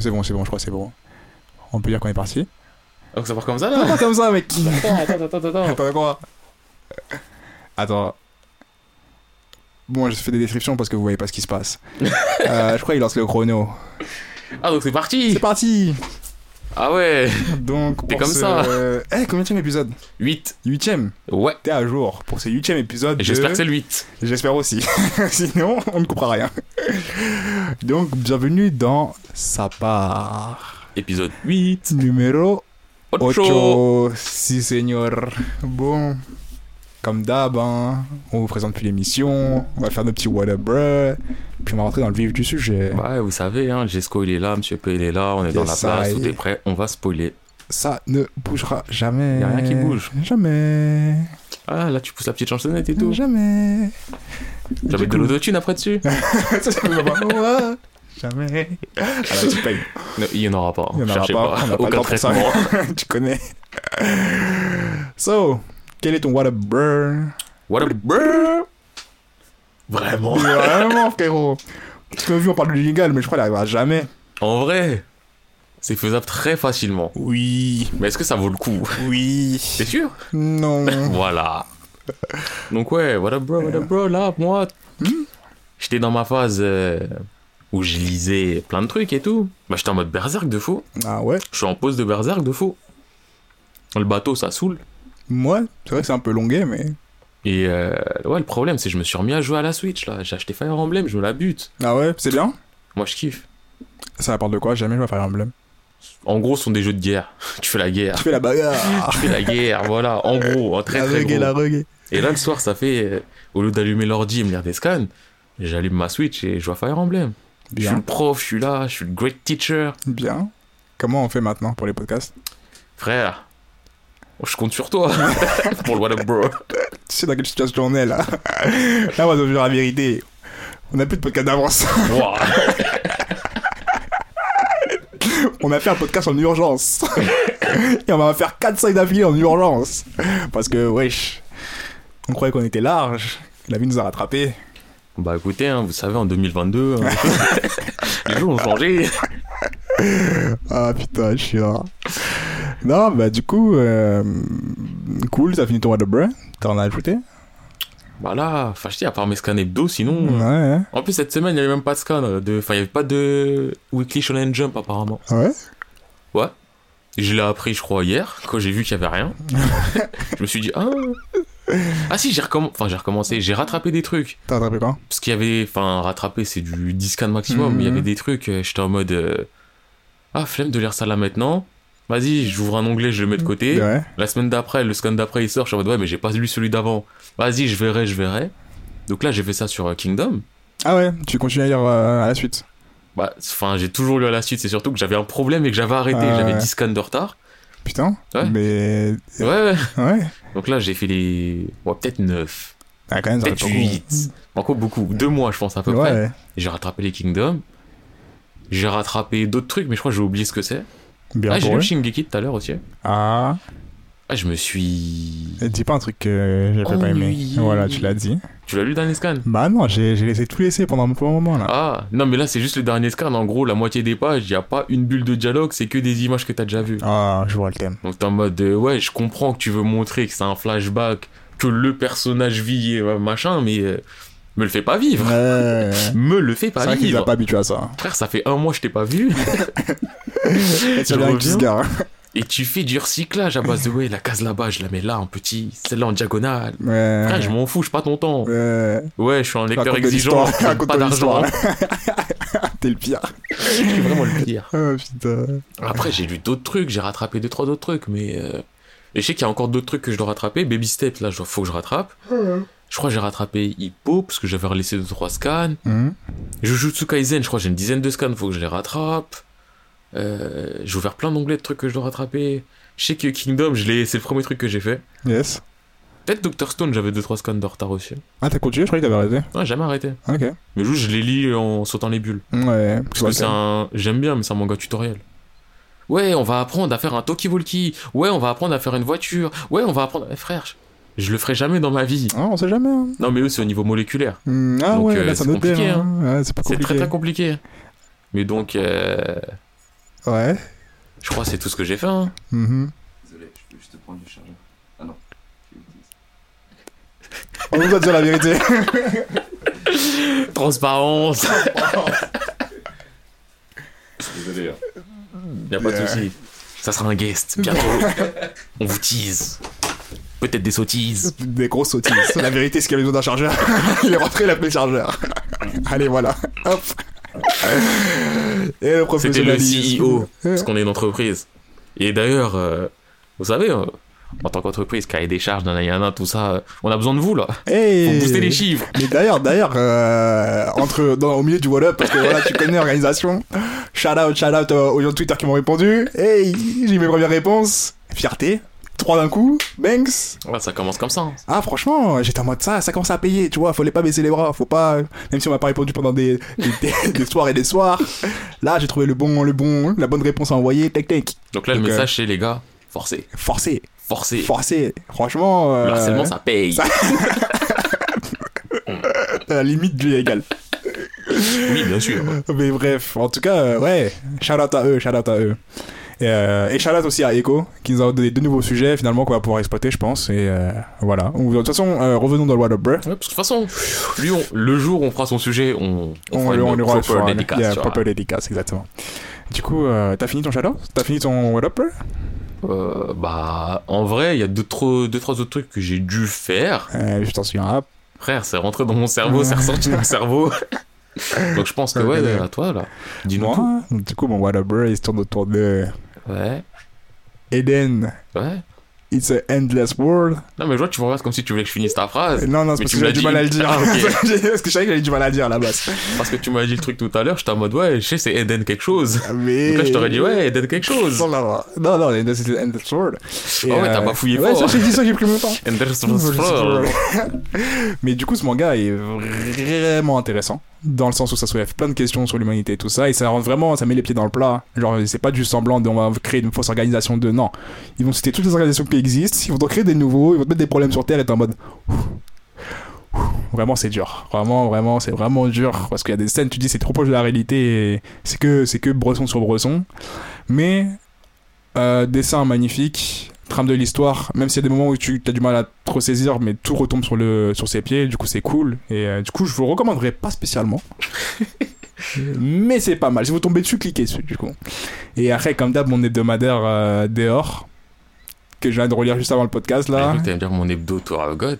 C'est bon, c'est bon, je crois c'est bon. On peut dire qu'on est parti. Donc ça part comme ça là Pas comme ça, mec. Attends, attends, attends, attends. Attends, quoi Attends. Bon, je fais des descriptions parce que vous voyez pas ce qui se passe. Euh, je crois qu'il lance le chrono. Ah donc c'est parti C'est parti Ah ouais Donc, T'es comme ce- ça. Euh, Eh, combien de épisode 8 Huitième. Ouais T'es à jour pour ce huitième épisode. Et J'espère de- que c'est le 8 J'espère aussi. Sinon, on ne comprend rien. Donc, bienvenue dans Sa part. Épisode 8 Numéro 8 8. Si, señor. Bon, comme d'hab, hein, on vous présente plus l'émission. On va faire nos petits what up, bruh. Puis on va rentrer dans le vif du sujet. Ouais vous savez hein, Jesco il est là, Monsieur P il est là, on est dans la Yes, place, tout est prêt, on va spoiler Ça ne bougera jamais. Y a rien qui bouge. Jamais. Ah là tu pousses la petite chansonnette et tout Jamais. Mettre de l'autotune après dessus Ça, c'est Ouais. Jamais. Ah là, tu payes. Non, Il y en aura pas, Il y en aura cherchez pas, on pas le Aucun ça. traitement tu connais. So, quel est ton what up, bruh What up bro Vraiment? Vraiment, frérot. Parce que vu, on parle du jingle, mais je crois qu'il arrivera jamais. En vrai c'est faisable très facilement. Oui. Mais est-ce que ça vaut le coup? Oui. C'est sûr? Non. Voilà. Donc ouais, what up bro, what up bro, là, moi, Hmm? j'étais dans ma phase euh, où je lisais plein de trucs et tout. Bah j'étais en mode berserk de faux. Ah ouais? Je suis en pause de berserk de faux. Le bateau, ça saoule. Moi, c'est vrai que c'est un peu longué, mais. Et euh, ouais, le problème, c'est que je me suis remis à jouer à la Switch, là. J'ai acheté Fire Emblem, je me la bute. Ah ouais, c'est bien Moi, je kiffe. Ça apporte de quoi? Jamais je vais faire un emblème. En gros, ce sont des jeux de guerre. tu fais la guerre. Tu fais la bagarre. Tu fais la guerre, voilà. En gros, en très la très reggae, gros. la reggae. Et là, le soir, ça fait, euh, au lieu d'allumer l'ordi et me lire des scans, j'allume ma Switch et je joue à Fire Emblem. Je suis le Bien. prof, je suis là, je suis le great teacher. Bien. Comment on fait maintenant pour les podcasts? Frère, je compte sur toi pour le What Up Bro. Tu sais dans quelle situation on est là Là, on va devenir la vérité. On a plus de podcast d'avance. On a fait un podcast en urgence. Et on va faire 4-5 d'affilée en urgence. Parce que, wesh, on croyait qu'on était large. La vie nous a rattrapés. Bah écoutez, hein, vous savez, en 2022, hein, les jours ont changé. Ah putain, chiant. Non, bah du coup, euh, cool, t'as fini ton What Bruh T'en as ajouté Bah là, enfin je dis, à part mes scans hebdo, sinon... Ouais, euh, ouais. En plus, cette semaine, il n'y avait même pas de scan. euh, De... Enfin, il n'y avait pas de Weekly Shonen Jump, apparemment. Ouais? Ouais. Je l'ai appris, je crois, hier, quand j'ai vu qu'il y avait rien. je me suis dit, ah... Ah si, j'ai recomm... enfin, recommencé, j'ai rattrapé des trucs. T'as attrapé quoi? Parce qu'il y avait, enfin, rattraper c'est du 10 scans maximum, Mhm. mais il y avait des trucs, j'étais en mode, euh, ah, flemme de lire ça là maintenant. Vas-y, j'ouvre un onglet, je le mets de côté. Ouais. La semaine d'après, le scan d'après il sort, je suis en mode, ouais, mais j'ai pas lu celui d'avant. Vas-y, je verrai, je verrai. Donc là, j'ai fait ça sur euh, Kingdom. Ah ouais, tu continues à lire euh, à la suite. Bah, enfin, j'ai toujours lu à la suite, c'est surtout que j'avais un problème et que j'avais arrêté, Ah j'avais ouais. 10 scans de retard. Putain. Ouais. Mais. Ouais, ouais. Ouais. Donc là, j'ai fait les, ouais, peut-être 9, Ah, quand même, ça peut-être fait beaucoup. 8. Encore beaucoup. Deux mois, je pense, à peu près. Et J'ai rattrapé les Kingdom. J'ai rattrapé d'autres trucs, mais je crois que j'ai oublié ce que c'est. Bien Ah, j'ai lu. Shingeki tout à l'heure aussi. Ah. Ah, je me suis. Et Dis pas un truc que j'ai pas aimé. Voilà, tu l'as dit. Tu l'as lu dans les scans Bah non, j'ai laissé tout laisser pendant un bon moment là. Ah, non, mais là, c'est juste le dernier scan. En gros, la moitié des pages, il n'y a pas une bulle de dialogue, c'est que des images que t'as déjà vues. Ah, je vois le thème. Donc t'es en mode, euh, ouais, je comprends que tu veux montrer que c'est un flashback, que le personnage vit et euh, machin, mais euh, me le fais pas vivre. Ouais. Me le fais C'est pas vrai qu'il a vivre. pas habitué à ça. Frère, ça fait un mois que je t'ai pas vu. Et tu avec reviens. et tu fais du recyclage à base de, ouais, la case là-bas, je la mets là en petit, celle-là en diagonale. Ouais. Frère, je m'en fous, je suis pas ton temps. Ouais. Ouais, je suis un lecteur exigeant, je pas de d'argent. T'es le pire. Je suis vraiment le pire. Oh putain. Après, j'ai lu d'autres trucs, j'ai rattrapé deux, trois autres trucs, mais. euh, Et je sais qu'il y a encore d'autres trucs que je dois rattraper. Baby Step, là, je- faut que je rattrape. Je crois que j'ai rattrapé Hippo, parce que j'avais deux, trois scans. Mhm. Jujutsu Kaisen, je crois que j'ai une dizaine de scans, faut que je les rattrape. Euh, j'ai ouvert plein d'onglets de trucs que je dois rattraper. Je sais que Kingdom, je l'ai, c'est le premier truc que j'ai fait. Yes. Peut-être Dr Stone, j'avais deux, trois scans de retard aussi. Ah, t'as continué Je croyais que t'avais arrêté. Ouais, jamais arrêté. Ok. Mais juste, je les lis en sautant les bulles. Ouais. Parce que c'est un. J'aime bien, mais c'est un manga tutoriel. Ouais, on va apprendre à faire un talkie-walkie. Ouais, on va apprendre à faire une voiture. Ouais, on va apprendre. Eh, frère, je, le ferai jamais dans ma vie. Ah, on sait jamais. hein. Non, mais eux, c'est au niveau moléculaire. Hmm, Ah Donc, ouais, euh, là, ça c'est compliqué, hein. Ouais, c'est pas C'est compliqué. très très compliqué. Mais donc, euh, Ouais. Je crois que c'est tout ce que j'ai fait. Hein. Mhm. Désolé, je peux juste te prendre du chargeur. Ah non. On nous doit dire la vérité. Transparence. Désolé. Y a pas de souci. Ça sera un guest bientôt. On vous tease. Peut-être des sottises. Des grosses sottises. La vérité, c'est qu'il a besoin d'un chargeur. Il est rentré, il a pris le chargeur. Allez, voilà. Hop. Et le C'était le professionnalisme. CEO, parce qu'on est une entreprise. Et d'ailleurs, euh, vous savez, euh, en tant qu'entreprise, cahier des charges, nanana, tout ça, euh, on a besoin de vous là. Hey. Faut booster les chiffres. Mais d'ailleurs, d'ailleurs, euh, entre dans, au milieu du What Up, parce que voilà, tu connais l'organisation. Shout out, shout out aux gens de Twitter qui m'ont répondu. Hey, j'ai eu mes premières réponses. Fierté. Trois d'un coup. Banks. Ouais, ça commence comme ça. hein. Ah, franchement, j'étais en mode ça, ça commence à payer, tu vois. Fallait pas baisser les bras. Faut pas, même si on m'a pas répondu pendant des, des, des- soirs et des soirs. Là, j'ai trouvé le bon, le bon, la bonne réponse à envoyer. Tac, tac. Donc là, le euh, message, c'est les gars, forcez. Forcé. Forcez. Forcé. Franchement. euh, Le harcèlement, ça paye. ça- à la limite du légal. Oui, bien sûr. Mais bref, en tout cas, euh, ouais, shout out à eux, shout out à eux. Et, euh, et shout out aussi à Echo, qui nous a donné deux nouveaux sujets finalement qu'on va pouvoir exploiter, je pense. Et euh, voilà. De toute façon, euh, revenons dans le What Up Bruh. Ouais, parce que de toute façon, lui, on- le jour où on fera son sujet, on, on, On, fera on, une aura le proper dédicace. yeah, proper dédicace, exactement. Du coup, euh, t'as fini ton out? T'as fini ton What Up Bruh Euh, bah, en vrai, il y a deux, trois, deux, trois autres trucs que j'ai dû faire. euh, Je t'en suis un. Frère, c'est rentré dans mon cerveau, c'est ressorti de mon cerveau. Donc je pense que, ouais, à toi, là. Dis-nous du coup, mon What Up Bruh, il se tourne autour de Ouais, Eden. ouais. It's a endless world. Non, mais je vois, tu me regardes comme si tu voulais que je finisse ta phrase. Non, non, c'est parce que j'avais du mal à le dire. Ah, parce que je savais que j'avais du mal à le dire à la base. Parce que tu m'as dit le truc tout à l'heure, j'étais en mode, ouais, je sais, c'est Eden quelque chose. Mais... Donc là, je t'aurais dit, ouais, Eden quelque chose. Non, non, non, non, Endless World. Ah ouais, t'as bafouillé ouais, fort. ça, j'ai dit ça, j'ai pris mon temps. Eden Mais du coup, ce manga est vraiment intéressant. Dans le sens où ça soulève plein de questions sur l'humanité et tout ça. Et ça rend vraiment, ça met les pieds dans le plat. Genre, c'est pas du semblant de on va créer une fausse organisation de non. Ils vont citer toutes les organisations qui existent. Ils vont en créer des nouveaux. Ils vont te mettre des problèmes sur Terre et t'es en mode. Vraiment, c'est dur. Vraiment, vraiment, c'est vraiment dur. Parce qu'il y a des scènes, tu dis, c'est trop proche de la réalité. et C'est que, c'est que bresson sur bresson. Mais, euh, dessin magnifique. Trame de l'histoire, même s'il y a des moments où tu as du mal à trop saisir, mais tout retombe sur, le, sur ses pieds, du coup c'est cool. Et euh, du coup, je vous recommanderais pas spécialement. mais c'est pas mal. Si vous tombez dessus, cliquez dessus, du coup. Et après, comme d'hab, mon hebdomadaire euh, dehors, que je viens de relire juste avant le podcast là. t'allais me dire mon hebdo, toi, God.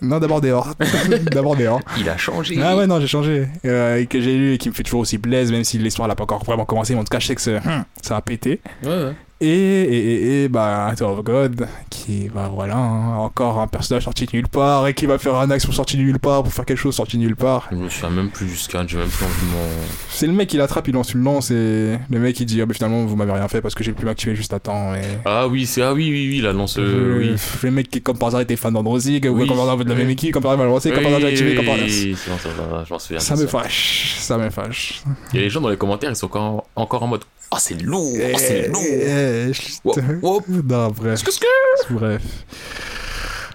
Non, d'abord dehors. d'abord dehors. Il a changé. Ah ouais, non, j'ai changé. Euh, et que j'ai lu et qui me fait toujours aussi plaise, même si l'histoire n'a pas encore vraiment commencé. Mais en tout cas, je sais que c'est- hum, ça a pété. Ouais, ouais. Et, et, et, et, bah, Tower of God, qui, bah voilà, hein, encore un personnage sorti de nulle part, et qui va faire un action sorti de nulle part pour faire quelque chose sorti de nulle part. Je me souviens même plus jusqu'à, j'ai même plus envie de m'en. C'est le mec qui l'attrape, il lance une lance, et le mec il dit, ah, bah finalement, vous m'avez rien fait parce que j'ai pu m'activer juste à temps. Et... Ah oui, c'est, ah oui, oui, oui, la lance, euh, oui. Le mec qui, comme par hasard, était fan d'Androsy, que Oui. comme par hasard, de la même comme par hasard, lancer, comme par hasard, activé, comme par hasard. Oui, ça va, je m'en souviens. Ça de me fâche, ça me fâche. Il y a les gens dans les commentaires, ils sont encore, encore en mode Oh, c'est lourd, oh, c'est lourd. Eh, wow. Non, bref. Qu'est-ce que Bref.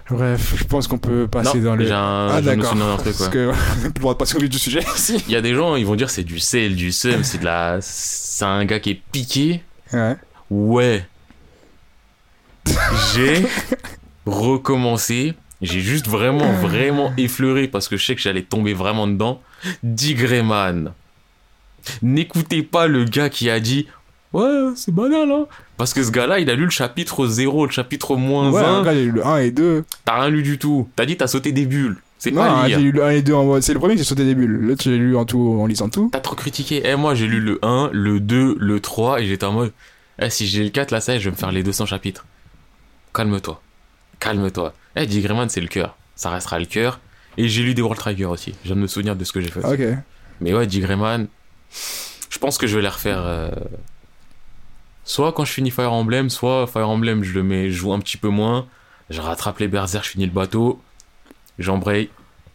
Bref, je pense qu'on peut passer Non, dans le. j'ai un, Ah, d'accord. Parce que plus le droit de passer au vif du sujet. Il y a des gens, ils vont dire c'est du sel, du seum, c'est de la. C'est un gars qui est piqué. Ouais. Ouais. J'ai recommencé. J'ai juste vraiment, vraiment effleuré parce que je sais que j'allais tomber vraiment dedans. Digreman. N'écoutez pas le gars qui a dit Ouais, c'est banal, hein. Parce que ce gars-là, il a lu le chapitre 0, le chapitre moins Ouais, 1. regarde, j'ai lu le 1 et 2. T'as rien lu du tout. T'as dit t'as sauté des bulles. C'est pas j'ai lire. lu le 1 et 2 en mode. C'est le premier qui j'ai sauté des bulles. L'autre, j'ai lu en tout, en lisant tout. T'as trop critiqué. Eh, moi, j'ai lu le 1, le 2, le 3 et j'étais en mode Eh, si j'ai le 4, là, ça je vais me faire les 200 chapitres. Calme-toi. Calme-toi. Eh, Digreman, c'est le cœur. Ça restera le cœur. Et j'ai lu des World Trigger aussi. Je viens de me souvenir de ce que j'ai fait. Ok. Mais ouais, Digreman, je pense que je vais les refaire. euh, Soit quand je finis Fire Emblem, soit Fire Emblem, je le mets, je joue un petit peu moins. Je rattrape les berserk, je finis le bateau. J'embraye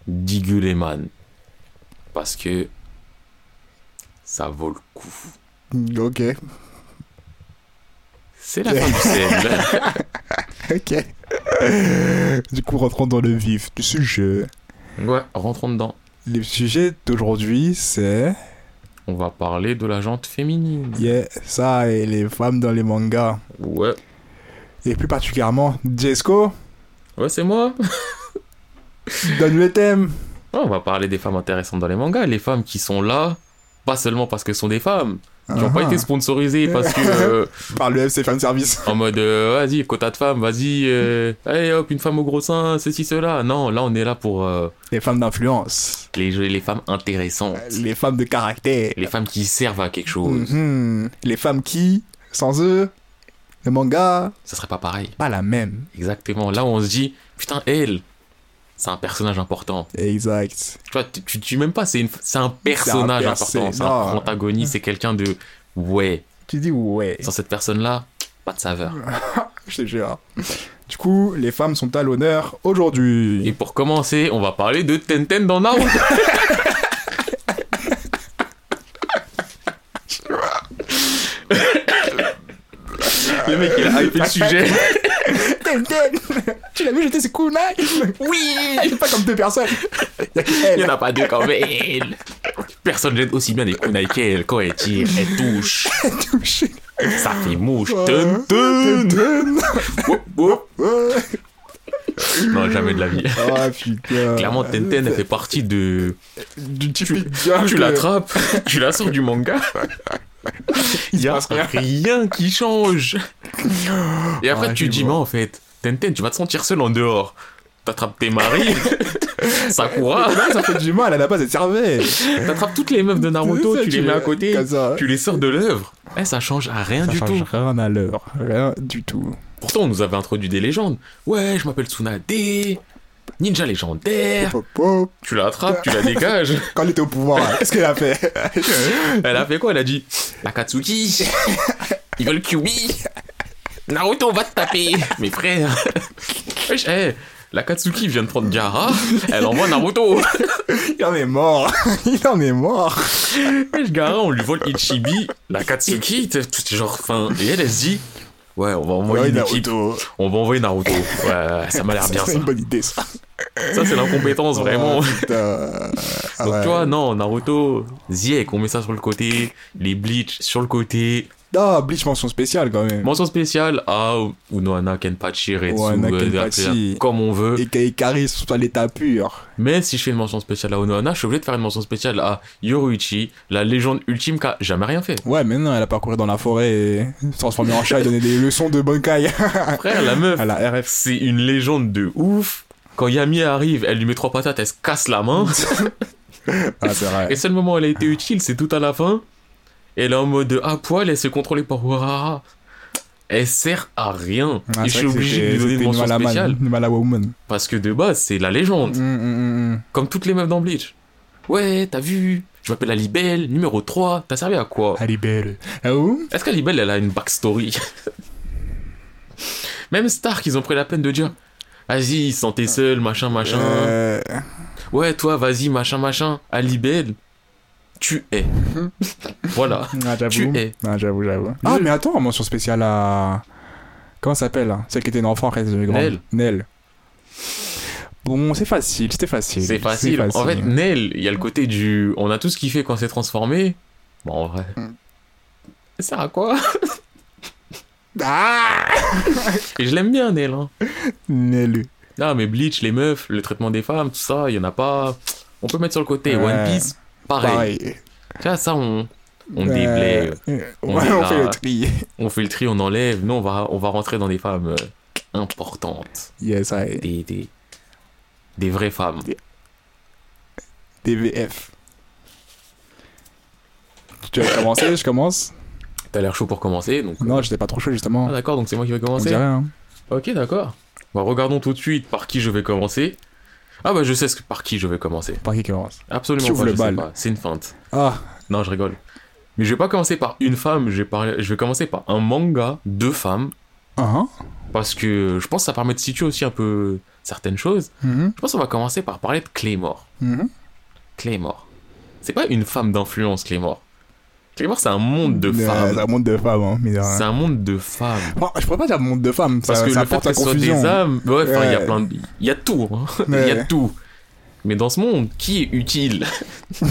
Diguleman. Parce que ça vaut le coup. Ok. C'est la fin du CL. Ok. du coup, rentrons dans le vif du sujet. ouais, rentrons dedans. Le sujet d'aujourd'hui, c'est. On va parler de la jante féminine. Yeah, ça et les femmes dans les mangas. Ouais. Et plus particulièrement, Jesco, Ouais, c'est moi. donne le thème. Ouais, on va parler des femmes intéressantes dans les mangas. Les femmes qui sont là, pas seulement parce qu'elles sont des femmes, qui n'ont pas Ah. été sponsorisées parce que. euh, Par le FC Fan Service. en mode, euh, vas-y, quota de femmes, vas-y, euh, allez hop, une femme au gros sein, ceci, cela. Non, là, on est là pour Les femmes d'influence. les, les femmes intéressantes. Les femmes de caractère. Les femmes qui servent à quelque chose. Mhm. Les femmes qui, sans eux, le manga, Ça serait pas pareil. pas la même. Exactement. Là on se dit, putain, elle, c'est un personnage important. Exact. Tu vois, tu, tu, tu même pas, c'est une- c'est un personnage perso- important. C'est non. un protagoniste, c'est quelqu'un de. Ouais. Tu dis ouais, Sans cette personne-là, pas de saveur. je te jure. Du coup, les femmes sont à l'honneur aujourd'hui. Et pour commencer, on va parler de Tenten dans Naruto. le mec, il a hypé le sujet. Tenten Tu l'as vu jeter ses kunai Oui C'est pas comme deux personnes. Il y a Il n'y en elle. a pas deux comme elle. Personne jette aussi bien des kunai qu'elle. Quand elle tire, elle touche. Touché. Ça fait mouche. Woup. Ouais. Non, jamais de la vie. Ah putain. Clairement, Tenten, elle fait partie de. Du typique Tu que- l'attrapes, tu la sors du manga. Il y a rien. rien qui change. Et après, Ouais, tu dis, mais en fait, Tenten, tu vas te sentir seul en dehors. T'attrapes tes maris, Sakura, Là, ça fait du mal, à la base, elle servait. t'attrapes toutes les meufs de Naruto, Ça, tu les mets à côté, tu les sors de l'œuvre. Eh, ça change à rien Ça du change tout. rien à l'heure. Rien du tout. Pourtant, on nous avait introduit des légendes. Ouais, je m'appelle Tsunade, ninja légendaire. Pop, pop. Tu l'attrapes, tu la dégages. Quand elle était au pouvoir, qu'est-ce qu'elle a fait? Elle a fait quoi? Elle a dit La Katsuki Ils veulent Kyubi Naruto va te taper Mes frères eh, La Katsuki vient de prendre Gaara, elle envoie Naruto Il en est mort. Il en est mort. Wesh, Gaara, on lui vole Ichibi, la Katsuki, genre, fin. Et elle, elle se dit Ouais, on va envoyer Ouais, Naruto. on va envoyer Naruto. Ouais, ça m'a l'air bien C'est ça. une bonne idée, ça. Ça, c'est l'incompétence, vraiment. Oh. Ah Donc ouais. tu vois, non, Naruto, Ziek, on met ça sur le côté, les Bleach sur le côté, Ah, Bleach mention spéciale quand même. Mention spéciale à Unohana, Kenpachi, Retsu, Unohana, Kenpachi. comme on veut. Et Kaikari soit l'état pur. Mais si je fais une mention spéciale à Unohana, je suis obligé de faire une mention spéciale à Yoruichi, la légende ultime qui a jamais rien fait. Ouais, mais non, elle a parcouru dans la forêt et se transformé en chat et donné des leçons de Bankai Frère, la meuf, à la RF. c'est une légende de ouf. Quand Yami arrive, elle lui met trois patates, elle se casse la main. Ah, c'est vrai. Et seul moment où elle a été utile, c'est tout à la fin. Elle est en mode à poil, elle se contrôler par Urara. Elle sert à rien. Ah, et je suis obligé de lui donner une mention Malaman, spéciale. une. Parce que de base, c'est la légende. Mm, mm, mm, mm. Comme toutes les meufs dans Bleach. Ouais, t'as vu Je m'appelle Alibel, numéro 3. T'as servi à quoi? Belle. Ah Est-ce qu'Alibel, elle a une backstory? Même Stark, ils ont pris la peine de dire Vas-y, sentez seul, machin, machin. Euh, Ouais, toi, vas-y, machin, machin. Alibel, tu es. voilà. Ah, Tu es. Ah, j'avoue, j'avoue. Ah, mais attends, mention spéciale à. Comment ça s'appelle là Celle qui était une enfant, elle est grande. Nell. Nell. Bon, c'est facile, c'était facile. C'est facile. En fait, Nell, il y a le côté du. On a tout ce qu'il fait quand c'est transformé. Bon, en vrai. Mm. Ça sert à quoi? Ah Et je l'aime bien, Nell. Hein. Nell. Ah, mais Bleach, les meufs, le traitement des femmes, tout ça, il y en a pas. On peut mettre sur le côté. Ouais. One Piece, pareil. Pareil. Tu vois, ça, on, on Euh, déblaye. On ouais, fait le tri. On fait le tri, on enlève. Nous, on va, on va rentrer dans des femmes euh, importantes. Yes, ouais. Des, des, des vraies femmes. DVF. Tu veux commencer? Je commence? T'as l'air chaud pour commencer, donc. Non, j'étais pas trop chaud justement. Ah, d'accord, donc c'est moi qui vais On commencer. dirait, hein. Ok, d'accord. Bah, regardons tout de suite par qui je vais commencer. Ah bah je sais ce que- par qui je vais commencer. Par qui commence Absolument pas, le je sais bal. pas. C'est une feinte. Ah, Non, je rigole. Mais je vais pas commencer par une femme, je vais, parler- je vais commencer par un manga, deux femmes, ah, parce que je pense que ça permet de situer aussi un peu certaines choses. mhm, Je pense qu'on va commencer par parler de Claymore. mhm. Claymore. C'est pas une femme d'influence, Claymore. Claymore, c'est un monde de femmes. C'est un monde de femmes, hein. C'est un monde de femmes. bon, je pourrais pas dire monde de femmes, Parce ça, que ça le fait que ce soit des âmes, ouais, il y a Ouais. plein de... Il y a tout, hein. Il y a Ouais. tout. Mais dans ce monde, qui est utile? C'est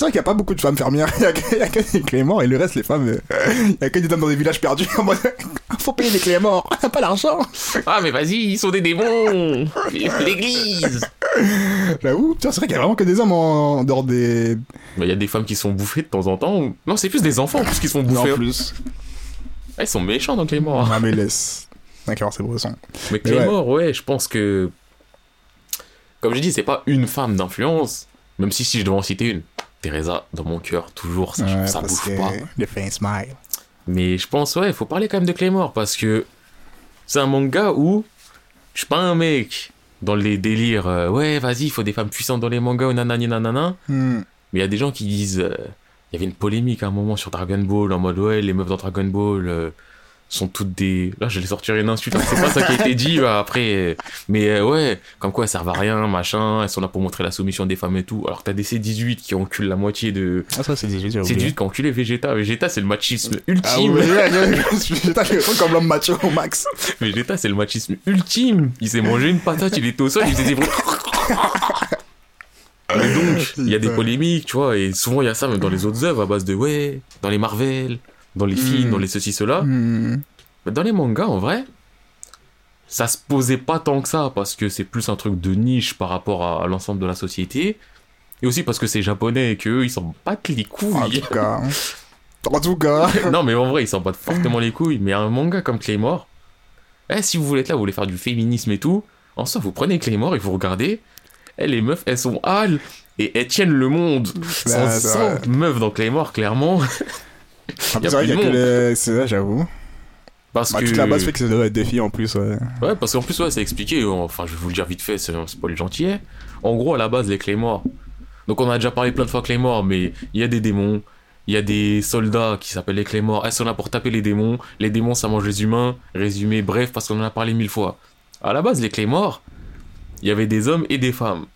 vrai qu'il n'y a pas beaucoup de femmes fermières? Il y a que, a des Cléments et le reste, les femmes, euh, il y a que des dames dans des villages perdus en mode faut payer les Cléments, pas l'argent. Ah, mais vas-y, ils sont des démons L'église J'avoue, tiens, c'est vrai qu'il y a vraiment que des hommes en, en dehors des. Il y a des femmes qui sont bouffées de temps en temps. Non, c'est plus des enfants plus qui sont bouffés. En plus. Ah, ils sont méchants dans Clémor. Ah, mais laisse. D'accord, c'est bresson. Mais Mais ouais. Clémor, ouais. je pense que. Comme je dis, c'est pas une femme d'influence. Même si, si je devais en citer une. Teresa, dans mon cœur, toujours, ça, Ouais, ça bouge pas. Le fin smile. Mais je pense, ouais, faut parler quand même de Claymore parce que c'est un manga où je suis pas un mec dans les délires, euh, ouais, vas-y, il faut des femmes puissantes dans les mangas ou nanani nanana. Hmm. Mais il y a des gens qui disent, euh, il y avait une polémique à un moment sur Dragon Ball en mode, ouais, les meufs dans Dragon Ball euh, sont toutes des. Là, je vais sortir une insulte, hein, c'est pas ça qui a été dit bah, après. Mais euh, ouais, comme quoi elles servent à rien, machin, elles sont là pour montrer la soumission des femmes et tout. Alors t'as des C18 qui enculent la moitié de. Ah, ça, c'est des j'ai C'est du qui a enculé Vegeta. Vegeta, c'est le machisme Ah ultime. le truc comme l'homme macho au max. Vegeta, c'est le machisme ultime. Il s'est mangé une patate, il était au sol, il faisait des. Mais donc, il y a des polémiques, tu vois, et souvent il y a ça même dans les autres œuvres à base de ouais, dans les Marvel, dans les films, dans les ceci, cela. Hmm. Mais dans les mangas, en vrai, ça se posait pas tant que ça parce que c'est plus un truc de niche par rapport à, à l'ensemble de la société. Et aussi parce que c'est japonais et qu'eux, ils s'en battent les En couilles. tout cas. En tout cas. non, mais en vrai, ils s'en battent fortement les couilles. Mais un manga comme Claymore, eh, si vous voulez être là, vous voulez faire du féminisme et tout, en soi, vous prenez Claymore et vous regardez. Eh, les meufs, elles sont hâles et elles tiennent le monde. Sans, Bah, sans vrai. meufs dans Claymore, clairement. En plus, c'est qu'il y a que les. C'est vrai, j'avoue. Parce Bah, que. toute la base fait que ça doit être des filles en plus, ouais. Ouais, parce qu'en plus, ouais, c'est expliqué. Enfin, je vais vous le dire vite fait, c'est un spoil gentil. En gros, à la base, les Claymore. Donc, on a déjà parlé plein de fois Claymore, mais il y a des démons. Il y a des soldats qui s'appellent les Claymore. Elles sont là pour taper les démons. Les démons, ça mange les humains. Résumé, bref, parce qu'on en a parlé mille fois. À la base, les Claymore, il y avait des hommes et des femmes.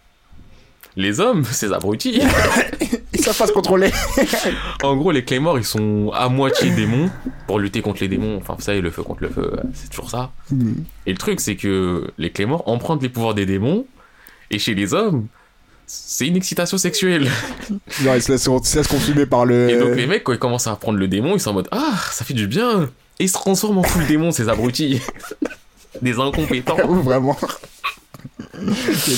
Les hommes, ces abrutis. Savent pas se contrôler. en gros, les Claymore, ils sont à moitié démons pour lutter contre les démons. Enfin, vous savez, le feu contre le feu, c'est toujours ça. Hmm. Et le truc, c'est que les Claymore empruntent les pouvoirs des démons, et chez les hommes, c'est une excitation sexuelle. Genre, ils se laissent, ils se laissent consumer par le. Et donc les mecs, quand ils commencent à apprendre le démon, ils sont en mode Ah, ça fait du bien Et ils se transforment en full démon, ces abrutis. Des incompétents. Vraiment.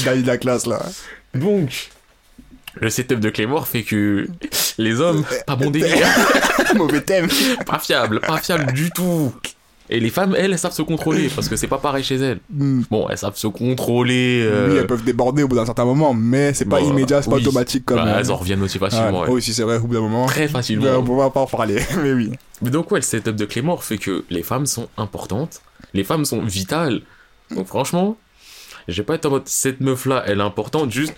Gars de la classe, là. Donc, le setup de Claymore fait que les hommes, pas bon délire, Mauvais thème. pas fiable, pas fiable du tout. Et les femmes, elles, elles savent se contrôler, parce que c'est pas pareil chez elles. Hmm. Bon, elles savent se contrôler. euh, Oui, elles peuvent déborder au bout d'un certain moment, mais c'est pas immédiat, c'est pas oui. automatique comme. bah, elles en reviennent aussi ouais. facilement. ouais. Oui, si c'est vrai, au bout d'un moment. Très facilement. on va pas en parler, mais oui. Mais donc ouais, le setup de Claymore fait que les femmes sont importantes, les femmes sont vitales. Donc franchement, j'ai pas été en mode cette meuf là, elle est importante, juste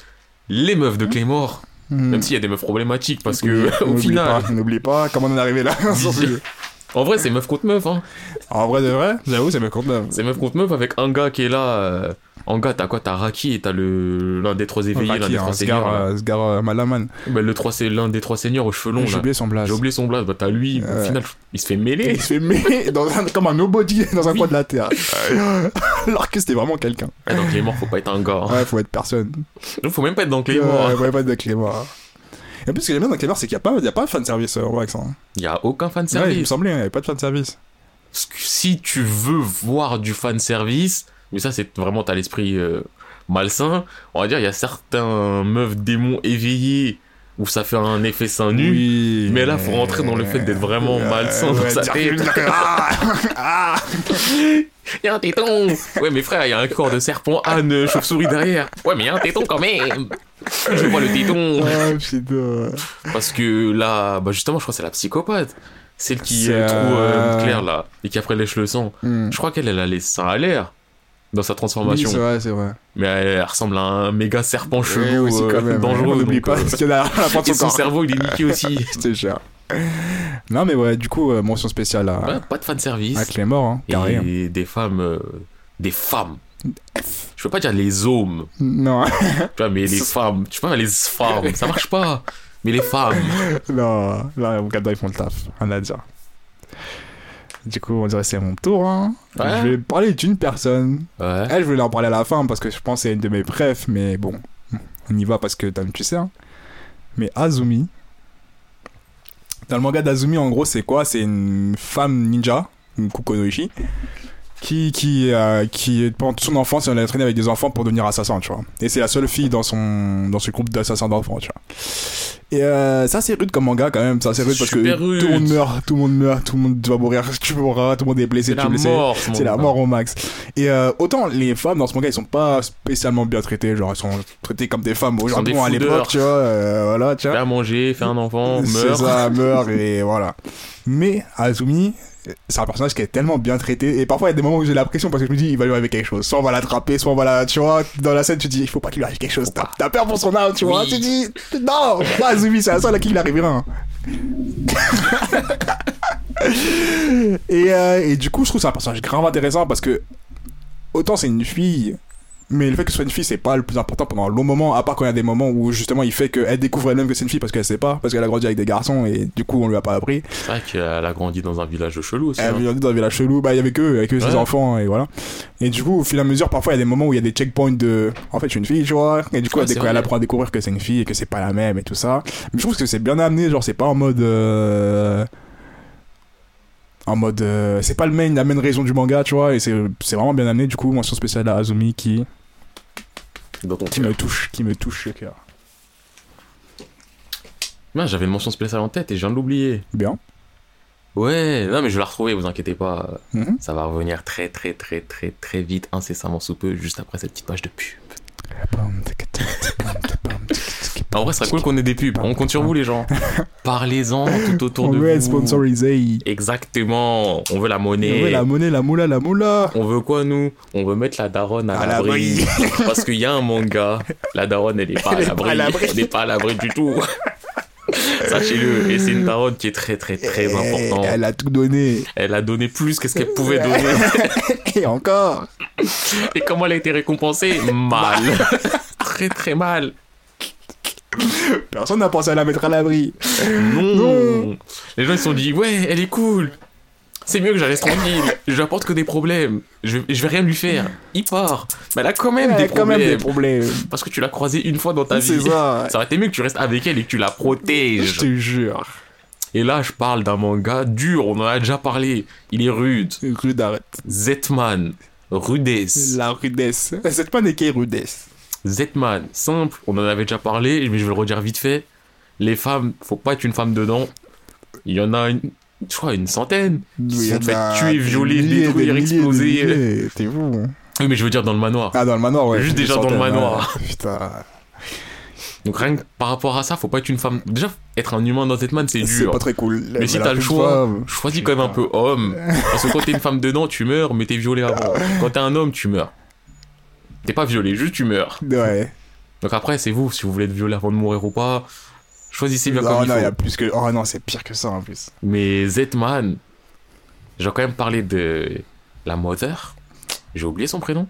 les meufs de Claymore. Hmm. Même s'il y a des meufs problématiques parce que au final, N'oublie pas comment on est arrivé là. en vrai c'est meuf contre meuf hein. en vrai de vrai, j'avoue, c'est mes comptes neufs. C'est meuf contre meuf avec un gars qui est là. euh, En gars, t'as quoi T'as Raki et t'as le l'un des trois éveillés, l'un des trois seigneurs. là. Sgar euh, Malaman. Bah, le trois c'est l'un des trois seigneurs aux cheveux longs. J'ai oublié son blaze. J'ai oublié son blast. Bah t'as lui. Au Ouais. final, il se fait mêler. Il se fait mêler dans un, comme un nobody dans un Oui. coin de la terre. Alors que c'était vraiment quelqu'un. Ah, dans Claymore, faut pas être un gars. hein. Ouais, faut être personne. Donc, faut même pas être dans Claymore. Ouais, ouais, pas de Clémor. Et en plus, ce que j'aime bien dans Clémor, c'est qu'il n'y a, a pas de fanservice euh, en Wax. Hein. Il y a aucun fan Ouais, il me semblait, il n'y avait pas de fanservice. Si tu veux voir du fan service, mais ça c'est vraiment t'as l'esprit euh, malsain, on va dire il y a certains meufs démons éveillés où ça fait un effet sein nu. Oui. mais là, faut rentrer dans le fait d'être vraiment malsain dans sa tête. Ah, ah. Il y a un téton Ouais mais frère, il y a un corps de serpent, âne, chauve-souris derrière. Ouais mais il y a un téton quand même Je vois le téton Ah. Parce que là, bah justement, je crois que c'est la psychopathe. Celle qui C'est, est trop euh, euh, claire là, et qui après lèche le sang. Hmm. Je crois qu'elle elle a les seins à l'air dans sa Oui, transformation. c'est vrai, c'est vrai. mais elle, elle ressemble à un méga serpent Oui, chelou aussi, euh, quand même. dangereux. N'oublie pas euh, ce qu'il a la de son cerveau il est niqué aussi. C'était cher. Non, mais ouais, du coup, euh, mention spéciale à, Ouais, pas de fan service. à Clémor, hein, carré. hein. et des femmes. euh, des femmes. Je peux pas dire les hommes, Non, tu vois, mais les femmes. Tu vois, les femmes, ça marche pas. Mais les femmes. non, là, au Canada, ils font le taf, rien à dire. Du coup, on dirait que c'est mon tour. Hein. Ouais. Je vais parler d'une personne. Ouais. Elle, je voulais en parler à la fin parce que je pense que c'est une de mes brefs, mais bon, on y va parce que t'as- tu sais. Hein. Mais Azumi. Dans le manga d'Azumi, en gros, c'est quoi? C'est une femme ninja, une Kukonoichi, qui, qui, euh, qui, pendant toute son enfance, elle a traîné avec des enfants pour devenir assassin, tu vois. Et c'est la seule fille dans, son, dans ce groupe d'assassins d'enfants, tu vois. Et euh, ça, c'est rude comme manga quand même. Ça, c'est rude parce que rude. tout le monde meurt, tout le monde meurt, tout le monde va mourir, tu mourras, tout le monde est blessé, tu blessé. C'est la mort au max. Et euh, autant les femmes dans ce manga, elles sont pas spécialement bien traitées. Genre, elles sont traitées comme des femmes au Japon à l'époque, tu vois. voilà, tu vois. à manger, fais un enfant, C'est meurt. ça, meurt et voilà. Mais Azumi, c'est un personnage qui est tellement bien traité. Et parfois, il y a des moments où j'ai l'impression parce que je me dis, il va lui arriver quelque chose. Soit on va l'attraper, soit on va la. Tu vois, dans la scène, tu dis, il faut pas qu'il lui arrive quelque chose. T'as t'as peur pour son âme, tu vois. Oui. Tu dis, non, pas Azumi, c'est la seule à qui il arrivera. hein. et, euh, et du coup, je trouve que c'est un personnage grave intéressant parce que autant c'est une fille, mais le fait que ce soit une fille, c'est pas le plus important pendant un long moment, à part quand il y a des moments où justement il fait qu'elle découvre elle-même que c'est une fille parce qu'elle sait pas, parce qu'elle a grandi avec des garçons et du coup on lui a pas appris. C'est vrai qu'elle a grandi dans un village chelou aussi. Elle hein. a grandi dans un village chelou, bah il y avait que avec eux, ses Ouais. enfants et voilà. Et du coup, au fur et à mesure, parfois il y a des moments où il y a des checkpoints de en fait je suis une fille, tu vois, et du coup Ouais, elle apprend à découvrir que c'est une fille et que c'est pas la même et tout ça. Mais je trouve que c'est bien amené, genre c'est pas en mode. euh, En mode. euh, C'est pas le main, la main raison du manga, tu vois, et c'est c'est vraiment bien amené. Du coup, mention spéciale à Azumi qui, Dans ton qui me touche, qui me touche le cœur. Ouais, J'avais une mention spéciale en tête et je viens de l'oublier. Bien. Ouais, non mais je vais la retrouver, vous inquiétez pas. Mhm. Ça va revenir très très très très très vite, incessamment sous peu, juste après cette petite page de pub. En vrai, ce serait cool qu'on ait des pubs. On compte sur vous les gens. Parlez-en tout autour On de veut être vous. sponsorisé. Exactement. On veut la monnaie. On veut la monnaie, la moula, la moula. On veut quoi nous? On veut mettre la daronne à, À l'abri. Parce qu'il y a un manga, la daronne elle est pas à pas l'abri. Elle n'est pas à l'abri du tout. Sachez-le. Et c'est une daronne qui est très très très importante. Elle a tout donné. Elle a donné plus que ce qu'elle pouvait donner. Et encore. Et comment elle a été récompensée? Mal. très très mal. Personne n'a pensé à la mettre à l'abri. Non. Non. Les gens ils se sont dit ouais, elle est cool. C'est mieux que j'allais tranquille. Je apporte que des problèmes. Je, je vais rien lui faire. Il part. Mais elle a quand même des même problèmes. des problèmes. Parce que tu l'as croisée une fois dans ta C'est vie. ça. Ça aurait été mieux que tu restes avec elle et que tu la Je protèges. te jure. Et là, je parle d'un manga dur, on en a déjà parlé. Il est rude. Rude arrête. Zetman, rudesse. La rudesse. Cette pas n'est rudesse? Zetman, simple, on en avait déjà parlé, mais je vais le redire vite fait. Les femmes, faut pas être une femme dedans. Il y en a une, je crois une centaine. Il y sont tuer, violer, détruire, exploser. T'es fou. hein. Oui, mais je veux dire dans le manoir. Ah, dans le manoir, ouais. Juste Des déjà dans le manoir. ouais. Putain. Donc rien que par rapport à ça, faut pas être une femme. Déjà, être un humain dans Zetman, c'est C'est dur. pas très cool. Mais si t'as le choix, femme, choisis quand même un peu homme. Parce que quand t'es une femme dedans, tu meurs, mais t'es violé avant. Quand t'es un homme, tu meurs. T'es pas violé, juste tu meurs. Ouais. Donc après, c'est vous, si vous voulez être violé avant de mourir ou pas. Choisissez bien non, comme il non, faut. il y a plus que. Oh non, c'est pire que ça en plus. Mais Zetman, je vais quand même parler de la mother. J'ai oublié son prénom.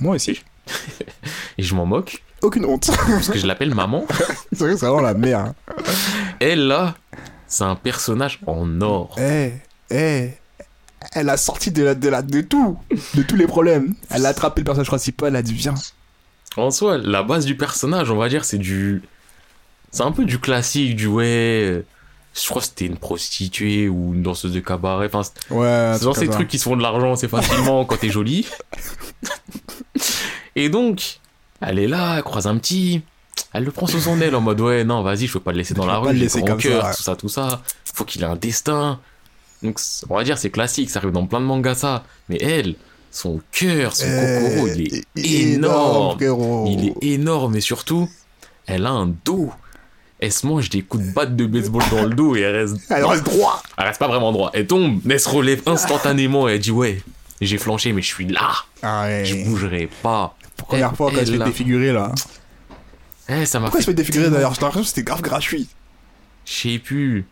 Moi aussi. Et je m'en moque. Aucune honte. Parce que je l'appelle maman. c'est vrai que c'est vraiment la merde. Elle, là, c'est un personnage en or. Eh, eh. Elle a sorti de, la, de, la, de tout. De tous les problèmes. Elle a attrapé le personnage principal, elle a dit viens. En soi, la base du personnage, on va dire, c'est du. C'est un peu du classique, du ouais. Je crois que c'était une prostituée ou une danseuse de cabaret. Enfin, c'est Ouais, c'est genre ces trucs qui se font de l'argent assez facilement quand t'es jolie. Et donc, elle est là, elle croise un petit. Elle le prend sous son aile en mode ouais, non, vas-y, je peux pas le laisser dans Je la rue, le laisser comme cœur, ça, ouais. tout ça, tout ça. Faut qu'il ait un destin. Donc, on va dire, c'est classique, ça arrive dans plein de mangas, ça. Mais elle, son cœur, son kokoro, il est Eh, énorme. il est énorme et surtout, elle a un dos. Elle se mange des coups de batte de baseball dans le dos et elle reste. Elle reste droit. Elle reste pas vraiment droit. Elle tombe, mais elle se relève instantanément et elle dit Ouais, j'ai flanché, mais je suis là. Ah ouais. Je bougerai pas. Première fois quand elle se fait là. défigurer là. Eh, ça m'a Pourquoi elle se fait. fait défigurer d'ailleurs? J'ai l'impression que c'était grave gratuit. Je sais plus.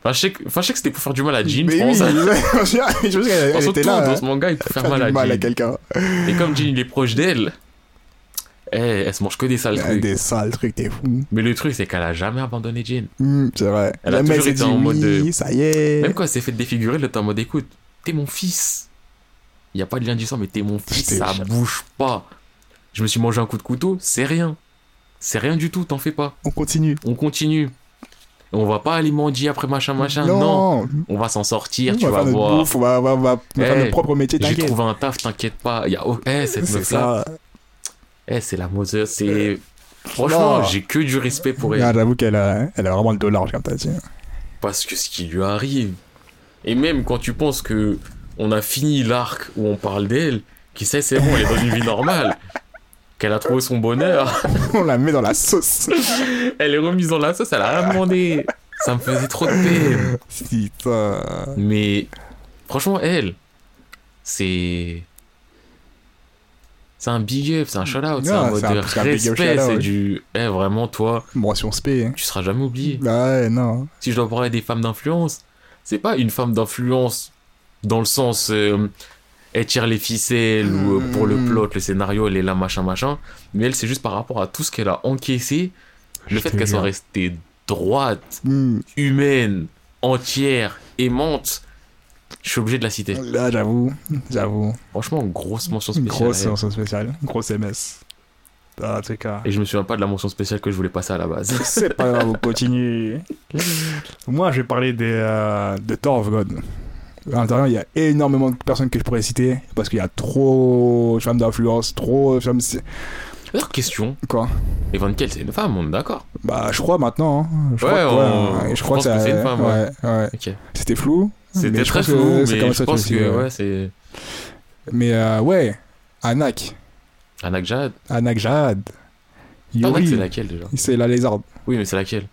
Enfin, je sais que, enfin, je sais que c'était pour faire du mal à Jean, Mais je oui, pense. je sais qu'elle était tout là. dans hein, ce manga, il peut faire, faire mal, du à, mal à quelqu'un. Et comme Jean, il est proche d'elle, eh, elle se mange que des sales trucs. Des sales trucs, t'es fou. Mais le truc, c'est qu'elle a jamais abandonné Jean. Hum, c'est vrai. Elle a Jamais toujours été en mode oui, de- Ça y est. Même quand elle s'est fait défigurer, elle était en mode écoute, t'es mon fils. Il y a pas de lien du sang, mais t'es mon fils, ça bouge pas. Je me suis mangé un coup de couteau, c'est rien. c'est rien du tout, t'en fais pas. On continue. On continue. On va pas aller mendier après machin machin. Non, on va s'en sortir, on tu va vas voir. bouffe, on va, on va- on va faire Eh, notre propre métier, J'ai trouvé un taf, t'inquiète pas. Il y a... oh, cette C'est meuf là, ça. eh, c'est la Mother, c'est. Franchement, Non. j'ai que du respect pour elle. J'avoue qu'elle a, elle a vraiment le dollar, comme t'as dit. Parce que ce qui lui arrive. Et même quand tu penses que on a fini l'arc où on parle d'elle, qui sait, c'est bon, elle est dans une vie normale. Qu'elle a trouvé son bonheur. On la met dans la sauce. Elle est remise dans la sauce, elle a rien demandé. Ça me faisait trop de peine. Putain. Mais franchement, elle, c'est. C'est un big up, c'est un shout out, c'est Ah, un mode c'est un- de respect, c'est du. Eh, vraiment, toi, Mention spé. hein. tu seras jamais oublié. Bah ouais, non. Si je dois parler des femmes d'influence, c'est pas une femme d'influence dans le sens. euh, elle tire les ficelles ou euh, pour le Mm. plot, le scénario, elle est là, machin, machin. Mais elle, c'est juste par rapport à tout ce qu'elle a encaissé, le Je fait qu'elle soit restée droite, humaine, entière, aimante, je suis obligé de la citer. Là, j'avoue. J'avoue. Franchement, grosse mention spéciale. grosse mention spéciale. Grosse MS. Ah, cas. Et je me souviens pas de la mention spéciale que je voulais passer à la base. C'est pas grave, on continue. Moi, je vais parler des, euh, de Thor of God. À l'intérieur, il y a énormément de personnes que je pourrais citer parce qu'il y a trop de femmes d'influence, trop de femmes. D'ailleurs, question. Quoi? Evan Kell, c'est une femme, on est d'accord. Bah, je crois maintenant. hein. Je Ouais, crois on- ouais, je je crois pense que, c'est une femme, ouais. ouais. C'était flou. C'était très flou, mais je pense que ouais. c'est. Mais euh, ouais, Anak. Anak Jad. Anak Jad. Anak, Yuri. c'est laquelle déjà? C'est la lézarde. Oui, mais c'est laquelle?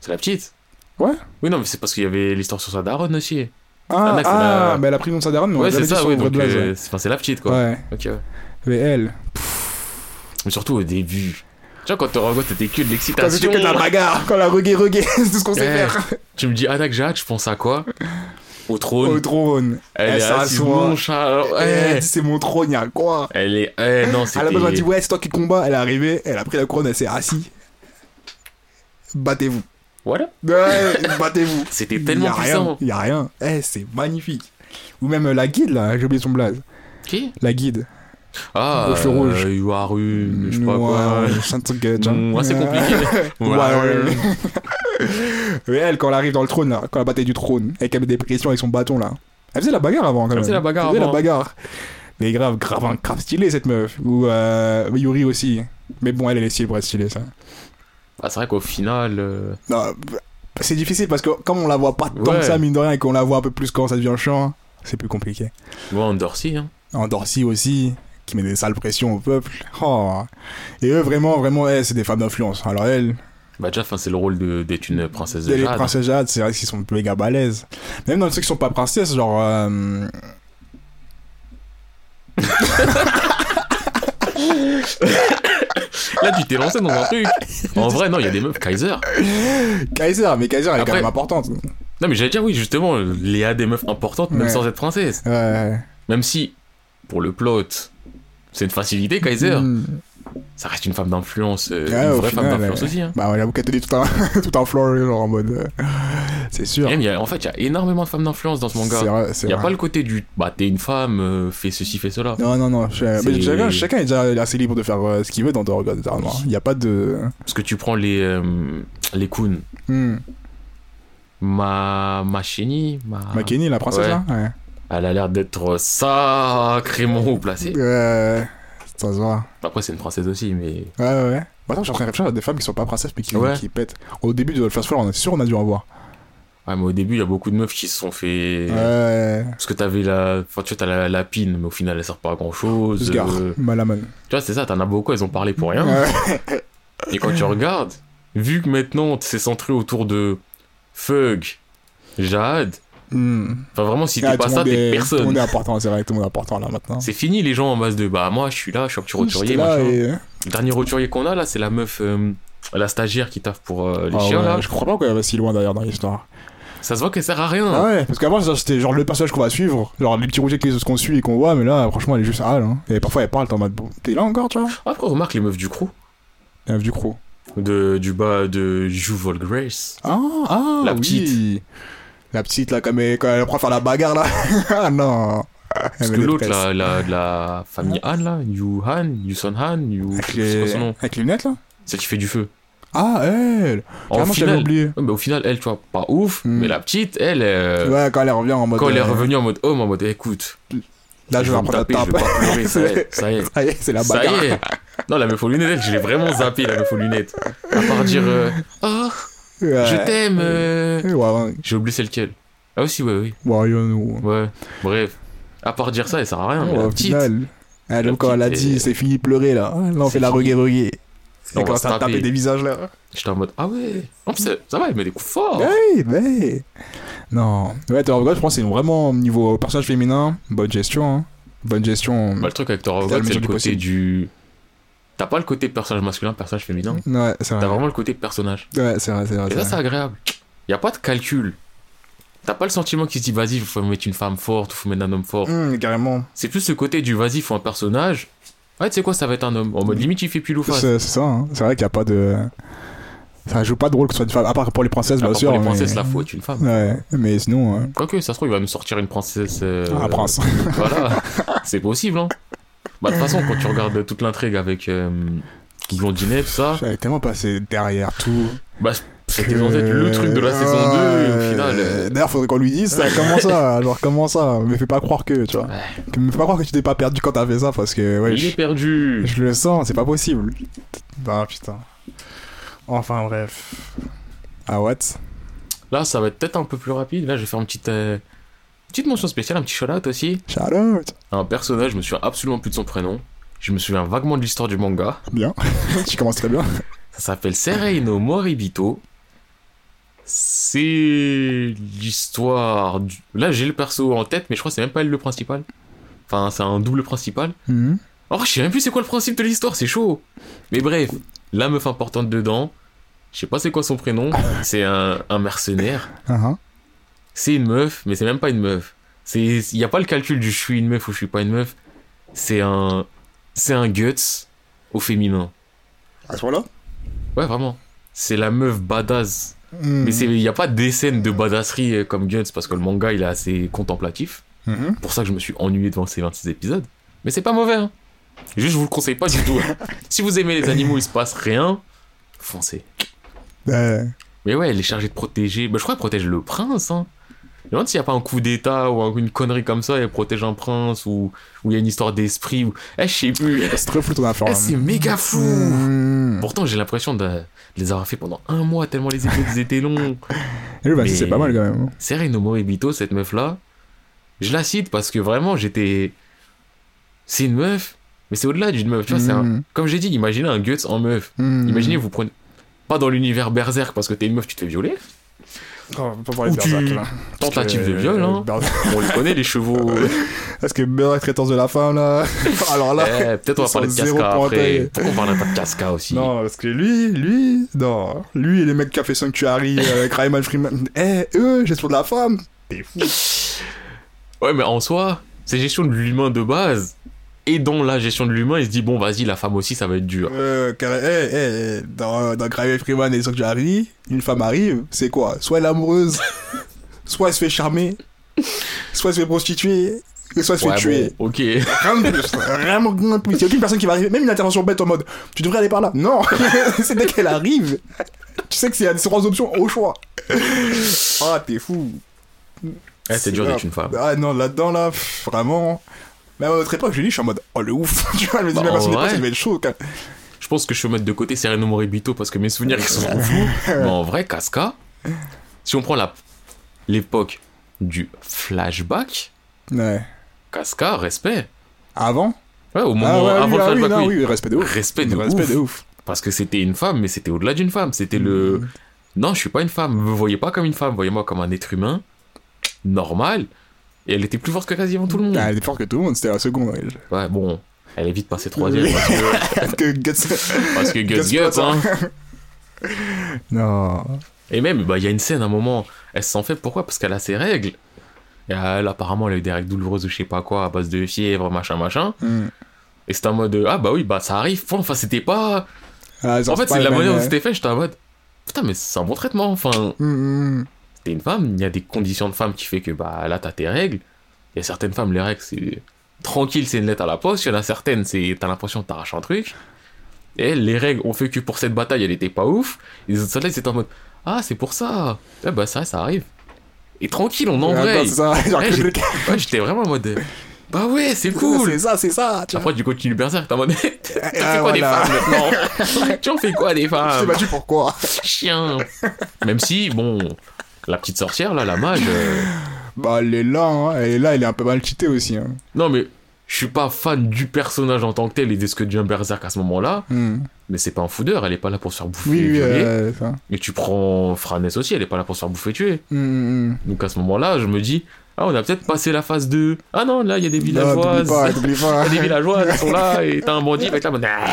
C'est la petite? Ouais. Oui, non, mais c'est parce qu'il y avait l'histoire sur sa daronne aussi. Ah, c'est ah la- mais elle a pris le nom de sa daronne, mais on Ouais, c'est dit ça, vrai donc euh, ouais. c'est la petite quoi. Ouais. Ok, ouais. Mais elle, Mais surtout au début. Tu vois, quand t'es regardes, t'étais que de quand l'excitation. c'était que de la bagarre, quand la reggae reggae, c'est tout ce qu'on sait Ouais. faire. Tu me dis Anak Jad, je pense à quoi? Au trône. Au trône. Elle Elle est assise s'assoit. nonchalant. Eh, Ouais. c'est mon trône, y'a quoi? Elle est. Eh, non, on a dit, c'était. ouais, c'est toi qui combat. Elle est arrivée, elle a pris la couronne, elle s'est assise. Battez-vous. Voilà. Ouais, battez-vous. C'était Y tellement a rien, puissant. y a rien. Eh, c'est magnifique. Ou même euh, la guide, là, j'ai oublié son blaze. Qui? La guide. Ah, Au feu rouge. euh, je sais pas quoi. c'est un truc, euh, tu vois. Mm, ouais, c'est compliqué. Ouais, ouais. Mais elle, quand elle arrive dans le trône, là, quand la bataille du trône, et qu'elle met des pressions avec son bâton, là. Elle faisait la bagarre avant, quand Elle même. faisait la bagarre Elle faisait avant. la bagarre. Mais grave, grave, grave stylée, cette meuf. Ou euh, Yuri aussi. Mais bon, elle, elle est stylée pour être stylée, ça. Ah, c'est vrai qu'au final. euh, Non, c'est difficile parce que comme on la voit pas tant Ouais. que ça, mine de rien, et qu'on la voit un peu plus quand ça devient chiant, c'est plus compliqué. Hein. En Dorcy aussi, qui met des sales pressions au peuple. Oh. Et eux, vraiment, vraiment, eh, c'est des femmes d'influence. Alors elle, Bah, déjà, c'est le rôle d'être une princesse de les Jade. princesses Jade, c'est vrai qu'ils sont méga balèzes. Même dans ceux qui sont pas princesses, genre. euh, Là, tu t'es lancé dans un truc. En vrai, non, il y a des meufs Kaiser. Kaiser, mais Kaiser, elle est Après- quand même importante. Non, mais j'allais dire, oui, justement, il y a des meufs importantes, même Ouais. sans être princesse. Ouais. Même si, pour le plot, c'est une facilité, Kaiser. Mm. Ça reste une femme d'influence, euh, Ouais, une vraie final, femme d'influence euh, aussi. Hein. Bah, ouais, j'avoue qu'elle te dit tout un, tout un floor, genre en mode. euh, C'est sûr. Et même, il y a- en fait, il y a énormément de femmes d'influence dans ce manga. Il n'y a vrai. pas le côté du bah t'es une femme, euh, fais ceci, fais cela. Non, non, non. mais chacun, chacun est déjà assez libre de faire euh, ce qu'il veut dans Dorog, littéralement. Il n'y a pas de. Parce que tu prends les euh, les Kun, Hmm. ma Machini, ma... Makeni, la princesse, Ouais. là elle a l'air d'être sacrément haut placée. Ouais. Ça se voit. Après c'est une princesse aussi, mais Ouais, ouais, ouais. Maintenant, je suis en train de réfléchir à des femmes qui sont pas princesses, mais qui, Ouais. qui pètent. Au début de First Floor, on est sûr, on a dû en voir. ouais, mais au début il y a beaucoup de meufs qui se sont fait. Ouais. Parce que t'avais la, enfin tu vois t'as la lapine, mais au final elle sert pas à grand chose. Sgar, Malaman. Tu vois c'est ça, t'en as beaucoup, elles ont parlé pour rien. Ouais. Et quand tu regardes, vu que maintenant c'est centré autour de Fug, Jade, Hmm. enfin vraiment si Ah, t'es pas tout le ça, t'es est- Tout le personne. monde est important, c'est vrai, tout le monde est important là maintenant. C'est fini les gens en base de bah moi je suis là, je suis un petit roturier. Et. Le dernier roturier qu'on a là, c'est la meuf, euh, la stagiaire qui taffe pour euh, les Ah chiens ouais, là. Je crois pas qu'elle va si loin d'ailleurs dans l'histoire. Ça se voit qu'elle sert à rien. Ah ouais, parce qu'avant c'était genre le personnage qu'on va suivre, genre les petits qui- qu'on suit et qu'on voit, mais là franchement elle est juste hal. Hein. Et parfois elle parle, t'es en mode bon, t'es là encore, tu vois Après remarque les meufs du crew, Elle a du crew. de, du bas de Juval Grace. Ah, ah, La oui. La petite là, comme elle, quand elle apprend à faire la bagarre là. ah non. Parce que l'autre la, de la famille Han là, Yu Han, Yu Son Han, Yu. Avec les... son nom. Avec les lunettes là Celle qui fait du feu. Ah, elle En final, oublié. Mais au final, elle, tu vois, pas ouf, Mm. mais la petite, elle, euh, Ouais, quand elle revient en mode. quand elle est euh, revenue en mode homme, en mode écoute, Là, je vais la taper, je vais tape. pas pleurer, ça y est, ça y est. Ça c'est la Ça bagarre. y est. Non, la meuf aux lunettes, elle, je l'ai vraiment zappé, la meuf aux lunettes. À part dire, euh, oh, Ouais. je t'aime. euh. Ouais, ouais. J'ai oublié c'est lequel. Ah aussi, ouais, oui. Ouais, yo, nous. Ouais. Bref. À part dire ça, elle sert à rien. mais Ouais, la au petite, final. Elle, La quand elle a dit, est- c'est fini de pleurer là. Là, on fait la reggae reggae. Et quand ça taper des visages là. J'étais en mode, ah ouais. En plus, ça va, elle met des coups forts. Ouais, mais. Non. Ouais, Thor of God, je pense que c'est vraiment niveau personnage féminin, bonne gestion. Hein. Bonne gestion. Bah, le truc avec Thor of God, c'est le du côté possible. du. T'as pas le côté personnage masculin, personnage féminin. Ouais, c'est vrai. T'as vraiment le côté personnage. Ouais, c'est vrai, c'est vrai. Et ça, c'est agréable. Y a pas de calcul. T'as pas le sentiment qui se dit, vas-y, il faut mettre une femme forte, il faut mettre un homme fort. Hum, carrément. C'est plus le côté du, vas-y, il faut un personnage. Ouais, tu sais quoi, ça va être un homme? En mode limite, il fait pile ou face. C'est ça, hein. c'est vrai qu'il n'y a pas de. Ça joue pas de rôle que ce soit une femme, à part pour les princesses, bien part sûr. pour les mais- princesses, là, faut être une femme. Ouais, mais sinon. euh, Quoique, ça se trouve, il va nous sortir une princesse. euh, Un prince. Voilà, c'est possible, hein. Bah, de toute façon, quand tu regardes toute l'intrigue avec euh, Blondinet, tout ça, J'avais tellement passé derrière tout. bah, c'était censé être le truc de la saison 2, et au final. euh, D'ailleurs, faudrait qu'on lui dise ça, comment ça Genre, comment ça? Me fais pas croire que, tu vois. Ouais. Que- Me fais pas croire que tu t'es pas perdu quand t'as fait ça parce que, ouais, il je, est perdu. je le sens, c'est pas possible. Ah putain. Enfin, bref. Ah, what? Là, ça va être peut-être un peu plus rapide. Là, je vais faire une petite, euh, petite mention spéciale, un petit shout-out aussi. Shout out Un personnage, je me souviens absolument plus de son prénom. Je me souviens vaguement de l'histoire du manga. Bien. tu commences très bien. Ça s'appelle Sereino Moribito. C'est l'histoire du... Là, j'ai le perso en tête, mais je crois que c'est même pas elle le principal. Enfin, c'est un double principal. Mhm. Oh, je sais même plus c'est quoi le principe de l'histoire, c'est chaud. Mais bref, la meuf importante dedans, je sais pas c'est quoi son prénom, c'est un, un mercenaire. Ah, ah. C'est une meuf, mais c'est même pas une meuf. C'est, il y a pas le calcul du je suis une meuf ou je suis pas une meuf. C'est un, c'est un guts au féminin. À ce moment-là Ouais, vraiment. C'est la meuf badass. Mhm. Mais il y a pas des scènes de badasserie euh, comme Guts parce que le manga il est assez contemplatif. Mhm. Pour ça que je me suis ennuyé devant ces 26 épisodes. Mais c'est pas mauvais, hein. Juste, je vous le conseille pas du tout. si vous aimez les animaux, il se passe rien, foncez. Ouais. Mais ouais, elle est chargée de protéger. Bah, je crois qu'elle protège le prince, hein. Je me demande s'il n'y a pas un coup d'état ou un- une connerie comme ça, elle protège un prince ou il y a une histoire d'esprit ou. Eh, je sais plus. C'est très flou ton affaire. Eh, là. c'est méga fou. Mhm. Pourtant, j'ai l'impression de, de les avoir fait pendant un mois tellement les épisodes étaient longs. Eh oui, bah, c'est pas mal quand même. Sereno Moribito, cette meuf-là, je la cite parce que vraiment, j'étais. C'est une meuf, mais c'est au-delà d'une meuf. Tu vois, c'est un. Mhm. Comme j'ai dit, imaginez un Guts en meuf. Mhm. Imaginez, vous prenez. Pas dans l'univers berserk parce que t'es une meuf, tu te fais violer. Oh, on peut parler Ou de tu- Berserk, là. Tentative que- de viol, hein. Berserk- On les connaît, les chevaux. Parce que Berserk traitance de la femme là. Alors là. Eh, Peut-être on va parler de Casca point après. Pourquoi on parle pas de Casca aussi Non, parce que lui, lui, non. Lui et les mecs qui a fait Sanctuary avec Rayman Freeman. Eh, eux, gestion de la femme. T'es fou. Ouais, mais en soi, c'est gestion de l'humain de base. Et dans la gestion de l'humain, il se dit bon, vas-y, la femme aussi, ça va être dur. Euh, car, eh, eh, eh, dans, dans Rayman Freeman et Sanctuary, une femme arrive, c'est quoi? Soit elle est amoureuse, soit elle se fait charmer, soit elle se fait prostituer, soit elle se fait Ouais, tuer. bon, ok. Rien de plus. Vraiment rien de plus. Il y a aucune personne qui va arriver, même une intervention bête en mode Tu devrais aller par là. Non C'est dès qu'elle arrive. Tu sais que c'est trois options au choix. Ah, t'es fou. Eh, c'est dur d'être une femme. Ah non, là-dedans, là, pff, vraiment. Même à notre époque, je dis, je suis en mode Oh le ouf. tu vois, je me dis, Bah, même à son époque, ça devait être chaud. quand- Je pense que je peux mettre de côté Sereno Moribito parce que mes souvenirs ils sont flous. Mais en vrai, Casca, si on prend la l'époque du flashback, Ouais. Casca, respect. Avant? Ouais, au Ah moment ouais, avant oui, le ah oui, flashback, non, oui. oui, respect de ouf. Respect de respect ouf. de ouf. Parce que c'était une femme, mais c'était au-delà d'une femme. C'était le. Mm. Non, je suis pas une femme. Me voyez pas comme une femme. Voyez-moi comme un être humain normal. Et elle était plus forte que quasiment tout le monde. Ah, elle était forte que tout le monde, c'était la seconde. ouais. Ouais, bon. Elle est vite passée troisième parce que, Guts. parce que Guts Guts hein. Non. Et même, bah, il y a une scène, à un moment, elle s'en fait pourquoi? Parce qu'elle a ses règles. Et elle, apparemment, elle a eu des règles douloureuses ou je sais pas quoi, à base de fièvre, machin, machin. Mm. Et c'était en mode, euh, ah bah oui, bah ça arrive. Enfin, c'était pas. Ah, En fait, c'est la manière dont c'était fait, j'étais en mode, putain, mais c'est un bon traitement. Enfin, Mm, mm. T'es une femme, il y a des conditions de femme qui fait que, bah là, t'as tes règles. Il y a certaines femmes, les règles, c'est tranquille, c'est une lettre à la poste. Il y en a certaines, c'est t'as l'impression que t'arraches un truc. Et les règles ont fait que pour cette bataille, elle était pas ouf. Et les autres soldats, ils étaient en mode Ah, c'est pour ça. Ouais, bah, ça, ça arrive. Et tranquille, on Ouais, embraye. genre, Ouais, j'étais vraiment en mode Bah ouais, c'est cool. C'est ça, c'est ça. Tu vois. Après, tu continues Berserk, t'es en mode T'as fait Ah, quoi des femmes maintenant Tu en fais quoi des Je t'ai femmes? battu pourquoi Chien Même si, bon, la petite sorcière, là, la mage. euh, Bah, elle est là, hein. Elle est là, elle est un peu mal cheatée aussi. Hein. Non, mais je suis pas fan du personnage en tant que tel et de ce que devient Berserk à ce moment-là. Hmm. Mais c'est pas un foudeur, elle est pas là pour se faire bouffer Oui, et violer. euh. Et tu prends Franes aussi, elle est pas là pour se faire bouffer et tuer. Hmm, hmm. Donc à ce moment-là, je me dis, ah, on a peut-être passé la phase 2. Ah non, là, il y a des villageoises. Il y a des villageoises, elles sont là, et t'as un bandit, en mode, Ah.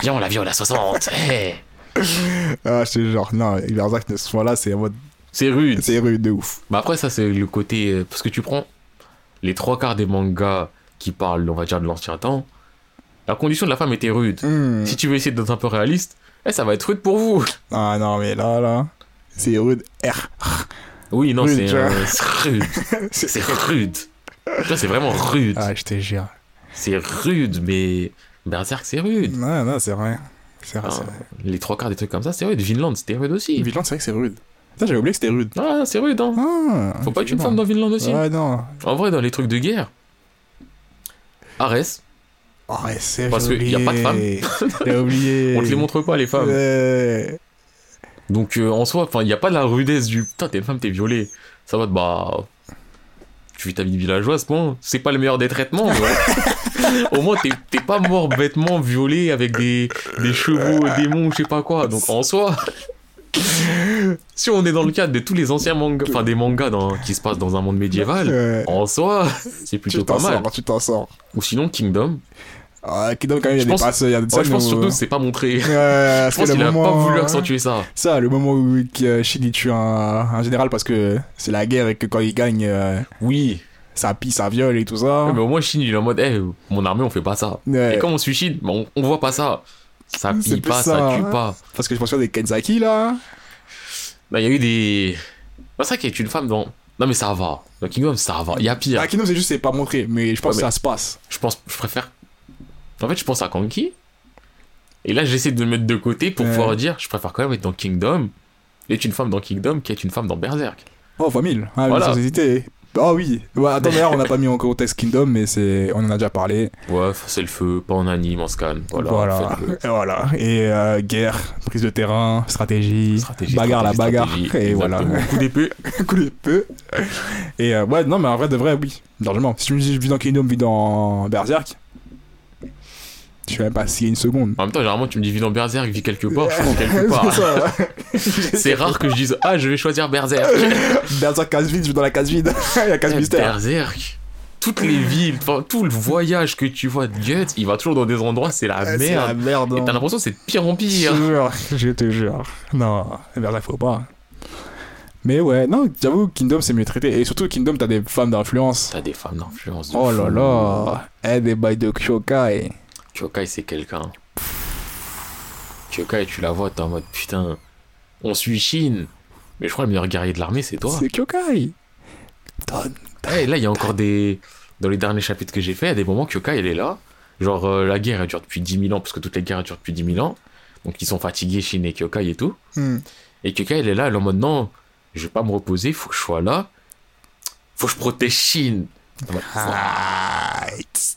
Viens, on la viole à 60. hey. Ah, je te jure, non, Berserk, ce moment-là, c'est en mode. C'est rude. C'est rude de ouf. Bah après, ça, c'est le côté. euh, Parce que tu prends les trois quarts des mangas qui parlent, on va dire, de l'ancien temps. La condition de la femme était rude. Hmm. Si tu veux essayer d'être un peu réaliste, eh, ça va être rude pour vous. Ah non, mais là, là, c'est rude. R. Oui, non, c'est euh, c'est rude. C'est rude. C'est vraiment rude. Ah, je te jure. C'est rude, mais Berserk, c'est rude. Non, non, c'est vrai. C'est vrai, c'est vrai. les trois quarts des trucs comme ça, c'est rude. Vinland, c'était rude aussi. Vinland, c'est vrai que c'est rude. J'avais oublié que c'était rude. Ah, c'est rude, hein. Ah, Faut pas être une femme dans Vinland aussi. Ouais, non. En vrai, dans les trucs de guerre, Ares, Oh, ouais, c'est Parce j'ai que y a pas de oublié. J'ai oublié. on te les montre pas, les femmes. Ouais. Donc euh, en soi, il n'y a pas de la rudesse du putain, t'es une femme, t'es violée. Ça va, bah. Tu vis ta vie villageoise, bon, c'est pas le meilleur des traitements, au moins t'es pas mort bêtement violé avec des, des chevaux, démons, je sais pas quoi. Donc en soi, si on est dans le cadre de tous les anciens mangas, enfin des mangas dans- qui se passent dans un monde médiéval, Ouais. en soi, c'est plutôt pas mal. sors, tu t'en sors. Ou sinon Kingdom. Ah, Kingdom, quand même, il y a Je des pense- passes, il y a des Ouais, je pense où- surtout que c'est pas montré. Je pense qu'il a pas voulu accentuer ça. Ça, le moment où euh, Shin il tue un, un général parce que c'est la guerre et que quand il gagne, euh, Oui, ça pille, ça viole et tout ça. Ouais, mais au moins Shin il est en mode, Eh, mon armée on fait pas ça. Ouais. Et comme on bah, on, on voit pas ça. Ça pille pas, ça, ça, tue hein. pas. Parce que je pense qu'il y a des Kenzaki là. Bah, il y a eu des. Bah, c'est vrai qu'il y a une femme dans. Non, mais ça va. Dans Kingdom, ça va. Il y a pire. Ah, Kingdom, c'est juste, c'est pas montré, mais je pense Ouais, que ça se passe. Je pense, je préfère. En fait, je pense à Kanki. Et là, j'essaie de le mettre de côté pour Ouais. pouvoir dire, je préfère quand même être dans Kingdom. Être une femme dans Kingdom qui est une femme dans Berserk. Oh, fois 1000. Ah, Voilà. sans hésiter. Ah oui. Ouais, attends, d'ailleurs, on n'a pas mis en contexte Kingdom, mais c'est, on en a déjà parlé. Ouais, c'est le feu, pas en anime, en scan. Voilà. Voilà. Et voilà. Et euh, guerre, prise de terrain, stratégie, Stratégie, bagarre la bagarre. stratégie, Et voilà. Coup d'épée. coup d'épée. Et euh, ouais, non, mais en vrai, de vrai, oui. Largement. Si tu me dis, je vis dans Kingdom, je vis dans Berserk, je vais même pas s'il y a une seconde. En même temps, généralement, tu me dis dans Berserk, vis quelque part, je prends quelque c'est part. C'est rare que je dise Ah, je vais choisir Berserk. Berserk case vide, je vais dans la case vide. Il y a case mystère. Berserk. Toutes les villes, tout le voyage que tu vois de Guts, il va toujours dans des endroits, c'est la Ouais, C'est la merde. merde. Et t'as hein. l'impression que c'est de pire en Je te pire. jure, je te jure. Non, Berserk, faut pas. Mais ouais, non, j'avoue, Kingdom, c'est mieux traité. Et surtout, Kingdom, t'as des femmes d'influence. T'as des femmes d'influence. de Oh là là. Eh, des bails de Kyokai. Kyokai, c'est quelqu'un. Kyokai, tu la vois, t'es en mode putain, on suit Shin. Mais je crois le meilleur guerrier de l'armée, c'est toi. C'est Kyokai. Donne. Eh, là, il y a encore des. Dans les derniers chapitres que j'ai fait, il y a des moments, Kyokai, elle est là. Genre, euh, la guerre, elle dure depuis 10 000 ans, parce que toutes les guerres, elles durent depuis 10 000 ans. Donc, ils sont fatigués, Shin et Kyokai et tout. Hmm. Et Kyokai, elle est là, elle est en mode non, je vais pas me reposer, faut que je sois là. Faut que je protège mode, Right.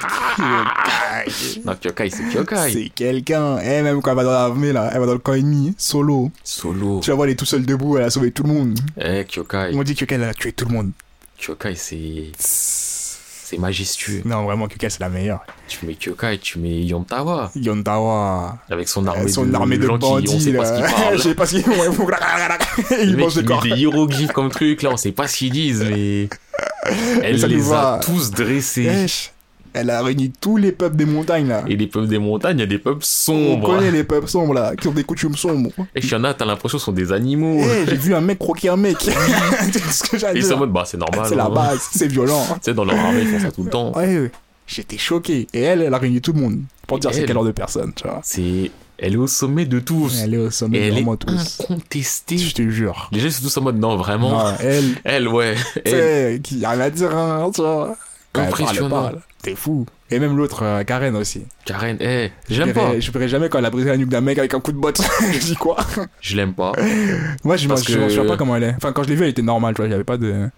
Kyokai. Non, Kyokai, c'est Kyokai. C'est quelqu'un. Eh, même quand elle va dans l'armée, là, elle va dans le camp ennemi, solo. Solo. Tu vas voir, elle est tout seule debout, elle a sauvé tout le monde. Eh, Kyokai. On dit que Kyokai, elle a tué tout le monde. Kyokai, c'est. C'est majestueux. Non, vraiment, Kyokai, c'est la meilleure. Tu mets Kyokai, tu mets Yontawa. Yontawa. Avec son armée, son de, armée de gens bandits, qui, on sait pas ce qu'ils parlent. Je sais pas ce qu'ils font. Ils mangent il des corps. met des hiéroglyphes comme truc, là, on sait pas ce qu'ils disent, mais. Elle les va. a tous dressés. Elle a réuni tous les peuples des montagnes, là. Et les peuples des montagnes, il y a des peuples On sombres. connaît les peuples sombres, là, qui ont des coutumes sombres. Et il y en a, t'as l'impression, sont des animaux. Eh, j'ai vu un mec croquer un mec. c'est ce que ils sont en mode, bah, c'est normal. C'est la hein. base, c'est violent. Tu sais, dans leur armée, ils font ça tout le temps. Ouais, ouais. J'étais choqué. Et elle, elle a réuni tout le monde. Pour dire c'est elle quelle heure de personne, tu vois. C'est. Elle est au sommet de tous. Elle est au Et sommet de elle vraiment est tous. incontestée. Je te jure. Les gens, ils sont tous en mode, non, vraiment. Non, elle, Elle, ouais. Elle, qui a rien à dire, hein, tu vois. Parle, Impressionnant. parle. Fou. Et même l'autre, euh, Karen aussi. Karen, eh, Je j'aime pas. Je verrai jamais quand elle a brisé la nuque d'un mec avec un coup de botte. je dis quoi? Je l'aime pas. Moi, je m'en que- souviens pas comment elle est. Enfin, quand je l'ai vue, elle était normale, tu vois. Il avait pas de.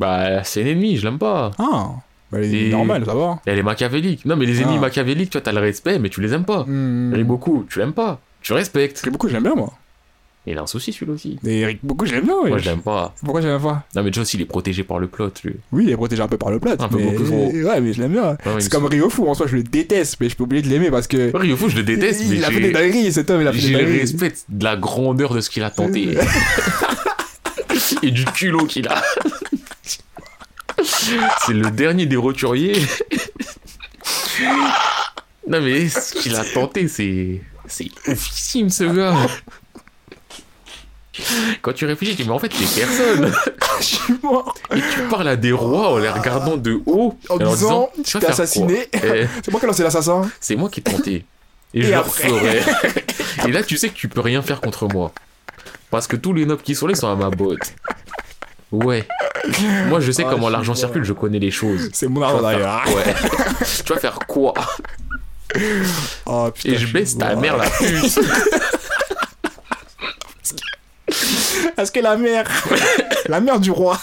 Bah, c'est une ennemie, je l'aime pas. Ah bah, Elle est Et- normale, ça va. Elle est machiavélique. Non, mais les ennemis Ah. machiavéliques, tu vois, t'as le respect, mais tu les aimes pas. Hmm. Eric beaucoup, tu l'aimes pas. Tu respectes. Eric beaucoup, je l'aime bien, moi. Il a un souci, celui-là aussi. Et Eric beaucoup, je l'aime bien, oui. Moi, je l'aime pas. Pourquoi je l'aime pas? Non, mais aussi, il est protégé par le plot, lui. Oui, il est protégé un peu par le plat. Un peu mais... beaucoup trop. Ouais, mais je l'aime bien. Il C'est me comme Ryofu, en soi, je le déteste, mais je peux oublier de l'aimer parce que. Ryofu, je le déteste, il mais a fait des j'ai dingueries, cet homme, il a fait des j'ai le dingueries. respect de la grandeur de ce qu'il a tenté. Et du culot qu'il a. C'est le dernier des roturiers. Non, mais ce qu'il a tenté, c'est. C'est oufissime, ce gars. Quand tu réfléchis, tu dis, mais en fait, t'es personne. Je suis mort. Et tu parles à des rois en les regardant de haut. En et disant, tu t'es assassiné. quoi Eh, C'est moi qui ai lancé l'assassin. C'est moi qui ai tenté. Et, Et je le après referai. Et là, tu sais que tu peux rien faire contre moi. Parce que tous les nobles qui sont là, ils sont à ma botte. Ouais. Moi, je sais Ah, comment l'argent circule, je connais les choses. C'est mon argent d'ailleurs. faire- Ouais. tu vas faire quoi Oh, putain, Et je baisse ta mère, la puce. Parce que la mère, la mère du roi,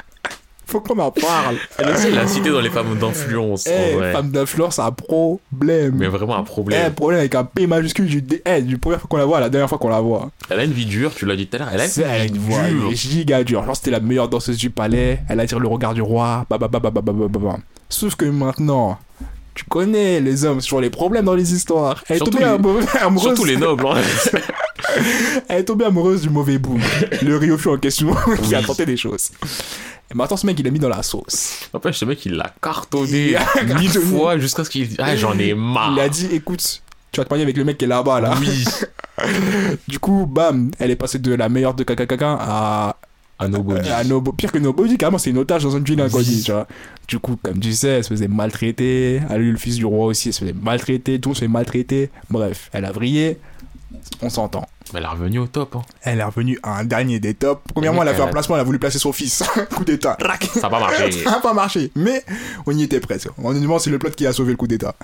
faut qu'on en parle. Elle aussi l'a cité dans les femmes d'influence. Hey, eh, femmes d'influence, c'est un problème. Mais vraiment un problème. Un problème avec un P majuscule du, D... Eh, du première fois qu'on la voit la dernière fois qu'on la voit. Elle a une vie dure, tu l'as dit tout à l'heure. Elle a une vie, dure. Giga dure. Genre, c'était la meilleure danseuse du palais. Elle attire le regard du roi. Bah, bah, bah, bah, bah, bah, bah, bah. Sauf que maintenant, tu connais les hommes, c'est toujours les problèmes dans les histoires. Elle surtout, les... amoureuse. Surtout les nobles. Hein. Elle est tombée amoureuse du mauvais bout. le Ryofu en question qui a tenté des choses. Et maintenant, ce mec, il l'a mis dans la sauce. Après, ce mec, il l'a cartonné mille fois jusqu'à ce qu'il dise Ah, j'en ai marre. Il a dit, écoute, tu vas te marier avec le mec qui est là-bas, là. Oui. Du coup, bam, elle est passée de la meilleure de Kakakaka à À nobody. à Nobo- pire que Nobody, carrément, c'est une otage dans une ville inconnue, tu vois. Du coup, comme tu sais, elle se faisait maltraiter. Elle a eu le fils du roi aussi, elle se faisait maltraiter. Tout le monde se fait maltraiter. Bref, elle a vrillé. On s'entend. Elle est revenue au top. Hein. Elle est revenue à un dernier des tops. Premièrement, elle a fait un placement, elle a voulu placer son fils. coup d'état. Ça n'a pas marché. Ça n'a pas marché. Mais on y était presque. Honnêtement, c'est le plot qui a sauvé le coup d'état.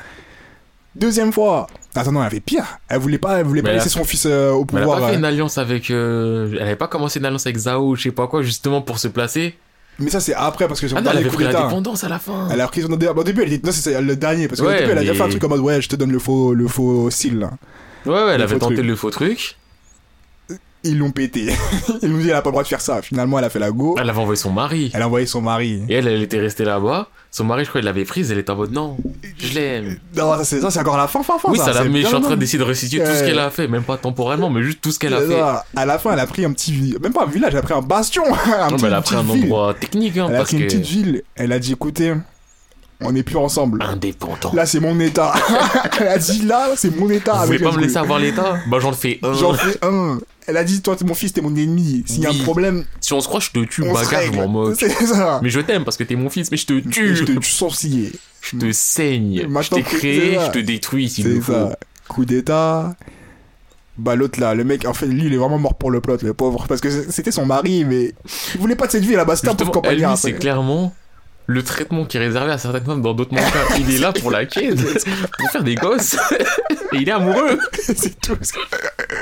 Deuxième fois. Attends, non, elle avait pire. Elle voulait pas, elle voulait pas laisser son fils euh, au Mais elle a pouvoir. pas fait euh. une alliance avec. euh, Elle avait pas commencé une alliance avec Zao, je sais pas quoi, justement pour se placer. Mais ça, c'est après, parce que Ah non, elle avait pris la d'état. dépendance à la fin. Elle a pris son dé- Au début, elle était. Non, c'est le dernier. Parce qu'au Ouais, début, elle a déjà mais- fait un truc en mode Ouais, je te donne le faux, le faux style là. Ouais, ouais, elle Le avait tenté truc. le faux truc. Ils l'ont pété. Ils nous dit Elle a pas le droit de faire ça. Finalement, elle a fait la go. Elle avait envoyé son mari. Elle a envoyé son mari. Et elle, elle était restée là-bas. Son mari, je crois, il l'avait prise. Elle était en mode non, je l'aime. Non, ça, c'est ça, c'est encore la fin, fin, fin. Oui, ça, là, c'est mais je suis en train d'essayer de restituer tout ce qu'elle a fait. Même pas temporellement, mais juste tout ce qu'elle a fait. ça. À la fin, elle a pris un petit. vi- Même pas un village, elle a pris un bastion. un Non, petit- mais elle a pris un ville. endroit technique, hein, Elle a pris une petite ville. Elle a dit Écoutez, on n'est plus ensemble. Indépendant. Là, c'est mon état. elle a dit Là, c'est mon état. Vous voulez pas me laisser avoir l'état? Bah, j'en fais un. J'en fais un. Elle a dit Toi, t'es mon fils, t'es mon ennemi. S'il y a Oui. un problème, Si on se croit, je te tue, on se bagarre, je règle. m'en moque. C'est ça. Mais je t'aime parce que t'es mon fils, mais je te tue. Je te tue sans scier. Je te saigne. Je Maintenant, t'ai c'est créé, ça. je te détruis s'il C'est le faut. ça. Coup d'état. Bah l'autre là, le mec, en fait, lui, il est vraiment mort pour le plot, le pauvre. Parce que c'était son mari, mais il voulait pas de cette vie là-bas. C'était un pauvre Justement, elle, c'est clairement le traitement qui est réservé à certaines femmes dans d'autres mangas. Il est là pour la quête, pour faire des gosses. Et il est amoureux. c'est tout.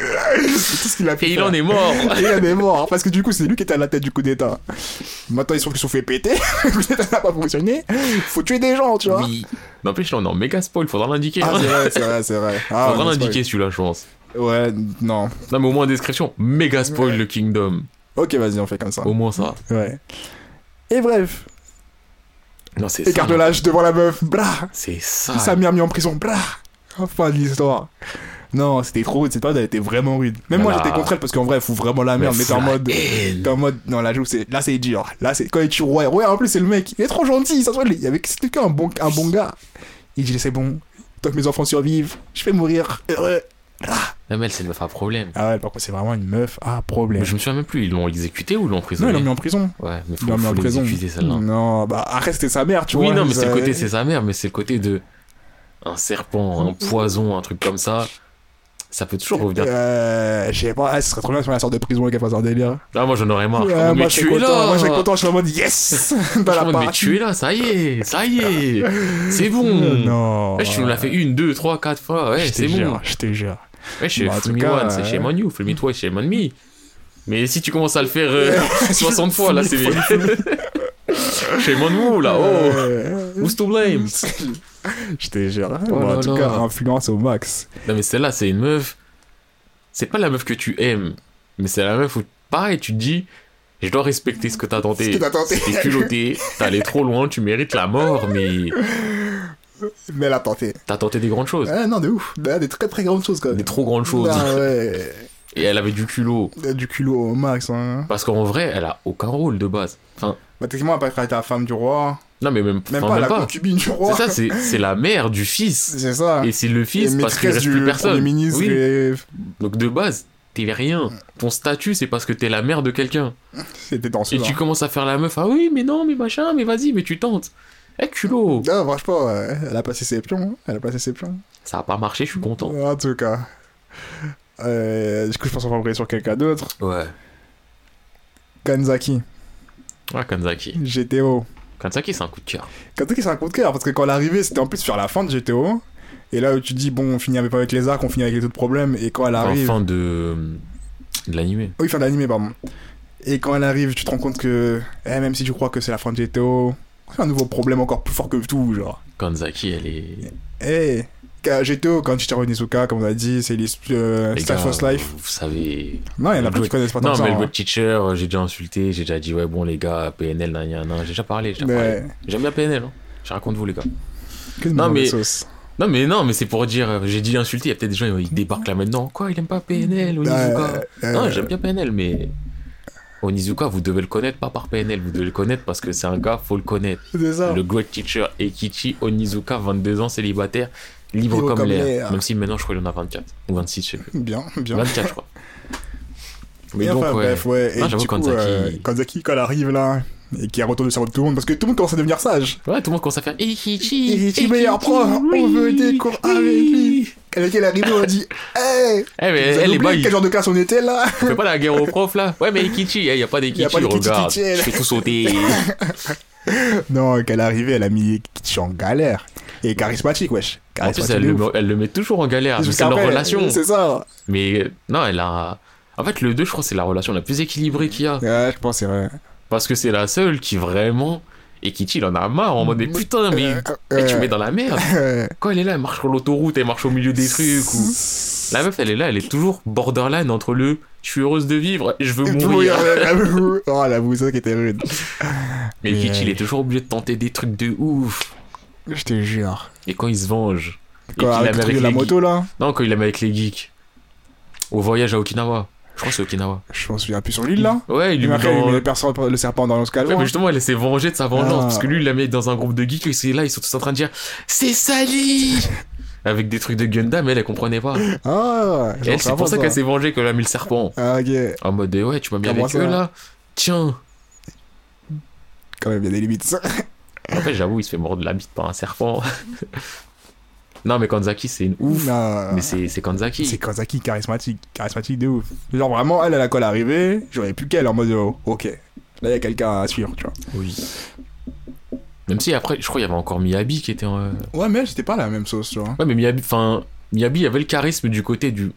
Ce- c'est tout ce qu'il a pu Et il en est mort. Et il en est mort. Parce que du coup, c'est lui qui était à la tête du coup d'état. Maintenant, ils sont sont fait péter. le coup d'état n'a pas fonctionné. Faut tuer des gens, tu vois. Oui. N'empêche, là, on est en méga spoil. Faudra l'indiquer. Ah, hein. c'est vrai, c'est vrai, c'est vrai. Ah, Faudra l'indiquer celui-là, je pense. Ouais, non. Non, mais au moins description. Méga spoil Ouais. le Kingdom. Ok, vas-y, on fait comme ça. Au moins ça. Ouais. Et bref, Non, c'est ça. écartelage devant la meuf. Blah. C'est ça. Ça m'a mis en prison. Blah. Fin de l'histoire. Non, c'était trop rude. Cette période, elle était vraiment rude. Même moi, Voilà. j'étais contre elle parce qu'en vrai, elle fout vraiment la merde. Mais t'es en mode. T'es en mode. Non, là, j'avoue, c'est. Là, c'est dur. Là, c'est. Quand il tue Roy. Roy, en plus, c'est le mec. Il est trop gentil. Ça se voit, il y avait. C'était qu'un bon, un bon gars. Il dit, c'est bon. Tant que mes enfants survivent, je vais mourir heureux. Non, mais elle, c'est une meuf à problème. Ah ouais, par contre, c'est vraiment une meuf à problème. Mais je me souviens même plus. Ils l'ont exécuté ou l'ont Non, emprisonné ils l'ont mis en prison. Ouais, mais faut, Ils l'ont mis faut en prison. celle-là. Non, bah, après, c'était sa mère, tu oui, vois. non, mais c'est le côté, c'est sa mère, mais c'est le côté de un serpent, un poison, un truc comme ça. Ça peut toujours revenir. Euh, je sais pas, ce serait trop bien si on la sorte de prison et qu'elle fasse un délire. Ah, moi j'en aurais marre. Ouais, mais moi, je suis tu es content, là moi, je suis content, je suis en mode yes! Dans Je la mode, mais tu es là, ça y est, ça y est, c'est bon. Non. Ouais, tu nous l'as fait une, deux, trois, quatre fois, ouais, Je te c'est bon. jure, je te jure. Ouais, chez tout Fumi One, c'est chez on you, Fumi Twice, chez me. Mais si tu commences à le faire euh, 60 fois, là, c'est. Chez Mon là, oh, who's to blame? Je te jure. Oh Bon, en tout cas, influence au max. Non, mais celle-là, c'est une meuf. C'est pas la meuf que tu aimes, mais c'est la meuf où, pareil, tu te dis, je dois respecter ce que t'as tenté. Ce que t'as tenté. T'es culotté, t'es allé trop loin, tu mérites la mort, mais Mais elle a tenté. t'as tenté des grandes choses. Ah non, de ouf. Bah, des très très grandes choses quand même. Des trop grandes choses. Ah ouais. Et elle avait du culot. Du culot au max. Hein. Parce qu'en vrai, elle a aucun rôle de base. Enfin, Bah, techniquement, elle a pas été la femme du roi. non, mais même, Même enfin, pas même la concubine du C'est roi. ça, c'est c'est la mère du fils. C'est ça. Et c'est le fils Et parce qu'il reste du plus personne. Ministre Oui. et Donc de base, t'es rien. Ton statut, c'est parce que t'es la mère de quelqu'un. c'était dans ce Et tu commences à faire la meuf. Ah oui, mais non, mais machin, mais vas-y, mais tu tentes. Eh, culot. Ah, franchement, ouais, elle a passé ses pions. hein. Elle a passé ses pions. Ça a pas marché, je suis content. En tout cas. Euh, du coup, je pense qu'on va embrayer sur quelqu'un d'autre. Ouais. Kanzaki, Ouais, Kanzaki. GTO. Kanzaki, c'est un coup de cœur. Kanzaki, c'est un coup de cœur parce que quand elle est arrivée, c'était en plus sur la fin de GTO. Et là où tu dis, bon, on finit pas avec les arcs, on finit avec les autres problèmes. Et quand elle Enfin, arrive. fin de, de l'animé. Oui, fin d'animé, pardon. Et quand elle arrive, tu te rends compte que, eh, même si tu crois que c'est la fin de GTO, c'est un nouveau problème encore plus fort que tout, genre. Kanzaki, elle est. Eh, GTO, quand Chichiro Onizuka, comme on a dit, c'est euh, Life. Vous savez. Non, il y en a le plein qui connaissent pas tant Non, que ça. mais le hein. teacher, j'ai déjà insulté, j'ai déjà dit, ouais, bon, les gars, PNL, nan, nan, nan. J'ai déjà parlé, j'ai. Mais, J'aime bien PNL, hein. Je raconte vous, les gars. que Non, mais- sauce. Non, mais non, mais c'est pour dire, euh, j'ai dit insulter, il y a peut-être des gens, ils débarquent là maintenant. Quoi, il aime pas PNL, Onizuka Euh, euh, Non, j'aime bien PNL, mais. Onizuka, vous devez le connaître, pas par PNL, vous devez le connaître parce que c'est un gars, faut le connaître. Ça. Le great teacher Eikichi Onizuka, 22 ans, célibataire, libre, Libre comme, comme l'air. Même si maintenant, je crois qu'il en a 24 ou 26, je sais plus. Bien, bien. 24, je crois. Mais donc, enfin, ouais. bref, ouais. Et Non, du coup, Kanzaki- euh, Kanzaki, quand elle arrive là, et qui a retourné de tout le monde, parce que tout le monde commence à devenir sage. Ouais, tout le monde commence à faire Eikichi. Eikichi, meilleur prof, on veut des cours avec lui. Quand elle est arrivée, on a dit, hey, Eh, mais elle est quel genre de classe on était là On fait pas la guerre aux profs là Ouais, mais Eikichi, il y a pas d'Eikichi regarde. Je fais tout sauter. Non, quand elle est arrivée, elle a mis Kichi en galère. Et charismatique, wesh. En plus, elle le, met, elle le met toujours en galère. C'est leur relation. C'est ça. Mais euh, non, elle a. En fait, le 2, je crois, c'est la relation la plus équilibrée qu'il y a. Ouais, je pense, c'est vrai. Parce que c'est la seule qui vraiment. Et Kitty, il en a marre en mode, mais putain, mais. Euh, eh, tu euh, me mets dans la merde. euh, Quand elle est là, elle marche sur l'autoroute, elle marche au milieu des trucs. Ou... La meuf, elle est là, elle est toujours borderline entre le je suis heureuse de vivre et je veux mourir. oh, la boussole qui était rude. Mais Mais- Kitty, il est toujours obligé de tenter des trucs de ouf. Je te jure. Et quand il se venge. et Quand qu'il avec avec la moto là, Non, quand il la met avec les geeks. Au voyage à Okinawa. Je crois que c'est Okinawa. je m'en souviens plus sur l'île là. Ouais, il lui Et met dans... le, le serpent dans Ouais, l'escalon. mais justement, elle s'est vengée de sa vengeance Ah. parce que lui, il la met dans un groupe de geeks et c'est là, ils sont tous en train de dire C'est Sally Avec des trucs de Gundam, elle, elle comprenait pas. Ah, Et elle, c'est pour ça qu'elle s'est vengée qu'elle a mis le serpent. Ah, ok. En mode, ouais, tu m'as mis Comment avec eux là Tiens Quand même, il y a des limites. En fait, j'avoue, il se fait mordre la bite par un serpent. non, mais Kanzaki, c'est une ouf. Non. Mais c'est Kanzaki. C'est Kazaki charismatique, charismatique de ouf. Genre vraiment, elle, elle a quoi l'arrivée, j'aurais plus qu'elle en mode oh, ok. Là, il y a quelqu'un à suivre, tu vois. Oui. Même si après, je crois qu'il y avait encore Miyabi qui était en. euh, Ouais, mais elle, c'était pas la même sauce, tu vois. Ouais, mais Miyabi, enfin, Miyabi avait le charisme du côté du.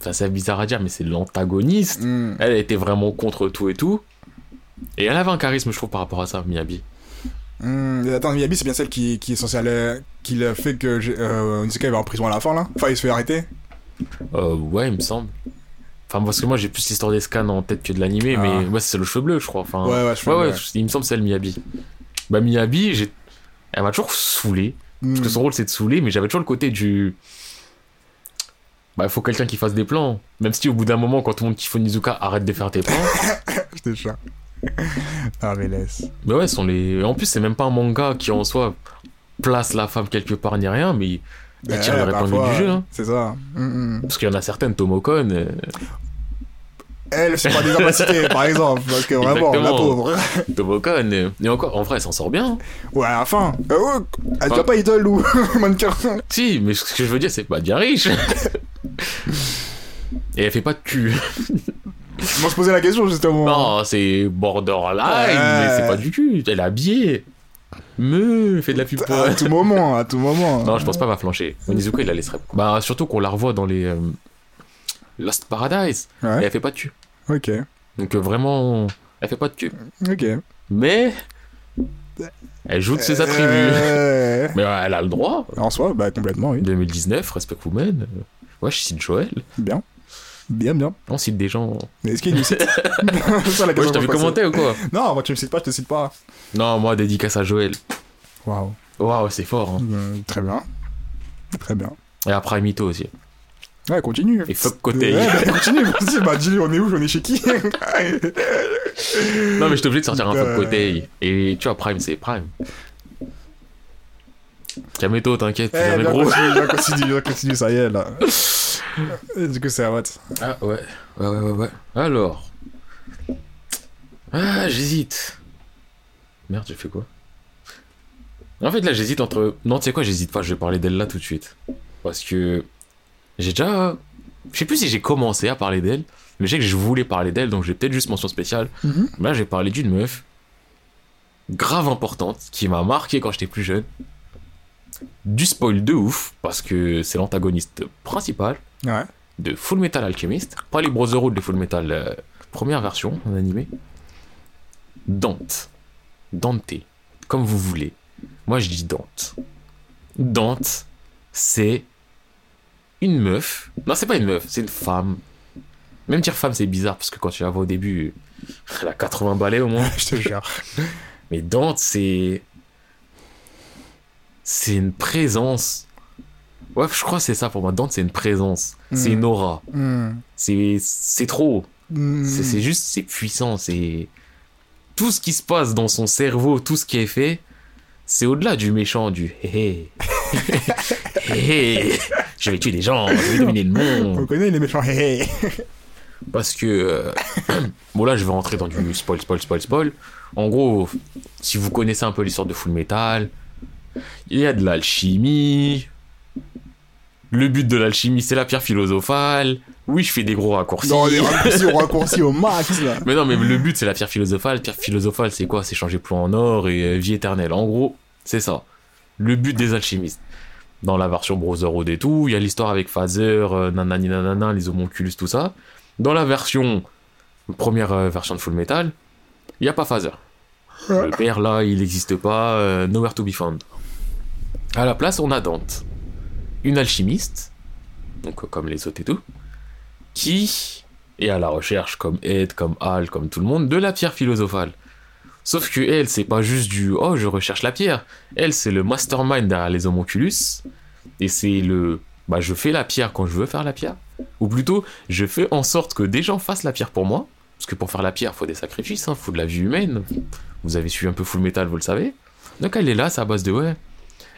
Enfin, c'est bizarre à dire, mais c'est l'antagoniste. Hmm. Elle était vraiment contre tout et tout. Et elle avait un charisme, je trouve, par rapport à ça, Miyabi. Hmm, Attends, Miyabi, c'est bien celle qui, qui est censée aller. qui le fait que euh, Onizuka il va en prison à la fin, là? Enfin, il se fait arrêter? Euh, ouais, il me semble. Enfin, parce que moi, j'ai plus l'histoire des scans en tête que de l'animé, Ah. mais ouais, c'est le cheveu bleu, je crois. Enfin, Ouais, ouais, je ouais, ouais, ouais. il me semble c'est le Miyabi. Bah, Miyabi, j'ai... elle m'a toujours saoulé. Parce que Hmm. son rôle, c'est de saouler, mais j'avais toujours le côté du. Bah, il faut quelqu'un qui fasse des plans. Même si au bout d'un moment, quand tout le monde kiffe Onizuka, arrête de faire tes plans. Je te jure. Ah, mais laisse. mais ouais, sont les. En plus, c'est même pas un manga qui en soi place la femme quelque part ni rien, mais elle tire Ouais, le parfois, du jeu. Hein. C'est ça. Parce qu'il y en a certaines, Tomokon. euh, Elle, c'est pas des capacités, par exemple. Parce que vraiment, la Exactement. pauvre. Tomokon. euh, Et encore, en vrai, elle s'en sort bien. hein. Ouais, à la fin. Euh, elle Enfin- doit pas idole ou mannequin. Si, mais ce que je veux dire, c'est pas bien riche. Et elle fait pas de cul. Moi, je posais la question justement. Non, c'est borderline, mais c'est pas du cul. Elle est habillée. Me, elle fait de la pub. pour- À tout moment, à tout moment. Non, je pense pas va flancher. Onizuka, il la laisserait. Bah, surtout qu'on la revoit dans les euh, Lost Paradise. Et elle fait pas de cul. ok, Donc, euh, vraiment, elle fait pas de cul. ok. Mais. Elle joue de ses attributs. Euh, Mais ouais, elle a le droit. En soi, bah complètement, oui. 2019, Respect Women. euh, Ouais, je cite Joël. Bien. Bien, bien. On cite des gens. Mais est-ce qu'il nous cite C'est ça la Ouais, je t'avais commenté ou quoi. Non, moi tu me cites pas, je te cite pas. Non, moi, dédicace à Joël. Waouh. Waouh, c'est fort. Hein. Euh, très bien. Très bien. Et après, Mito aussi. Ouais, continue. Et fuck côté. Ouais, bah, continue, vas-y, bah dis, on est où, on est chez qui Non, mais j'étais obligé de sortir un fuck Euh. côté. Et tu vois, Prime, c'est Prime. Kameto, t'inquiète, Eh, plus jamais gros. continue, continue, continue, ça y est, là. Du coup, c'est à what Ah ouais, ouais, ouais, ouais, ouais. Alors. Ah, j'hésite. Merde, j'ai fait quoi? En fait, là, j'hésite entre. Non, tu sais quoi, j'hésite pas, je vais parler d'elle là tout de suite. Parce que. J'ai déjà. Je sais plus si j'ai commencé à parler d'elle, mais je sais que je voulais parler d'elle, donc j'ai peut-être juste mention spéciale. Mhm. Là, j'ai parlé d'une meuf. grave importante, qui m'a marqué quand j'étais plus jeune. Du spoil de ouf, parce que c'est l'antagoniste principal Ouais. de Full Metal Alchemist, pas les Brotherhood de Full Metal euh, première version en animé. Dante. Dante. Comme vous voulez. Moi je dis Dante. Dante, c'est une meuf. Non, c'est pas une meuf, c'est une femme. Même dire femme, c'est bizarre parce que quand tu la vois au début, elle a 80 balais au moins. Je te jure. Mais Dante, c'est. C'est une présence. Ouais, je crois que c'est ça pour moi. Dante, c'est une présence. C'est Mm. une aura. Hmm. C'est c'est trop. Hmm. C'est juste, c'est puissant. C'est. Tout ce qui se passe dans son cerveau, tout ce qui est fait, c'est au-delà du méchant, du hé hé. Je vais tuer des gens, je vais dominer le On monde. connaît les méchants. Parce que. euh, bon, là, je vais rentrer dans du spoil, spoil, spoil, spoil. En gros, si vous connaissez un peu l'histoire de Full Metal, il y a de l'alchimie. Le but de l'alchimie, c'est la pierre philosophale. Oui, je fais des gros raccourcis. Non, les raccourcis, on raccourcit au max, là. Mais non, mais le but, c'est la pierre philosophale. Pierre philosophale, c'est quoi? C'est changer plomb en or et euh, vie éternelle. En gros, c'est ça. Le but des alchimistes. Dans la version Brotherhood et tout, il y a l'histoire avec Phaser, euh, nanani nanana, les homonculus, tout ça. Dans la version, première euh, version de Full Metal, il n'y a pas Phaser. Le père, là, il n'existe pas, euh, nowhere to be found. À la place, on a Dante. Une alchimiste, donc comme les autres et tout, qui est à la recherche, comme Ed, comme Al, comme tout le monde, de la pierre philosophale. Sauf que elle, c'est pas juste du oh, je recherche la pierre. Elle, c'est le mastermind derrière les homonculus. Et c'est le bah, je fais la pierre quand je veux faire la pierre. Ou plutôt, je fais en sorte que des gens fassent la pierre pour moi. Parce que pour faire la pierre, faut des sacrifices, hein, faut de la vie humaine. Vous avez suivi un peu Full Metal, vous le savez. Donc elle est là, à base de ouais.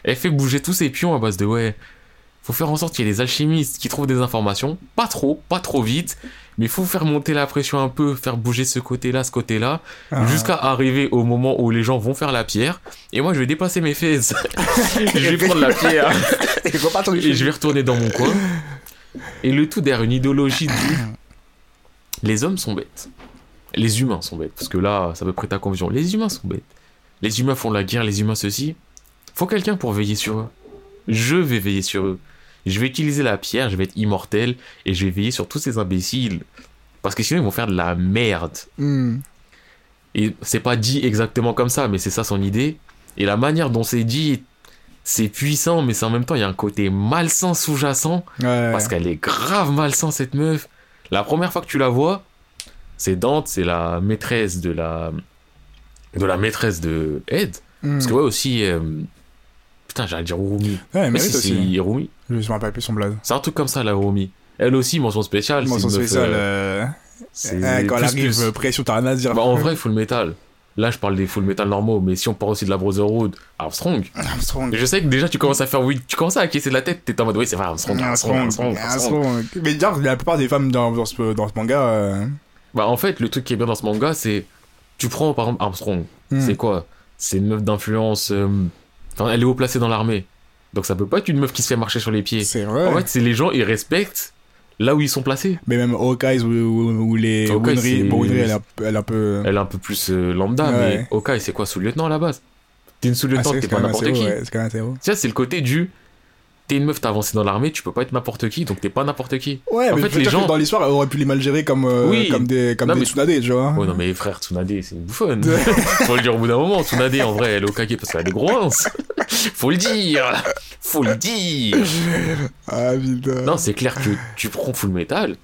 Elle fait bouger tous ses pions à base de ouais. Faut faire en sorte qu'il y ait des alchimistes qui trouvent des informations. Pas trop, pas trop vite. Mais faut faire monter la pression un peu, faire bouger ce côté-là, ce côté-là. Ah. Jusqu'à arriver au moment où les gens vont faire la pierre. Et moi, je vais déplacer mes fesses. je vais prendre la pierre. Et je vais retourner dans mon coin. Et le tout derrière une idéologie du. Les hommes sont bêtes. Les humains sont bêtes. Parce que là, ça peut prêter à confusion. Les humains sont bêtes. Les humains font la guerre, les humains ceci. Faut quelqu'un pour veiller sur eux. Je vais veiller sur eux. Je vais utiliser la pierre, je vais être immortel. Et je vais veiller sur tous ces imbéciles. Parce que sinon, ils vont faire de la merde. Hmm. Et c'est pas dit exactement comme ça, mais c'est ça son idée. Et la manière dont c'est dit, c'est puissant, mais c'est en même temps, il y a un côté malsain sous-jacent. Ouais. Parce qu'elle est grave malsain, cette meuf. La première fois que tu la vois, c'est Dante, c'est la maîtresse de la. de la maîtresse de Ed. Hmm. Parce que ouais, aussi. euh, Putain, j'allais dire Urumi. Ouais, Mais aussi. c'est Urumi. Je me rappelle plus son blaze. C'est un truc comme ça, la Urumi. Elle aussi, mention spéciale. Mention spéciale. euh, euh, c'est eh, quand elle arrive, plus. euh, pression, t'as rien à dire. Bah, en vrai, full metal. Là, je parle des full metal normaux, mais si on parle aussi de la Brotherhood, Armstrong. Armstrong. Je sais que déjà, tu commences à faire oui, tu commences à acquiescer de la tête, t'es en mode oui, c'est vrai, Armstrong, Armstrong, Armstrong. Armstrong, Armstrong. Armstrong. Mais dire, la plupart des femmes dans, dans, ce, dans ce manga. euh, Bah, en fait, le truc qui est bien dans ce manga, c'est. Tu prends par exemple Armstrong. hmm. C'est quoi? C'est une meuf d'influence. euh, Enfin, elle est haut placée dans l'armée. Donc ça peut pas être une meuf qui se fait marcher sur les pieds. C'est vrai. En fait, c'est les gens, ils respectent là où ils sont placés. Mais même Hawkeyes ou, ou, ou les Hawkeye, Winry, bon, Winry, elle, est un peu- elle est un peu. Elle est un peu plus euh, lambda, Ouais. mais Hawkeye, c'est quoi sous-lieutenant à la base? T'es une Ah, sous-lieutenant, c'est t'es pas n'importe qui. ouais, c'est quand même assez haut. Tu sais, c'est le côté du. T'es une meuf, t'as avancé dans l'armée, tu peux pas être n'importe qui, donc t'es pas n'importe qui. Ouais, En mais fait, je veux les dire que gens- dans l'histoire, aurait pu les mal gérer comme, euh, Oui. comme des, comme Non, des mais- Tsunade, tu vois. Ouais, non, mais frère, Tsunade, c'est une bouffonne. Faut le dire au bout d'un moment. Tsunade, en vrai, elle est au kage parce qu'elle a des gros. Faut le dire. Faut le dire. Ah, putain. Non, c'est clair que tu prends Full Metal,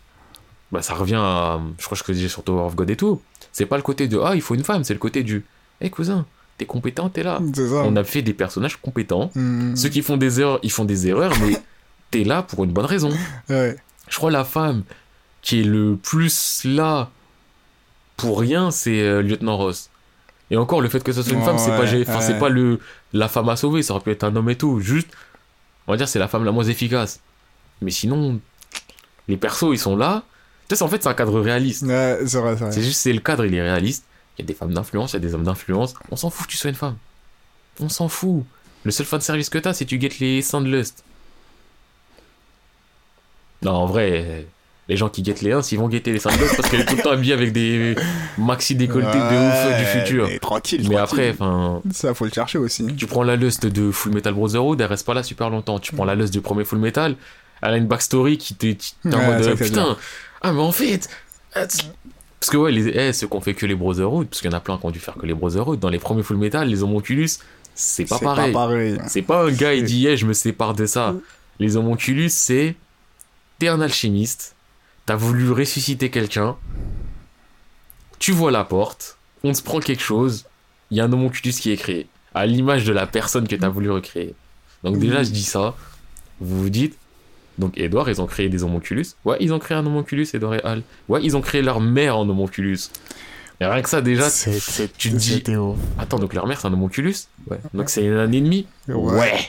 bah ça revient à. Je crois que je te disais sur Tower of God et tout. C'est pas le côté de Ah, il faut une femme, c'est le côté du Hé cousin, t'es compétent, t'es là. Ça. On a fait des personnages compétents. Hmm. Ceux qui font des erreurs, ils font des erreurs, mais t'es là pour une bonne raison. Ouais. Je crois la femme qui est le plus là pour rien, c'est euh, Lieutenant Ross. Et encore, le fait que ce soit une femme, c'est pas, ouais, c'est pas le, la femme à sauver, ça aurait pu être un homme et tout. Juste, on va dire, c'est la femme la moins efficace. Mais sinon, les persos, ils sont là. Tu sais, en fait, c'est un cadre réaliste. C'est juste, c'est le cadre, il est réaliste. Il y a des femmes d'influence, il y a des hommes d'influence. On s'en fout que tu sois une femme. On s'en fout. Le seul fan service que t'as, c'est tu guettes les seins de lust. Non, en vrai, les gens qui guettent les uns, ils vont guetter les seins de lust parce qu'elle est tout le temps habillée avec des maxi décolletés de ouf du futur. Mais tranquille. Mais tranquille. après, enfin, Ça, faut le chercher aussi. tu prends la lust de Full Metal Brotherhood, elle reste pas là super longtemps. Tu prends la lust du premier Full Metal, elle a une backstory qui t'es t'es en Ouais, mode euh, putain, ah mais en fait, tu- parce que ouais, les, eh, ceux qui ont fait que les Brotherhood, parce qu'il y en a plein qui ont dû faire que les Brotherhood, dans les premiers Full Metal, les homonculus, c'est pas pareil. C'est pas un gars, il dit, yeah, je me sépare de ça. Les homonculus, c'est. T'es un alchimiste, t'as voulu ressusciter quelqu'un, tu vois la porte, on te prend quelque chose, il y a un homonculus qui est créé, à l'image de la personne que t'as voulu recréer. Donc, déjà, je dis ça, vous vous dites. Donc, Edouard, ils ont créé des homonculus. Ouais, ils ont créé un homonculus, Edouard et Al. Ouais, ils ont créé leur mère en homonculus. Et rien que ça, déjà, C'est- tu te dis- attends, donc leur mère, c'est un homonculus? Ouais. Donc, c'est un ennemi? Ouais.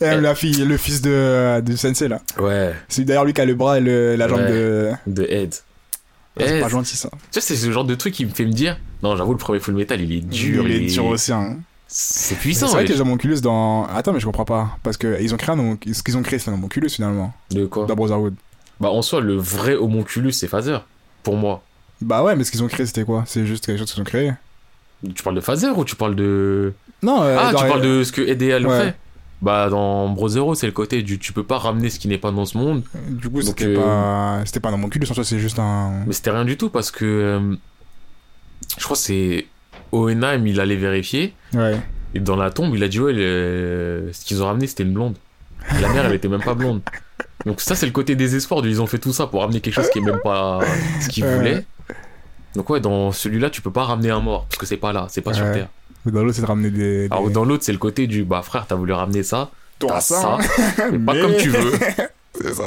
Et même la fille, le fils de, de Sensei là. Ouais. C'est d'ailleurs lui qui a le bras et le- la jambe Ouais. de. de Ed. C'est pas gentil ça. tu sais, c'est ce genre de truc qui me fait me dire non, j'avoue, le premier Full Metal, il est dur. il est dur aussi. Hein. C'est C'est puissant, vrai ouais. que les homonculus dans. Attends, mais je comprends pas. Parce que ils ont créé un. Ce qu'ils ont créé, c'est un homonculus finalement. De quoi Dans Brotherhood. Bah, en soi, le vrai homonculus, c'est Phaser. Pour moi. Bah ouais, mais ce qu'ils ont créé, c'était quoi? C'est juste quelque chose qu'ils ont créé. Tu parles de Phaser ou tu parles de. Non, euh, ah, dans- tu parles de ce que Ed et Al ont Ouais. fait Bah, dans Brotherhood, c'est le côté du tu peux pas ramener ce qui n'est pas dans ce monde. Du coup, c'était euh, pas. C'était pas un homonculus en soi, c'est juste un. Mais c'était rien du tout parce que. euh, je crois que c'est. Oenheim, il allait vérifier. Ouais. Et dans la tombe, il a dit ouais, le- ce qu'ils ont ramené, c'était une blonde. La mère, elle était même pas blonde. Donc ça, c'est le côté désespoir. du Ils ont fait tout ça pour ramener quelque chose qui est même pas ce qu'ils Ouais. voulaient. Donc ouais, dans celui-là, tu peux pas ramener un mort parce que c'est pas là, c'est pas sur. Terre. Ou Dans l'autre, c'est de ramener des. Alors dans l'autre, c'est le côté du bah frère, t'as voulu ramener ça, Toi, t'as ça, ça, mais pas mais- comme tu veux. c'est ça.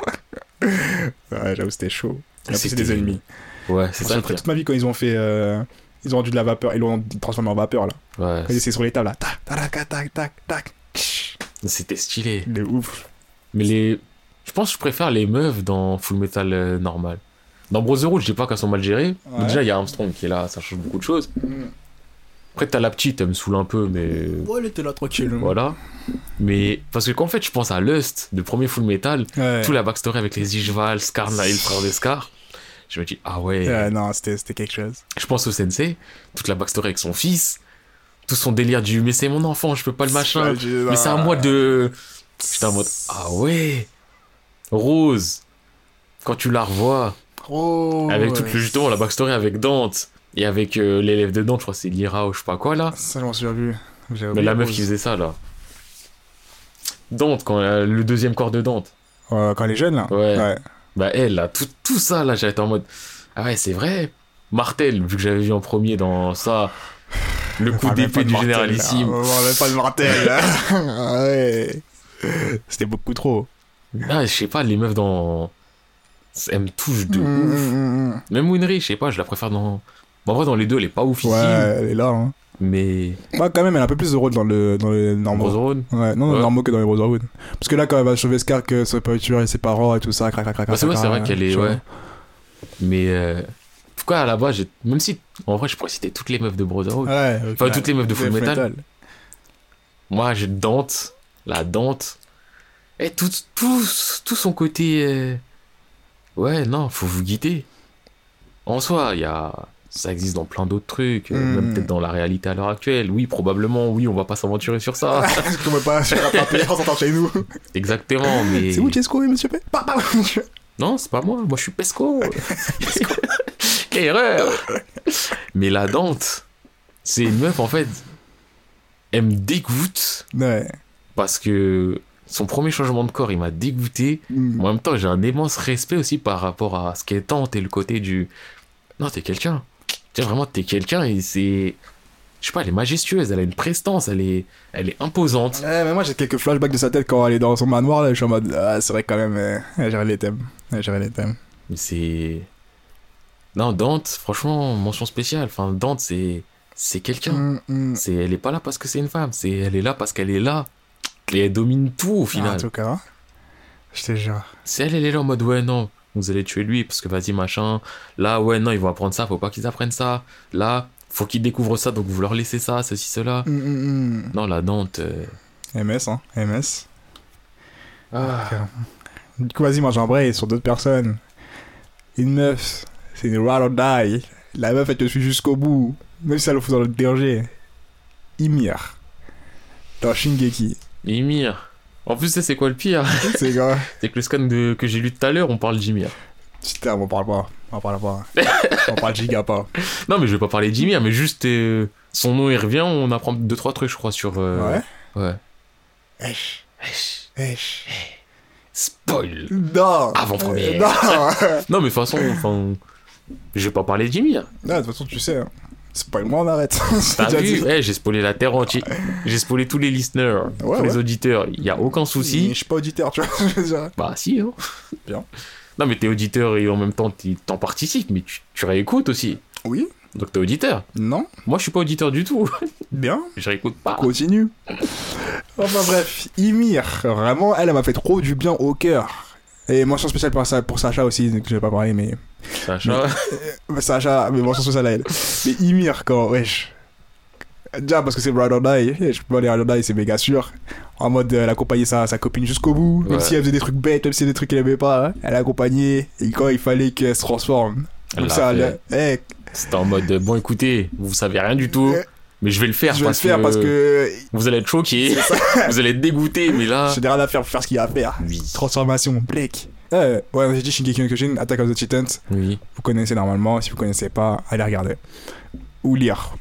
Ouais, j'avoue, c'était chaud. C'était- des ennemis. Ouais, c'est ça toute ma vie, quand ils ont fait. euh, Ils ont rendu de la vapeur, ils l'ont transformé en vapeur là. Ouais, Quand étaient sur les tables là. Tac, tac, tac, tac, tac, c'était stylé. De ouf. Mais les, je pense que je préfère les meufs dans Full Metal euh, normal. Dans Brotherhood, je dis pas qu'elles sont mal gérées. mais. Déjà, il y a Armstrong qui est là, ça change beaucoup de choses. Après, t'as la petite, elle me saoule un peu, mais Ouais, elle était là tranquille. voilà. Mais parce que qu'en fait, je pense à Lust, de premier Full Metal, Ouais. tout la backstory avec les Ishval, Skarna et le frère des Scar. Je me dis, ah ouais. Ouais, non, c'était quelque chose. Je pense au Sensei, toute la backstory avec son fils, tout son délire du mais c'est mon enfant, je peux pas le machin. Mais c'est à moi de. J'étais en mode, ah ouais. Rose, quand tu la revois, Oh, avec toute le, justement la backstory avec Dante et avec euh, l'élève de Dante, je crois que c'est Lyra ou je sais pas quoi là. Ça, je m'en souviens Mais la meuf Rose. qui faisait ça là. Dante, quand euh, le deuxième corps de Dante. Ouais, quand elle est jeune là. Ouais. Bah elle, là, tout, tout ça là, j'étais en mode, ah ouais, c'est vrai. Martel, vu que j'avais vu en premier dans ça, le coup d'épée du Martel, généralissime. là. On parle pas de Martel. Ah ouais. C'était beaucoup trop. Ah, je sais pas, les meufs dans. Elle me touche de Mm, ouf. mm, mm, Même Winry, je sais pas, je la préfère dans. En vrai, dans les deux, elle est pas mm. oufissime. Ouais, elle est là. Hein. Mais. Bah, quand même, elle a un peu plus de rôle dans le, dans les normaux. Brotherhood Ouais, non, dans les Ouais. normaux que dans les Brotherhood. Parce que là, quand elle va sauver Scar, que ça peut tuer ses parents et tout ça, crac, crac, crac. Bah, c'est vrai, qu'elle est. Ouais. Mais. Euh... Pourquoi à la base, même si. En vrai, je pourrais citer toutes les meufs de Brotherhood. Ouais, Enfin, toutes les meufs de Full Metal. Moi, j'ai Dante, la Dante. Et tout, tout, tout son côté. euh, Ouais, non, faut vous guider. En soi, il y a. Ça existe dans plein d'autres trucs, euh, même peut-être dans la réalité à l'heure actuelle. Oui, probablement, oui, on va pas s'aventurer sur ça. Qu'on veut pas se faire sortant chez nous. Exactement, mais. C'est où Chesco et Monsieur P? Bah, bah, Non, c'est pas moi, moi je suis Pesco. Quelle erreur Mais la Dante, c'est une meuf en fait. Elle me dégoûte Ouais. parce que son premier changement de corps, il m'a dégoûté. Mm. En même temps, j'ai un immense respect aussi par rapport à ce qu'elle tente et le côté du. Non, t'es quelqu'un. Tu sais, vraiment, t'es quelqu'un et c'est. Je sais pas, elle est majestueuse, elle a une prestance, elle est, elle est imposante. Ouais, mais moi j'ai quelques flashbacks de sa tête quand elle est dans son manoir là. Je suis en mode, ah, c'est vrai quand même, euh, elle gère les thèmes. Elle gère les thèmes. Mais c'est. Non, Dante, franchement, mention spéciale. Enfin, Dante, c'est. C'est quelqu'un. Mm, mm. C'est, elle est pas là parce que c'est une femme, c'est, elle est là parce qu'elle est là. Et elle domine tout au Ah, final. en tout cas, je te jure. C'est elle, elle est là en mode ouais, non, vous allez tuer lui parce que vas-y, machin. Là, ouais, non, ils vont apprendre ça, faut pas qu'ils apprennent ça. Là, faut qu'ils découvrent ça, donc vous leur laissez ça, ceci, cela. Mm, mm, mm. Non, la Dante. euh, MS, hein, MS. Ah. Du coup, vas-y, moi j'embraye sur d'autres personnes. Une meuf, c'est une ride or die. La meuf, elle te suit jusqu'au bout, même si elle le fout dans le danger. Ymir. Dans Shingeki. Ymir. En plus, c'est quoi le pire? C'est quoi? C'est que le scan de... que j'ai lu tout à l'heure, on parle d'Ymir. Putain, on parle pas. On parle pas. on parle giga pas. Non, mais je vais pas parler d'Ymir, mais juste euh, son nom, il revient, on apprend deux, trois trucs, je crois, sur. euh, Ouais. Ouais. Esh. Esh. Spoil Non Avant-première. Non Non, mais de toute façon, enfin. Je vais pas parler d'Ymir. Non, de toute façon, tu sais. hein. C'est pas moi, on arrête. T'as vu. Eh, J'ai spoilé la terre entière. J'ai spoilé tous les listeners, Ouais, tous les auditeurs. Il y a aucun Je souci. suis pas auditeur, tu vois. je veux dire. Bah, si, hein. Bien. Non, mais t'es auditeur et en même temps, t'en participes, mais tu, tu réécoutes aussi. Oui Donc t'es auditeur. Non Moi, je suis pas auditeur du tout. Bien je réécoute pas. Continue. Enfin bref, Ymir, vraiment, elle, elle m'a fait trop du bien au cœur. Et mention spéciale pour, Sa- pour Sacha aussi, que je vais pas parler, mais. Sacha. mais Sacha, mais mention spéciale à elle. Mais Ymir, quand, wesh. Déjà, parce que c'est Ride or Die, je peux pas aller Ride or Die, c'est méga sûr. En mode, elle accompagnait sa, sa copine jusqu'au bout, même si elle faisait des trucs bêtes, même si c'était des trucs qu'elle aimait pas, hein, elle accompagnait, et quand il fallait qu'elle se transforme. Elle Comme ça, elle- eh, C'était en mode, bon, écoutez, vous savez rien du tout, Euh, mais je vais le faire, je vais le parce, faire que parce que vous allez être choqués, vous allez être dégoûtés, mais là. j'ai rien à faire pour faire ce qu'il y a à faire. Oui. Transformation, Blake. Euh, ouais, j'ai dit Shingeki no Kyojin, Attack of the Titans. Oui. Vous connaissez normalement, si vous connaissez pas, allez regarder. Ou lire.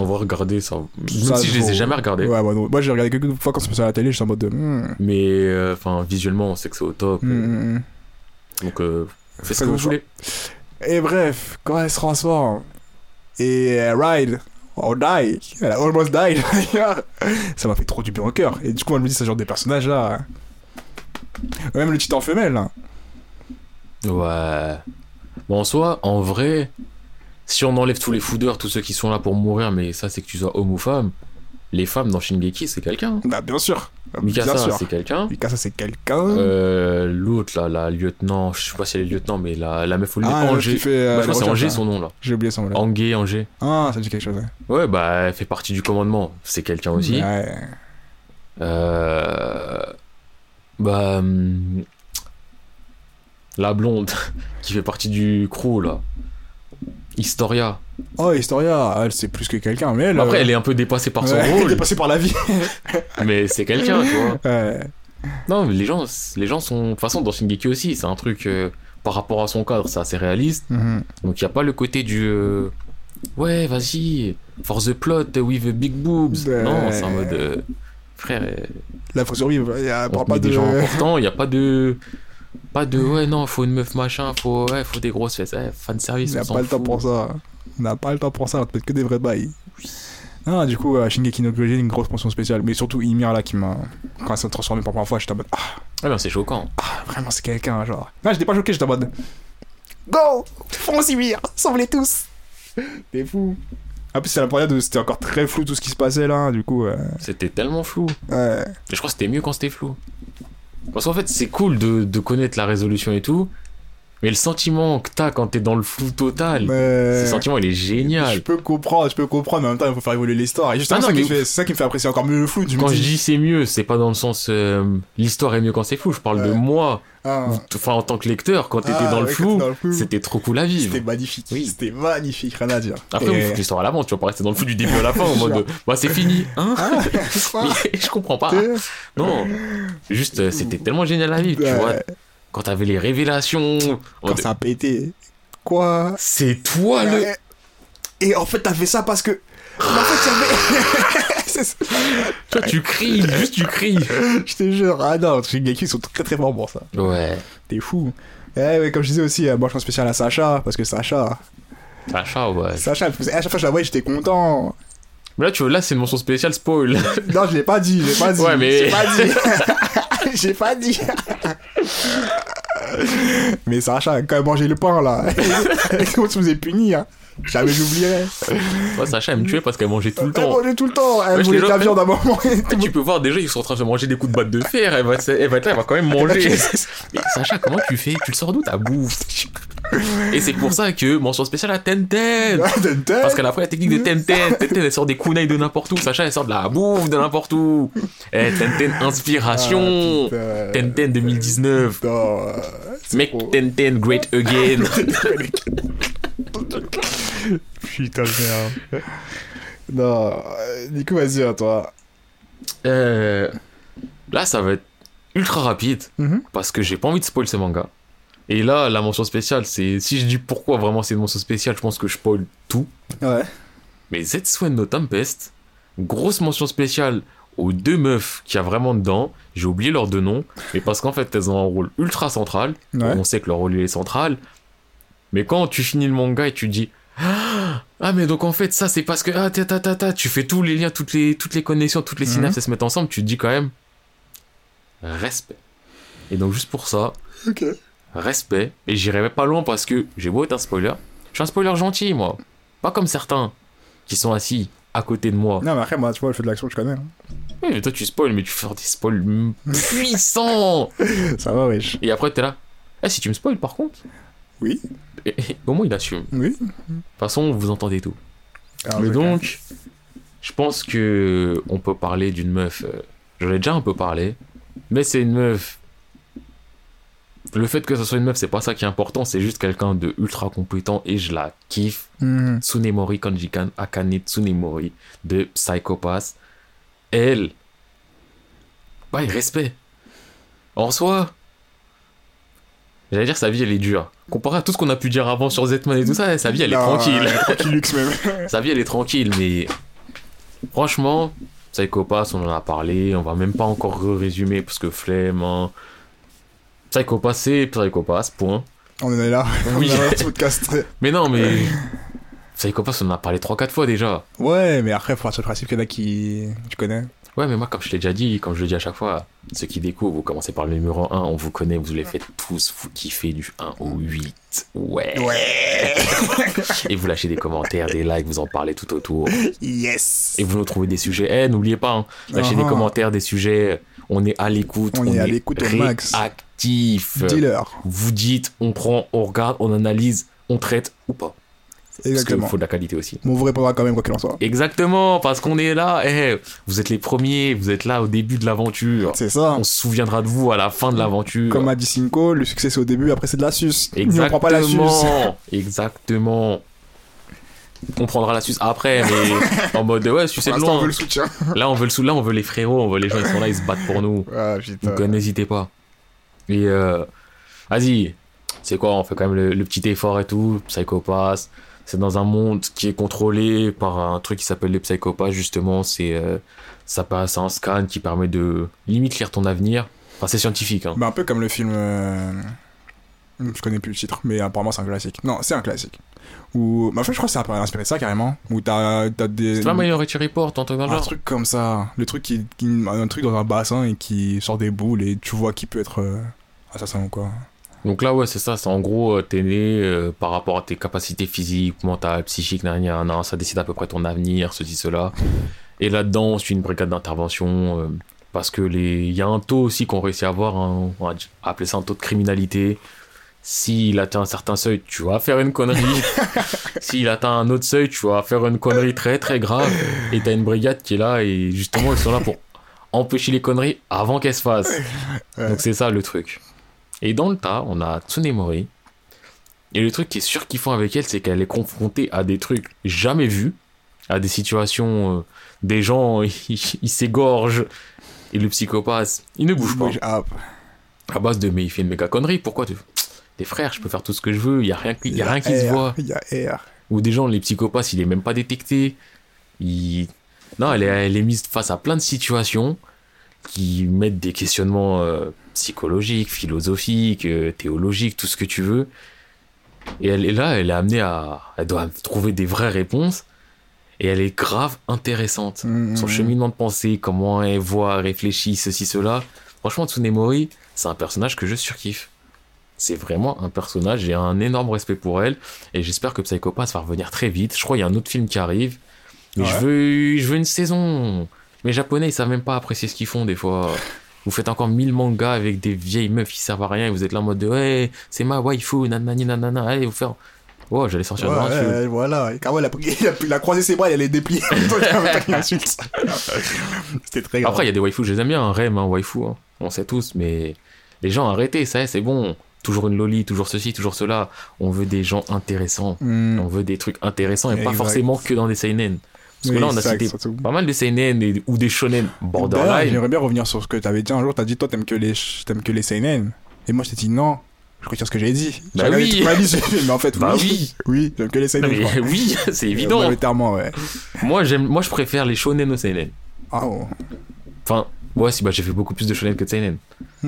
On va regarder ça. Même Ça, si je les ai jamais regardés. Ouais, moi j'ai regardé quelques fois quand c'est passé à la télé, j'étais en mode de. hmm, Mais euh, enfin, visuellement, on sait que c'est au top. hmm, hmm. Donc, euh, faites ce que vous voulez. Et bref, quand elle se transforme et elle ride, or die, elle a almost died ça m'a fait trop du bien au cœur. Et du coup, elle me dit, ce genre de personnage là. Même le titan femelle là. Ouais. Bon, en soi, en vrai, si on enlève tous les foudeurs, tous ceux qui sont là pour mourir, mais ça, c'est que tu sois homme ou femme, les femmes dans Shingeki, c'est quelqu'un. Bah, bien sûr. Mikasa, c'est quelqu'un. Mikasa, c'est quelqu'un. Euh, L'autre, là, la lieutenant, je sais pas si elle est lieutenant, mais la, la meuf au ah, le Angers. qui fait. euh, Bah, je crois que c'est Angers recherche, son nom, là. J'ai oublié son nom. Angé, Angers. Ah, ça dit quelque chose. ouais. Ouais, bah, elle fait partie du commandement. C'est quelqu'un aussi. Ouais. Euh... Bah... hum, La blonde, qui fait partie du crew, là. Historia. Oh, Historia, elle c'est plus que quelqu'un, mais elle. Après, euh, elle est un peu dépassée par son ouais, elle est rôle, dépassée par la vie. mais c'est quelqu'un, tu vois. Ouais. Non, mais les gens, les gens sont... De toute façon, dans Shingeki aussi, c'est un truc... euh, par rapport à son cadre, c'est assez réaliste. Mhm. Donc, il n'y a pas le côté du... euh, Ouais, vas-y, for the plot with the big boobs. Non, c'est en mode... Frère, Là, faut survivre. Il y a pas, de. des gens importants, il n'y a pas de... Pas de... Ouais, non, faut une meuf machin, faut... Ouais, faut des grosses fesses. Ouais, fan service, on n'a s'en pas le temps pour ça. On n'a pas le temps pour ça, on te met que des vrais bails. Non, du coup, euh, Shingeki no Kyojin, une grosse mention spéciale. Mais surtout Ymir là qui m'a. Quand elle s'est transformée pour la première fois, j'étais en mode. Ah, Ah non, c'est choquant. ah, vraiment, c'est quelqu'un, genre. Non, j'étais pas choqué, j'étais en mode. Go Fonce Ymir Sauve-les tous T'es fou. En plus, c'est la période où c'était encore très flou tout ce qui se passait là, du coup. euh, C'était tellement flou. ouais. Et je crois que c'était mieux quand c'était flou. Parce qu'en fait, c'est cool de, de connaître la résolution et tout, Mais le sentiment que t'as quand t'es dans le flou total, Mais... ce sentiment il est Je génial. peux comprendre, je peux comprendre, mais en même temps, il faut faire évoluer l'histoire. Et justement, Ah ça c'est ça qui me fait apprécier encore mieux le flou. Tu me Quand je dis, dis c'est mieux, c'est pas dans le sens euh, l'histoire est mieux quand c'est flou, je parle de moi. ah, Enfin, en tant que lecteur, quand t'étais Ah, dans, le ouais, flou, dans le flou. c'était trop cool à C'était vivre. magnifique. Oui. C'était magnifique, rien à dire. Après, Et- faut que l'histoire à l'avance, tu vas pas rester dans le flou du début à la fin en mode bah c'est fini, hein je comprends pas. Non, juste euh, c'était tellement génial à vivre, tu vois. Quand t'avais les révélations, Quand ça a pété. Quoi? C'est toi le. Et en fait, t'as fait ça parce que. Mais en fait. Toi, tu cries, juste tu cries. Je te jure. Ah non, les Geki sont très très forts pour ça. Ouais, T'es fou. Eh ouais, comme je disais aussi, euh, mention spéciale à Sacha, parce que Sacha, Sacha, ouais. Sacha, à chaque fois que je la voyais, j'étais content. Mais là, tu vois, là, c'est une mention spéciale spoil. Non, je l'ai pas dit, j'ai pas dit. Ouais, mais- J'ai pas dit. j'ai pas dit. mais Sacha, quand elle mangeait le pain, là, on se faisait punir. Jamais j'oublierai. Ouais, Sacha, elle me tuait parce qu'elle mangeait tout le Elle temps. mangeait tout le temps. Elle Ouais, voulait l'ai de la viande à un moment. Tu peux voir déjà, ils sont en train de se manger des coups de batte de fer. Elle va, elle va être là, elle va quand même manger. Mais Sacha, comment tu fais? Tu le sors d'où ta bouffe? Et c'est pour ça que mention spéciale à Tenten. Parce qu'elle a appris la technique de Tenten. Tenten, elle sort des kunai de n'importe où. Sacha, elle sort de la bouffe de n'importe où. Eh, Tenten, inspiration. Ah, Tenten 2019. Non, euh, c'est Make trop- Tenten great again. Putain de merde. Non, euh, coup, vas-y, à toi. Euh, là, ça va être ultra rapide. Mhm. parce que j'ai pas envie de spoil ce manga. Et là, la mention spéciale, c'est si je dis pourquoi vraiment c'est une mention spéciale, je pense que je spoil tout. Ouais. Mais Zetsuen no Tempest, grosse mention spéciale aux deux meufs qu'il y a vraiment dedans. J'ai oublié leurs deux noms, mais parce qu'en fait, elles ont un rôle ultra central. Ouais. On sait que leur rôle est central. Mais quand tu finis le manga et tu dis ah mais donc en fait ça c'est parce que ah ta ta ta ta tu fais tous les liens toutes les toutes les connexions toutes les Mhm. synapses elles se mettent ensemble tu te dis quand même respect et donc juste pour ça respect et j'irai pas loin parce que j'ai beau être un spoiler je suis un spoiler gentil moi pas comme certains qui sont assis à côté de moi Non, mais après, moi, tu vois, je fais de l'action, je connais. hein. oui mais toi tu spoil mais tu fais des spoils puissants Ça va, wesh. et après t'es là eh si tu me spoil par contre Oui. et, et au moins il assume de Oui. toute façon vous entendez tout Alors, Mais je donc, je pense que on peut parler d'une meuf. euh, J'en ai déjà un peu parlé, mais c'est une meuf. Le fait que ce soit une meuf, c'est pas ça qui est important, c'est juste quelqu'un de ultra compétent et je la kiffe. Mhm. Tsunemori Kanjikan Akane Tsunemori de Psychopath. Elle. Bah, respect. En soi. J'allais dire, sa vie, elle est dure. Comparé à tout ce qu'on a pu dire avant sur Zetman et tout ça, sa vie, elle est Non, tranquille. elle est même. Sa vie, elle est tranquille, mais franchement, Psychopath, on en a parlé, on va même pas encore résumer parce que flemme. Hein. C'est Psychopath, point. On en est là. Oui. On est là, ce podcast. Mais non, mais Psychopath, on en a parlé 3-4 fois déjà. Ouais, mais après, faut partir du principe qu'il y en a qui. Tu connais Ouais, mais moi, comme je l'ai déjà dit, comme je le dis à chaque fois, ceux qui découvrent, vous commencez par le numéro 1, on vous connaît, vous les faites tous, vous kiffez du 1 au 8. Ouais. Ouais. Et vous lâchez des commentaires, des likes, vous en parlez tout autour. Yes. Et vous nous trouvez des sujets. Eh, n'oubliez pas, hein, lâchez des Uh-huh. commentaires, des sujets. On est à l'écoute. On est à l'écoute au max. Actif. Dealer. Vous dites, on prend, on regarde, on analyse, on traite ou pas. Parce Exactement. qu'il faut de la qualité aussi. Mais on vous répondra quand même, quoi qu'il en soit. Exactement, parce qu'on est là. Eh, vous êtes les premiers, vous êtes là au début de l'aventure. C'est ça. On se souviendra de vous à la fin de l'aventure. Comme a dit Cinco, le succès c'est au début, après c'est de la suce. Mais on prend Exactement. pas la suce. Exactement. On prendra la suce après, mais en mode ouais, Pour de l'instant, on loin. veut le soutien. Là, on veut le sou, là, on veut les frérots, on veut les gens, ils sont là, ils se battent pour nous. Ah. Donc euh, n'hésitez pas. Et euh, vas-y, c'est quoi On fait quand même le, le petit effort et tout. Psychopath, c'est dans un monde qui est contrôlé par un truc qui s'appelle les psychopathes justement. C'est euh, ça passe un scan qui permet de limite lire ton avenir. Enfin, c'est scientifique. Hein. Bah, un peu comme le film. euh, Je connais plus le titre, mais apparemment c'est un classique. Non, c'est un classique. Ou. Bah, en fait, je crois que c'est un peu inspiré de ça carrément. Où t'as t'as des. C'est pas Minority Report, un truc dans le Un genre. truc comme ça. Le truc qui, qui- Un truc dans un bassin et qui sort des boules et tu vois qui peut être euh, assassin ou quoi. Donc là, ouais, c'est ça. C'est en gros, euh, t'es né euh, par rapport à tes capacités physiques, mentales, psychiques, nan, nan, nan, ça décide à peu près ton avenir, ceci, cela. Et là-dedans, on suit une brigade d'intervention euh, parce que les, il y a un taux aussi qu'on réussit à avoir, hein, on va appeler ça un taux de criminalité. S'il atteint un certain seuil, tu vas faire une connerie. S'il atteint un autre seuil, tu vas faire une connerie très très grave. Et t'as une brigade qui est là et justement ils sont là pour empêcher les conneries avant qu'elles se fassent. Donc c'est ça le truc. Et dans le tas, on a Tsunemori. Et le truc qui est surkiffant avec elle, c'est qu'elle est confrontée à des trucs jamais vus, à des situations, euh, des gens, ils s'égorgent. Et le psychopathe, il ne bouge pas. Up. À base de, mais il fait une méga connerie, pourquoi tu... T'es frère, je peux faire tout ce que je veux, il y a rien, qui- y a rien qui se voit. Il y a air. Ou des gens, les psychopathes, il est même pas détecté. Il... Non, elle est, elle est mise face à plein de situations qui mettent des questionnements euh, psychologiques, philosophiques, euh, théologiques, tout ce que tu veux. Et elle est là, elle est amenée à... Elle doit trouver des vraies réponses. Et elle est grave intéressante. Mm, Son mm, cheminement de pensée, comment elle voit, réfléchit, ceci, cela. Franchement, Tsunemori, c'est un personnage que je surkiffe. C'est vraiment un personnage, j'ai un énorme respect pour elle, et j'espère que Psychopath va revenir très vite. Je crois qu'il y a un autre film qui arrive, mais Ouais. je, veux, je veux une saison. Les Japonais, ils savent même pas apprécier ce qu'ils font des fois. Vous faites encore mille mangas avec des vieilles meufs qui servent à rien, et vous êtes là en mode de ouais, c'est ma waifu, nanani nanana, allez vous faire. Oh, j'allais sortir Ouais, de ouais, voilà. Et il a, il a, il a croisé ses bras, il a déplié. C'était très grave. Après, il y a des waifus, je les aime bien, un Rem, un waifu, hein. on sait tous, mais les gens, arrêtez, ça y est, c'est bon. Toujours une loli, toujours ceci, toujours cela. On veut des gens intéressants. Mm. On veut des trucs intéressants et pas Exact. forcément que dans des seinen. Parce que là, on a cité pas mal de seinen et- ou des shonen borderline. J'aimerais bien revenir sur ce que tu avais dit un jour. Tu as dit, toi, t'aimes que les, t'aimes que les seinen. Et moi, je t'ai dit, non. Je retire ce que j'ai dit. Bah oui. mais en fait, Bah oui. Oui, j'aime que les seinen. mais oui, c'est évident. Majoritairement, ouais. Moi, j'aime, moi, je préfère les shonen aux seinen. Ah, oh. Enfin, ouais, si, bah, j'ai fait beaucoup plus de shonen que de seinen.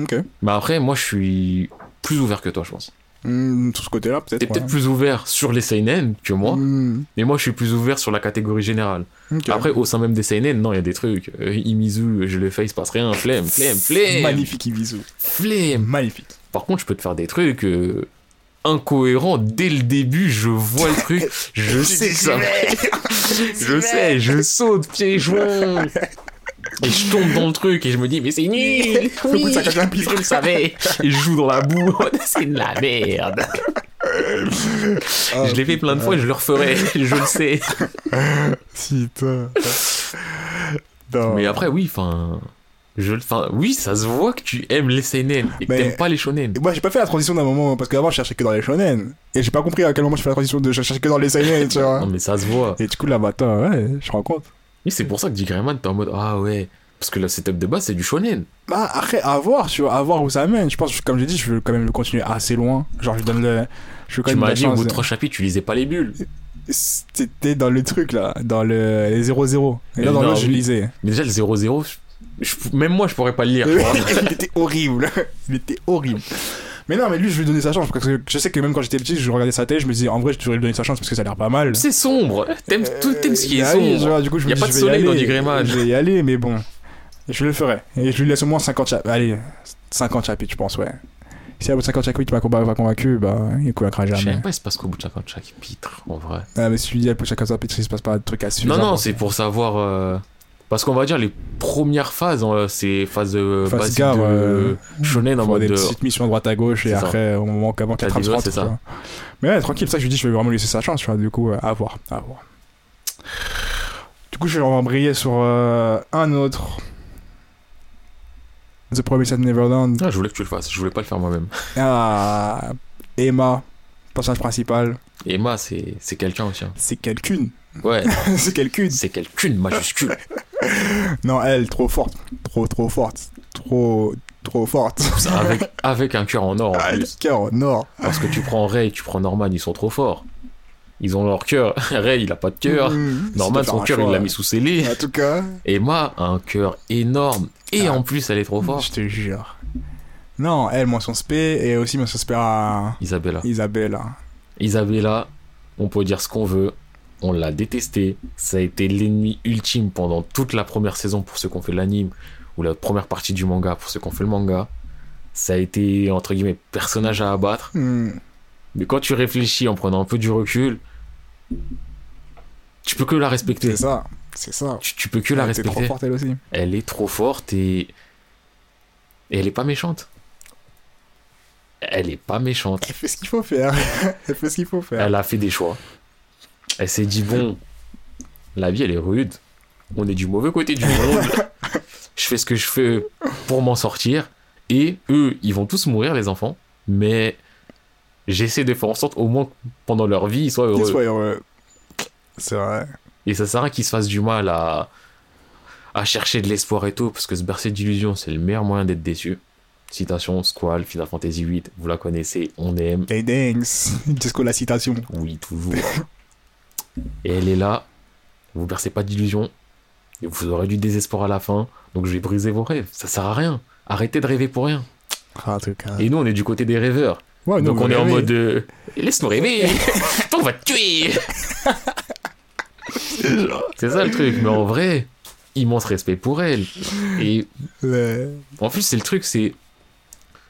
ok. Mais après, moi, je suis plus ouvert que toi, je pense. Hmm, sur ce côté-là, peut-être. T'es peut-être plus ouvert sur les seinen que moi, Hmm, mais moi, je suis plus ouvert sur la catégorie générale. Après, au sein même des seinen, non, il y a des trucs. Euh, Imizu, je le fais, il se passe rien. Flemme, flemme, flemme. Magnifique Ibizu. Flemme. Magnifique. Par contre, je peux te faire des trucs euh, incohérents dès le début. Je vois le truc, je sais que ça. je sais, je saute pieds joints. Et je tombe dans le truc et je me dis, mais c'est nul! Oui, je le savais! Et je joue dans la boue, c'est de la merde! Ah, je l'ai fait plein de fois et je le referai, je le sais. Putain. Non. Mais après, oui, enfin. Je, enfin, oui, ça se voit que tu aimes les seinen et que t'aimes pas les shonen. Moi, j'ai pas fait la transition d'un moment, parce qu'avant, je cherchais que dans les shonen. Et j'ai pas compris à quel moment je fais la transition de chercher que dans les seinen, tu vois. Non, mais ça se voit. Et du coup, là, bah, attends, ouais, je me rends compte. Oui, c'est pour ça que Dick Rayman, t'es en mode, ah ouais. Parce que le setup de base, c'est du shonen. Bah, après, à voir, tu vois, à voir où ça mène. Je pense, comme j'ai dit, je veux quand même le continuer assez loin. Genre, je donne le. Je quand Tu m'as la dit, au bout de trois chapitres, tu lisais pas les bulles. C'était dans le truc, là, dans le les 0-0. Et là, Mais dans l'autre, je lisais. Mais déjà, le 0-0, je- je- même moi, je pourrais pas le lire. Il était horrible. Il était horrible. Mais non, mais lui, je vais lui donner sa chance. Parce que je sais que même quand j'étais petit, je regardais sa tête, je me disais, en vrai, je devrais lui donner sa chance parce que ça a l'air pas mal. c'est sombre. T'aimes tout, t'aimes ce qui est Euh, bah oui, sombre. genre, du coup, je me Y a dis, pas de je vais y soleil dans aller. du Greyman. Je vais y aller, mais bon. Je le ferai. Et je lui laisse au moins 50 chapitres. Allez, 50 chapitres, je pense, ouais. Si à bout de 50 chapitres, tu m'as convaincu, convaincu, bah, il convaincra Je sais jamais. même pas, il se passe qu'au bout de 50 chapitres, en vrai. Ah, mais si tu dis à bout de 50 chapitres, il se passe pas de trucs à suivre. Non, non, c'est pour savoir. Euh, Parce qu'on va dire, les premières phases, euh, c'est phase de Phase basique gare, de euh, shonen en mode. des de- petites missions à droite à gauche et ça. après, au moment qu'avant T'as qu'elle trame rentre, ça. Mais ouais, tranquille, ça, je lui dis, je vais vraiment lui laisser sa chance. Du coup, euh, à voir, à voir. Du coup, je vais embrayer sur euh, un autre. The Promised Neverland. Ah, je voulais que tu le fasses, je voulais pas le faire moi-même. Ah, Emma, personnage principal. Emma, c'est c'est quelqu'un aussi. hein. C'est quelqu'une. Ouais, c'est quelqu'une. c'est quelqu'une majuscule. Non, elle, trop forte. Trop, trop forte. Trop, trop forte. avec, avec un cœur en or en Ah, le plus. cœur en or. Parce que tu prends Ray, tu prends Norman, ils sont trop forts. Ils ont leur cœur. Ray, il a pas de cœur. Mmh, Norman, son un cœur, il l'a mis sous scellé. En tout cas, Emma a un cœur énorme. Et Ah. en plus, elle est trop forte. je te jure. Non, elle, mention spé, et aussi mention spé à Isabella. Isabelle. Isabella, on peut dire ce qu'on veut. On l'a détesté. Ça a été l'ennemi ultime pendant toute la première saison pour ceux qui ont fait l'anime ou la première partie du manga pour ceux qui ont fait le manga. Ça a été, entre guillemets, personnage à abattre. Hmm, Mais quand tu réfléchis en prenant un peu du recul, tu peux que la respecter. C'est ça, c'est ça. Tu, tu peux que la Elle était trop respecter. forte, elle aussi. Elle est trop forte et... et elle est pas méchante. elle est pas méchante. Elle fait ce qu'il faut faire. Elle fait ce qu'il faut faire. Elle a fait des choix. Elle s'est dit bon, la vie elle est rude. On est du mauvais côté du monde. je fais ce que je fais pour m'en sortir. Et eux, ils vont tous mourir, les enfants. Mais j'essaie de faire en sorte, au moins pendant leur vie, ils soient heureux. soient heureux. C'est vrai. Et ça sert à rien qu'ils se fassent du mal à, à chercher de l'espoir et tout, parce que se bercer d'illusions, c'est le meilleur moyen d'être déçu. Citation, Squall, Final Fantasy VIII, vous la connaissez, on aime. Hey, thanks. Disco la citation. Oui, toujours. et elle est là, vous bercez pas d'illusions, et vous aurez du désespoir à la fin, donc je vais briser vos rêves, ça sert à rien. Arrêtez de rêver pour rien. Ah. Et nous, on est du côté des rêveurs. Ouais, donc on est en mode euh, laisse-nous rêver, on va te tuer. C'est ça le truc, mais en vrai, immense respect pour elle. Et Ouais. en plus, c'est le truc, c'est.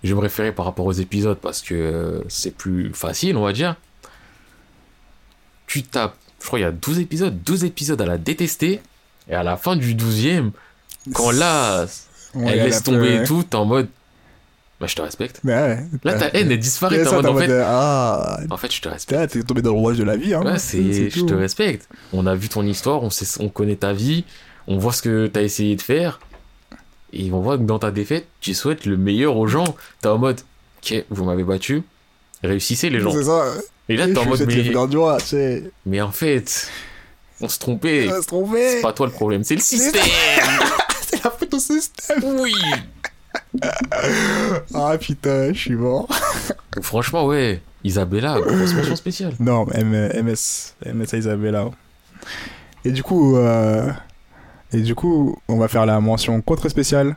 Je vais me référer par rapport aux épisodes parce que euh, c'est plus facile, on va dire. Tu tapes, je crois qu'il y a 12 épisodes, 12 épisodes à la détester, et à la fin du 12e, quand là, Ouais, elle laisse tomber et tout, t'es en mode. Bah, je te respecte. Ouais, ouais. Là, ta haine, elle disparaît, t'es en mode, en fait. de, Ah, En fait, je te respecte. t'es tombé dans le rouage de la vie. Hein. Ouais, c'est, je te respecte. On a vu ton histoire, on, sait, on connaît ta vie, on voit ce que t'as essayé de faire. Et on voit que dans ta défaite, tu souhaites le meilleur aux gens. T'es en mode, ok, vous m'avez battu, réussissez les gens. C'est ça. Et là, t'es en mode, mais, en fait, on se trompait. On se tromper. C'est pas toi le problème, c'est le système. C'est la faute au système. oui. Ah putain, je suis mort. Franchement, ouais, Isabella, grosse mention spéciale. Non, M- MS. MS à Isabella. Et du coup, euh, et du coup, on va faire la mention contre spéciale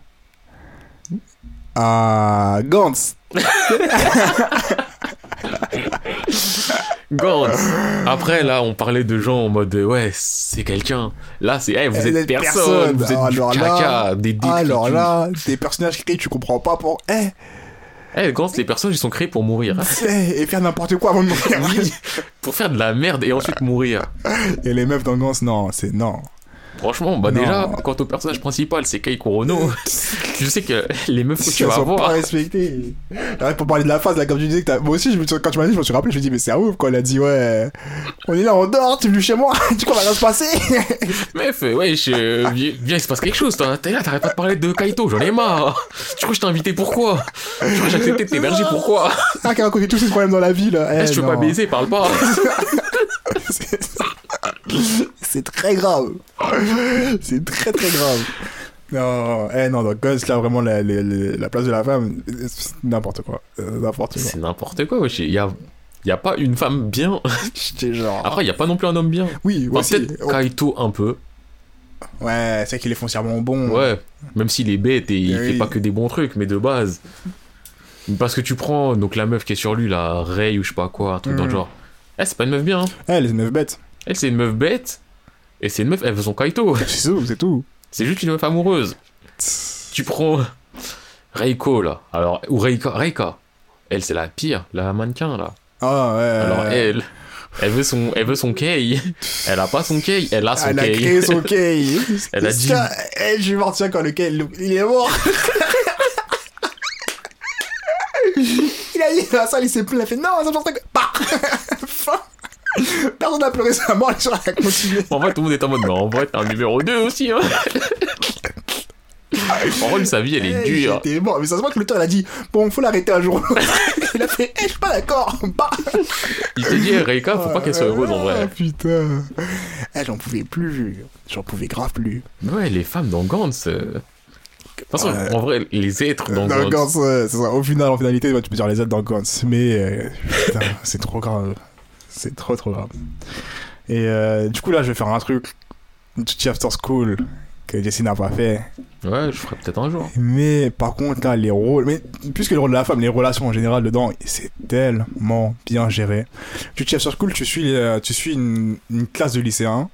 à Gantz. Gantz. Après, là, on parlait de gens en mode, ouais, c'est quelqu'un. Là, c'est, hey, vous Eh, êtes personne, personne. vous êtes du Alors là- caca, des détritus. Alors là, des personnages créés, tu comprends pas pour. Eh, Eh, Gantz, les personnages, ils sont créés pour mourir. eh, et faire n'importe quoi avant de mourir. Oui, pour faire de la merde et ensuite mourir. Et les meufs dans Gantz, non, c'est non. Franchement, bah Non. déjà, quant au personnage principal, c'est Kei Kurono. je sais que les meufs que tu vas pas voir. respectées. Ouais, pour parler de la phase, là, comme tu disais, que moi aussi, je me suis- quand tu m'as dit, je me suis rappelé, je me suis dit, mais c'est un ouf, quand elle a dit, ouais, on est là, on dort, tu es venu chez moi, du coup, on va rien se passer. Meuf, ouais, je... viens, il se passe quelque chose. toi. T'es là, t'arrêtes pas de parler de Kaito, j'en ai marre. Tu crois que je t'ai invité pourquoi? Tu crois que j'ai accepté de t'héberger pourquoi? Ah, qui a raconté tous ses problèmes dans la vie, là. Eh, Eh, tu veux non. pas baiser, parle pas. C'est- C'est très grave. C'est très, très grave. Non, eh non, donc Ghost, là, vraiment, la, la, la- la place de la femme, c'est n'importe quoi. Euh, N'importe quoi. C'est n'importe quoi, wesh. Il y a, y a pas une femme bien. J'étais genre. Après, il y a pas non plus un homme bien. oui, Enfin, aussi. peut-être Kaito un peu. Ouais, c'est qu'il est foncièrement bon. Ouais, même s'il est bête et il Eh fait oui. pas que des bons trucs, mais de base. Parce que tu prends donc la meuf qui est sur lui, la Ray ou je sais pas quoi, un truc dans le Mm. genre. Elle, c'est pas une meuf bien. hein. Eh, les meufs bêtes. Elle, c'est une meuf bête. Et c'est une meuf, elle veut son Kaito. C'est tout, c'est tout. C'est juste une meuf amoureuse. Tu prends Reiko là. Alors, ou Reika. Reika. Elle, c'est la pire, la mannequin là. Ah, ouais. Alors, elle. Elle veut son, elle veut son kei. Elle a pas son kei, elle a son Elle a kei. créé son kei. Elle a dit- Ça, eh, je vais mentir quand le kei, il est mort. il a dit, la salle, il s'est plaint, il a fait, non, ça que... Bah Fin. Personne n'a pleuré sa mort, les gens ont continué. En vrai, tout le monde est en mode, mais en vrai, t'es un numéro 2 aussi, hein. en vrai, sa vie, elle est Eh, dure. Mort, mais ça se voit que l'auteur, il a dit, bon, faut l'arrêter un jour. il a fait, eh, je suis pas d'accord. Bah. Il s'est dit, eh, Reika, faut pas qu'elle soit heureuse en Ah, vrai. putain. Eh, j'en pouvais plus. J'en pouvais grave plus. Ouais, les femmes dans Gantz. euh, De toute façon, en vrai, les êtres dans, Dans Gantz. Ça. Au final, en finalité, tu peux dire les aides dans Gantz. Mais euh, putain, c'est trop grave. C'est trop, trop grave. Et euh, du coup, là, je vais faire un truc. Duty After School que Jessie n'a pas fait. Ouais, je ferai peut-être un jour. Mais par contre, là, les rôles. Mais plus que le rôle de la femme, les relations en général dedans, c'est tellement bien géré. Duty After School, tu suis, euh, tu suis une, une classe de lycéens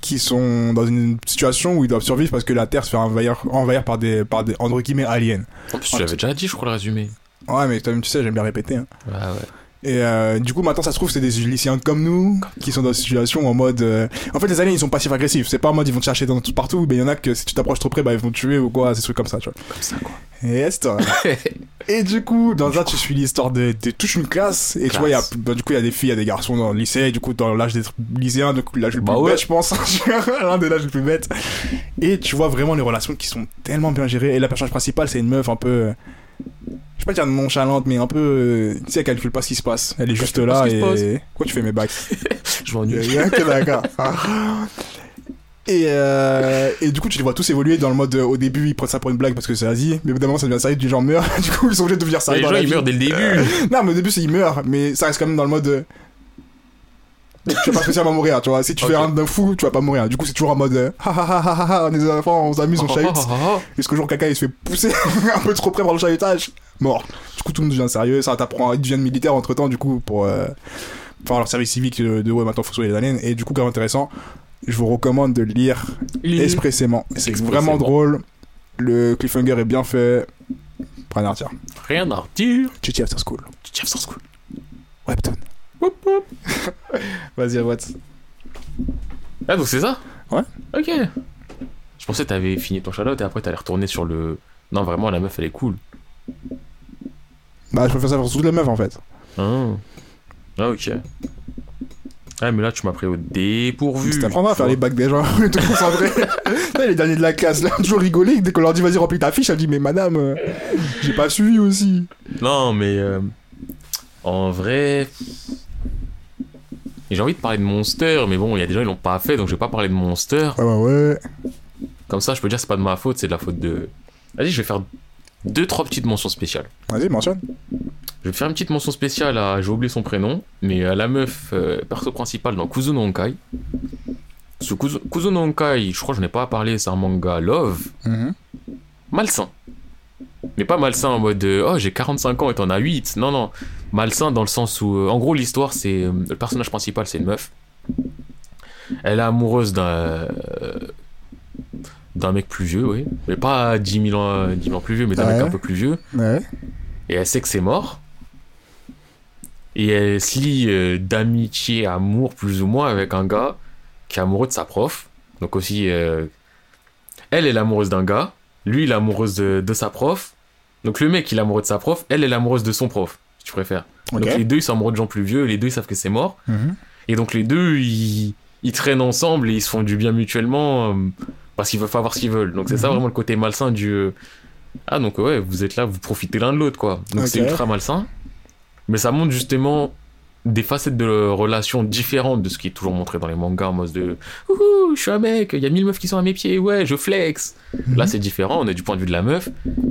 qui sont dans une situation où ils doivent survivre parce que la Terre se fait envahir, envahir par des, par des, entre guillemets, aliens. En plus, tu l'avais déjà dit, je crois, le résumé. Ouais, mais toi-même, tu sais, j'aime bien répéter. hein. Ouais, ouais. Et euh, du coup, maintenant, ça se trouve, c'est des lycéens comme nous qui sont dans une situation en mode. euh, En fait, les aliens, ils sont passifs agressifs. C'est pas en mode ils vont te chercher dans tout partout, mais il y en a que si tu t'approches trop près, bah ils vont te tuer ou quoi, ces trucs comme ça, tu vois. Comme ça, quoi. Yes, toi. Et du coup, dans un, tu suis l'histoire de, de toute une classe. Et tu vois, il y a, bah, du coup, il y a des filles, il y a des garçons dans le lycée. Du coup, dans l'âge des lycéens, du coup, l'âge le plus Bah ouais. bête, je pense. L'un des âges les plus bêtes. Et tu vois vraiment les relations qui sont tellement bien gérées. Et la personnage principale, c'est une meuf un peu. Je vais pas dire nonchalante, mais un peu. euh, Tu sais, elle calcule pas ce qui se passe. Elle est juste là et. Quoi, tu fais mes bacs? Je m'ennuie. Ok, d'accord. Et, euh, et du coup, tu les vois tous évoluer dans le mode euh, au début, ils prennent ça pour une blague parce que c'est Asie, mais évidemment, ça devient sérieux, du genre meurt. du coup, ils sont obligés de devenir sérieux. les gens, ils vie. meurent dès le début. Non, mais au début, c'est ils meurent, mais ça reste quand même dans le mode. Tu vas pas spécialement mourir, tu vois. Si tu Ok. fais un d'un fou, tu vas pas mourir. Du coup, c'est toujours en mode. Ha ha ha ha ha, on est des enfants, on s'amuse, on chahute. Jusqu'au jour où caca il se fait pousser un peu trop près par le chahutage, mort. Du coup, tout le monde devient sérieux. Ça t'apprend, ils deviennent militaires entre temps, du coup, pour euh, faire leur service civique de, de ouais, maintenant faut sauver les aliens. Et du coup, grave intéressant. Je vous recommande de lire expressément. C'est vraiment drôle. Le cliffhanger est bien fait. Prenez un tir. Rien à redire. Chichi After School. Sur ce coup. Webtoon. Vas-y, what Ah, donc c'est ça? Ouais. Ok. Je pensais que t'avais fini ton Charlotte et après t'allais retourner sur le. Non, vraiment, la meuf, elle est cool. Bah, je préfère ça pour toutes les meufs en fait. Ah, ah ok. Ah, mais là, tu m'as pris au dépourvu. Tu t'apprendras à faire les bacs des gens, te concentrer. Là, les derniers de la classe, là, toujours rigoler. Dès qu'on leur dit vas-y, remplis ta fiche, elle dit mais madame, euh, j'ai pas suivi aussi. Non, mais. euh, En vrai. J'ai envie de parler de Monster, mais bon, il y a des gens qui l'ont pas fait, donc je vais pas parler de Monster. Ouais, ouais, ouais. Comme ça, je peux dire que c'est pas de ma faute, c'est de la faute de. Vas-y, je vais faire deux, trois petites mentions spéciales. Vas-y, mentionne. Je vais faire une petite mention spéciale à. J'ai oublié son prénom, mais à la meuf, euh, perso principale dans Kuzuno Honkai. Ce Kuzu- Kuzuno Honkai, je crois que je n'ai pas parlé, c'est un manga love. Mhm. malsain. Mais pas malsain en mode euh, oh j'ai 45 ans et t'en as 8. Non, non. Malsain dans le sens où, euh, en gros, l'histoire c'est. euh, le personnage principal c'est une meuf. Elle est amoureuse d'un. d'un mec plus vieux, oui. Mais pas 10 000 ans, 10 000 ans plus vieux, mais d'un Ouais. mec un peu plus vieux. Ouais. Et elle sait que c'est mort. Et elle se lie d'amitié, amour plus ou moins avec un gars qui est amoureux de sa prof. Donc aussi, elle est l'amoureuse d'un gars, lui il est amoureuse de, de sa prof. Donc le mec il est amoureux de sa prof, elle est l'amoureuse de son prof, si tu préfères. Donc les deux ils sont amoureux de gens plus vieux, les deux ils savent que c'est mort. Mhm. Et donc les deux ils, ils traînent ensemble et ils se font du bien mutuellement euh, parce qu'ils veulent pas voir ce qu'ils veulent. Donc c'est ça Mhm. vraiment le côté malsain du... euh, Ah donc ouais, vous êtes là, vous profitez l'un de l'autre quoi. Donc c'est ultra malsain. Mais ça montre justement des facettes de relations différentes de ce qui est toujours montré dans les mangas en mode de Ouhou, je suis un mec, il y a mille meufs qui sont à mes pieds, ouais, je flex. Là Mhm. c'est différent, on est du point de vue de la meuf.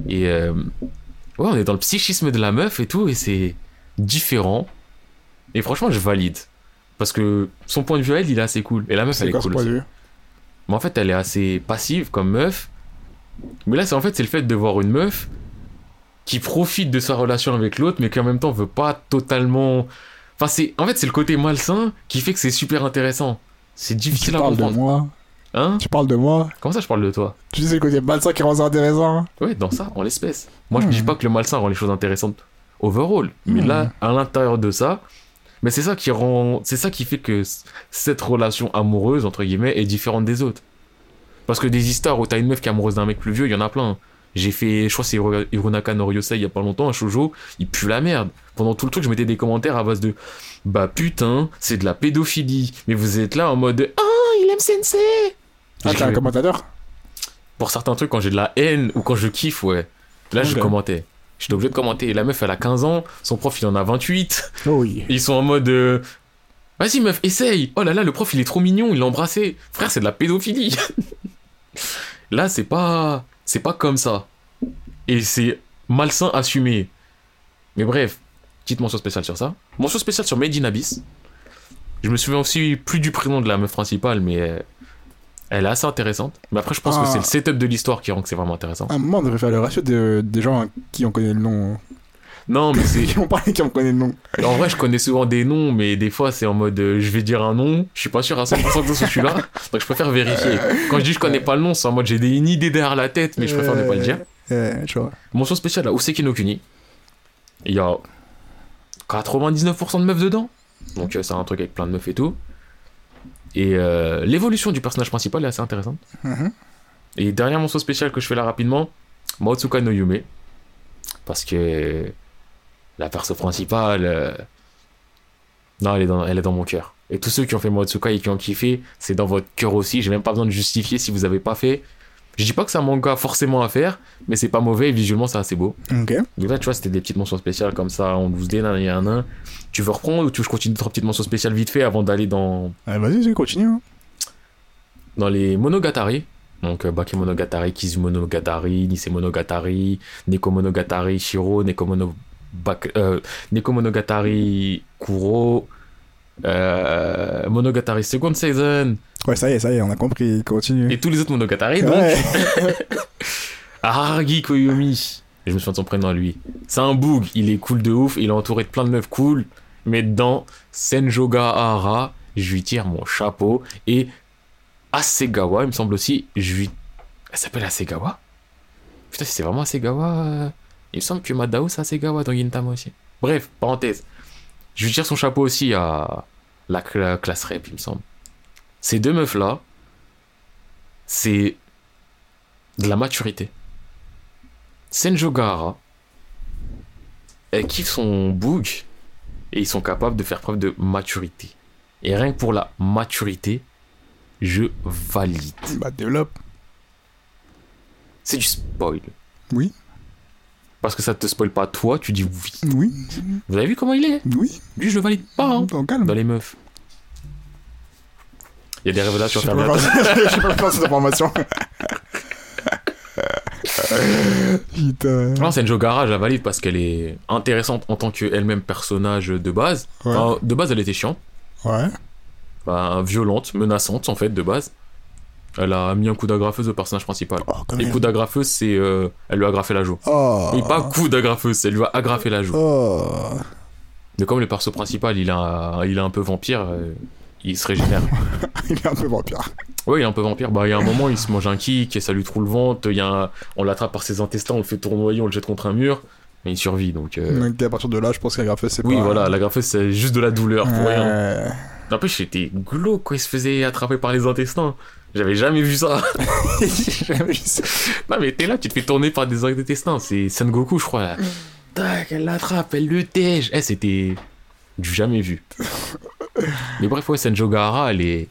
Et euh, ouais, on est dans le psychisme de la meuf et tout, et c'est différent. Et franchement, je valide. Parce que son point de vue elle, il est assez cool. Et la meuf, elle est quoi cool aussi. Mais en fait, elle est assez passive comme meuf. Mais là, c'est en fait, c'est le fait de voir une meuf qui profite de sa relation avec l'autre, mais qui en même temps veut pas totalement. Enfin, c'est en fait, c'est le côté malsain qui fait que c'est super intéressant. C'est Tu difficile à parles de comprendre. moi. Hein Tu parles de moi. Comment ça, je parle de toi? Tu sais le côté malsain qui rend ça intéressant. Ouais, dans ça, en l'espèce. Moi, je Hmm. dis pas que le malsain rend les choses intéressantes overall, mais Hmm. là, à l'intérieur de ça, mais c'est ça qui rend, c'est ça qui fait que cette relation amoureuse entre guillemets est différente des autres. Parce que des histoires où t'as une meuf qui est amoureuse d'un mec plus vieux, il y en a plein. J'ai fait, je crois que c'est Hirunaka no Ryosei il y a pas longtemps, un shoujo, il pue la merde. Pendant tout le truc, je mettais des commentaires à base de bah putain, c'est de la pédophilie. Mais vous êtes là en mode ah, il aime Sensei. Ah, t'es un commentateur? Pour certains trucs, quand j'ai de la haine ou quand je kiffe, ouais. Là, je commentais. J'étais obligé de commenter. La meuf, elle a 15 ans, son prof, il en a 28. Oh oui. Ils sont en mode. euh, Vas-y, meuf, essaye. Oh là là, le prof, il est trop mignon, il l'a embrassé. Frère, c'est de la pédophilie. là, c'est pas. C'est pas comme ça. Et c'est malsain assumé. Mais bref, petite mention spéciale sur ça. Mention spéciale sur Made in Abyss. Je me souviens aussi plus du prénom de la meuf principale, mais euh, elle est assez intéressante. Mais après, je pense que Ah. c'est le setup de l'histoire qui rend que c'est vraiment intéressant. À un moment, on devrait faire le ratio de, des gens hein, qui en connaissent le nom. Non, mais c'est. Qui ont parlé, qui en connaissent le nom. En vrai, je connais souvent des noms, mais des fois, c'est en mode euh, je vais dire un nom, je suis pas sûr à 100% que c'est celui-là, donc je préfère vérifier. Quand je dis je connais pas le nom, c'est en mode j'ai une idée derrière la tête, mais je préfère ne pas le dire. Tu vois. Mention spéciale à Oseki no Kuni. Il y a 99% de meufs dedans. Donc euh, c'est un truc avec plein de meufs et tout. Et euh, l'évolution du personnage principal est assez intéressante. Mhm. Et dernier morceau spécial que je fais là rapidement, Maotsuka no Yume. Parce que la perso principale, euh, non, elle est, dans, elle est dans mon cœur. Et tous ceux qui ont fait Maotsuka et qui ont kiffé, c'est dans votre cœur aussi. J'ai même pas besoin de justifier si vous avez pas fait. Je dis pas que c'est un manga forcément à faire, mais c'est pas mauvais et visuellement c'est assez beau. Ok. Donc là, tu vois, c'était des petites mentions spéciales comme ça, en 12D, nan, nan, nan. Tu veux reprendre ou tu veux que je continue trois petites mentions spéciales vite fait avant d'aller dans, vas-y, continue. hein. dans les Monogatari Donc, euh, Bake Monogatari, Kizu Monogatari, Nisei Monogatari, Neko Monogatari Shiro, Neko, Mono... Bak- euh, Neko Monogatari Kuro, euh, Monogatari Second Season, Ouais, ça y est, ça y est, on a compris. Continue. et tous les autres Monogatari. Donc, Ouais. Araragi Koyomi. Je me souviens de son prénom à lui. C'est un boog, il est cool de ouf, il est entouré de plein de meufs cool. Mais dedans, Senjoga Hara, je lui tire mon chapeau. Et Asegawa, il me semble aussi, je lui. Elle s'appelle Asegawa? Putain, si c'est vraiment Asegawa. Il me semble que Madao, c'est Asegawa dans Gintama aussi. Bref, parenthèse. Je lui tire son chapeau aussi à la, cla- classe rep, il me semble. Ces deux meufs-là, c'est de la maturité. Senjo Gahara, elle kiffe son boog et ils sont capables de faire preuve de maturité. Et rien que pour la maturité, je valide. Bah, développe. C'est du spoil. Oui. Parce que ça te spoil pas toi, tu dis oui. Oui. Vous avez vu comment il est? Oui. Lui, je le valide pas hein, Au calme. dans les meufs. Il y a des révélations Je faire- je sais pas cette information. Putain. Non, Senjo Gara, je la valide parce qu'elle est intéressante en tant qu'elle-même personnage de base. Ouais. Enfin, de base, elle était chiante. Ouais. Violente, menaçante en fait de base. Elle a mis un coup d'agrafeuse au personnage principal. Oh, Et coup d'agrafeuse, c'est. euh, elle lui a agrafé la joue. Oh. Et pas coup d'agrafeuse, elle lui a agrafé la joue. Oh. Mais comme le perso principal, il, a, il est un peu vampire, euh, il se régénère. Il est un peu vampire. ouais, il est un peu vampire. Bah, il y a un moment, il se mange un kick et ça lui trouve le ventre. Il y a un- On l'attrape par ses intestins, on le fait tournoyer, on le jette contre un mur. Mais il survit donc. euh, Donc, à partir de là, je pense qu'agrafeuse, c'est Oui, pas. voilà, l'agrafeuse, c'est juste de la douleur pour rien. En plus, j'étais glauque quand il se faisait attraper par les intestins. J'avais jamais vu ça. J'ai jamais vu ça. Non mais t'es là, tu te fais tourner par des intestins. C'est Son Goku, je crois. Là. Tac, elle l'attrape, elle le tège. Eh, c'était du jamais vu. mais bref, ouais, Senjo Gahara, elle est...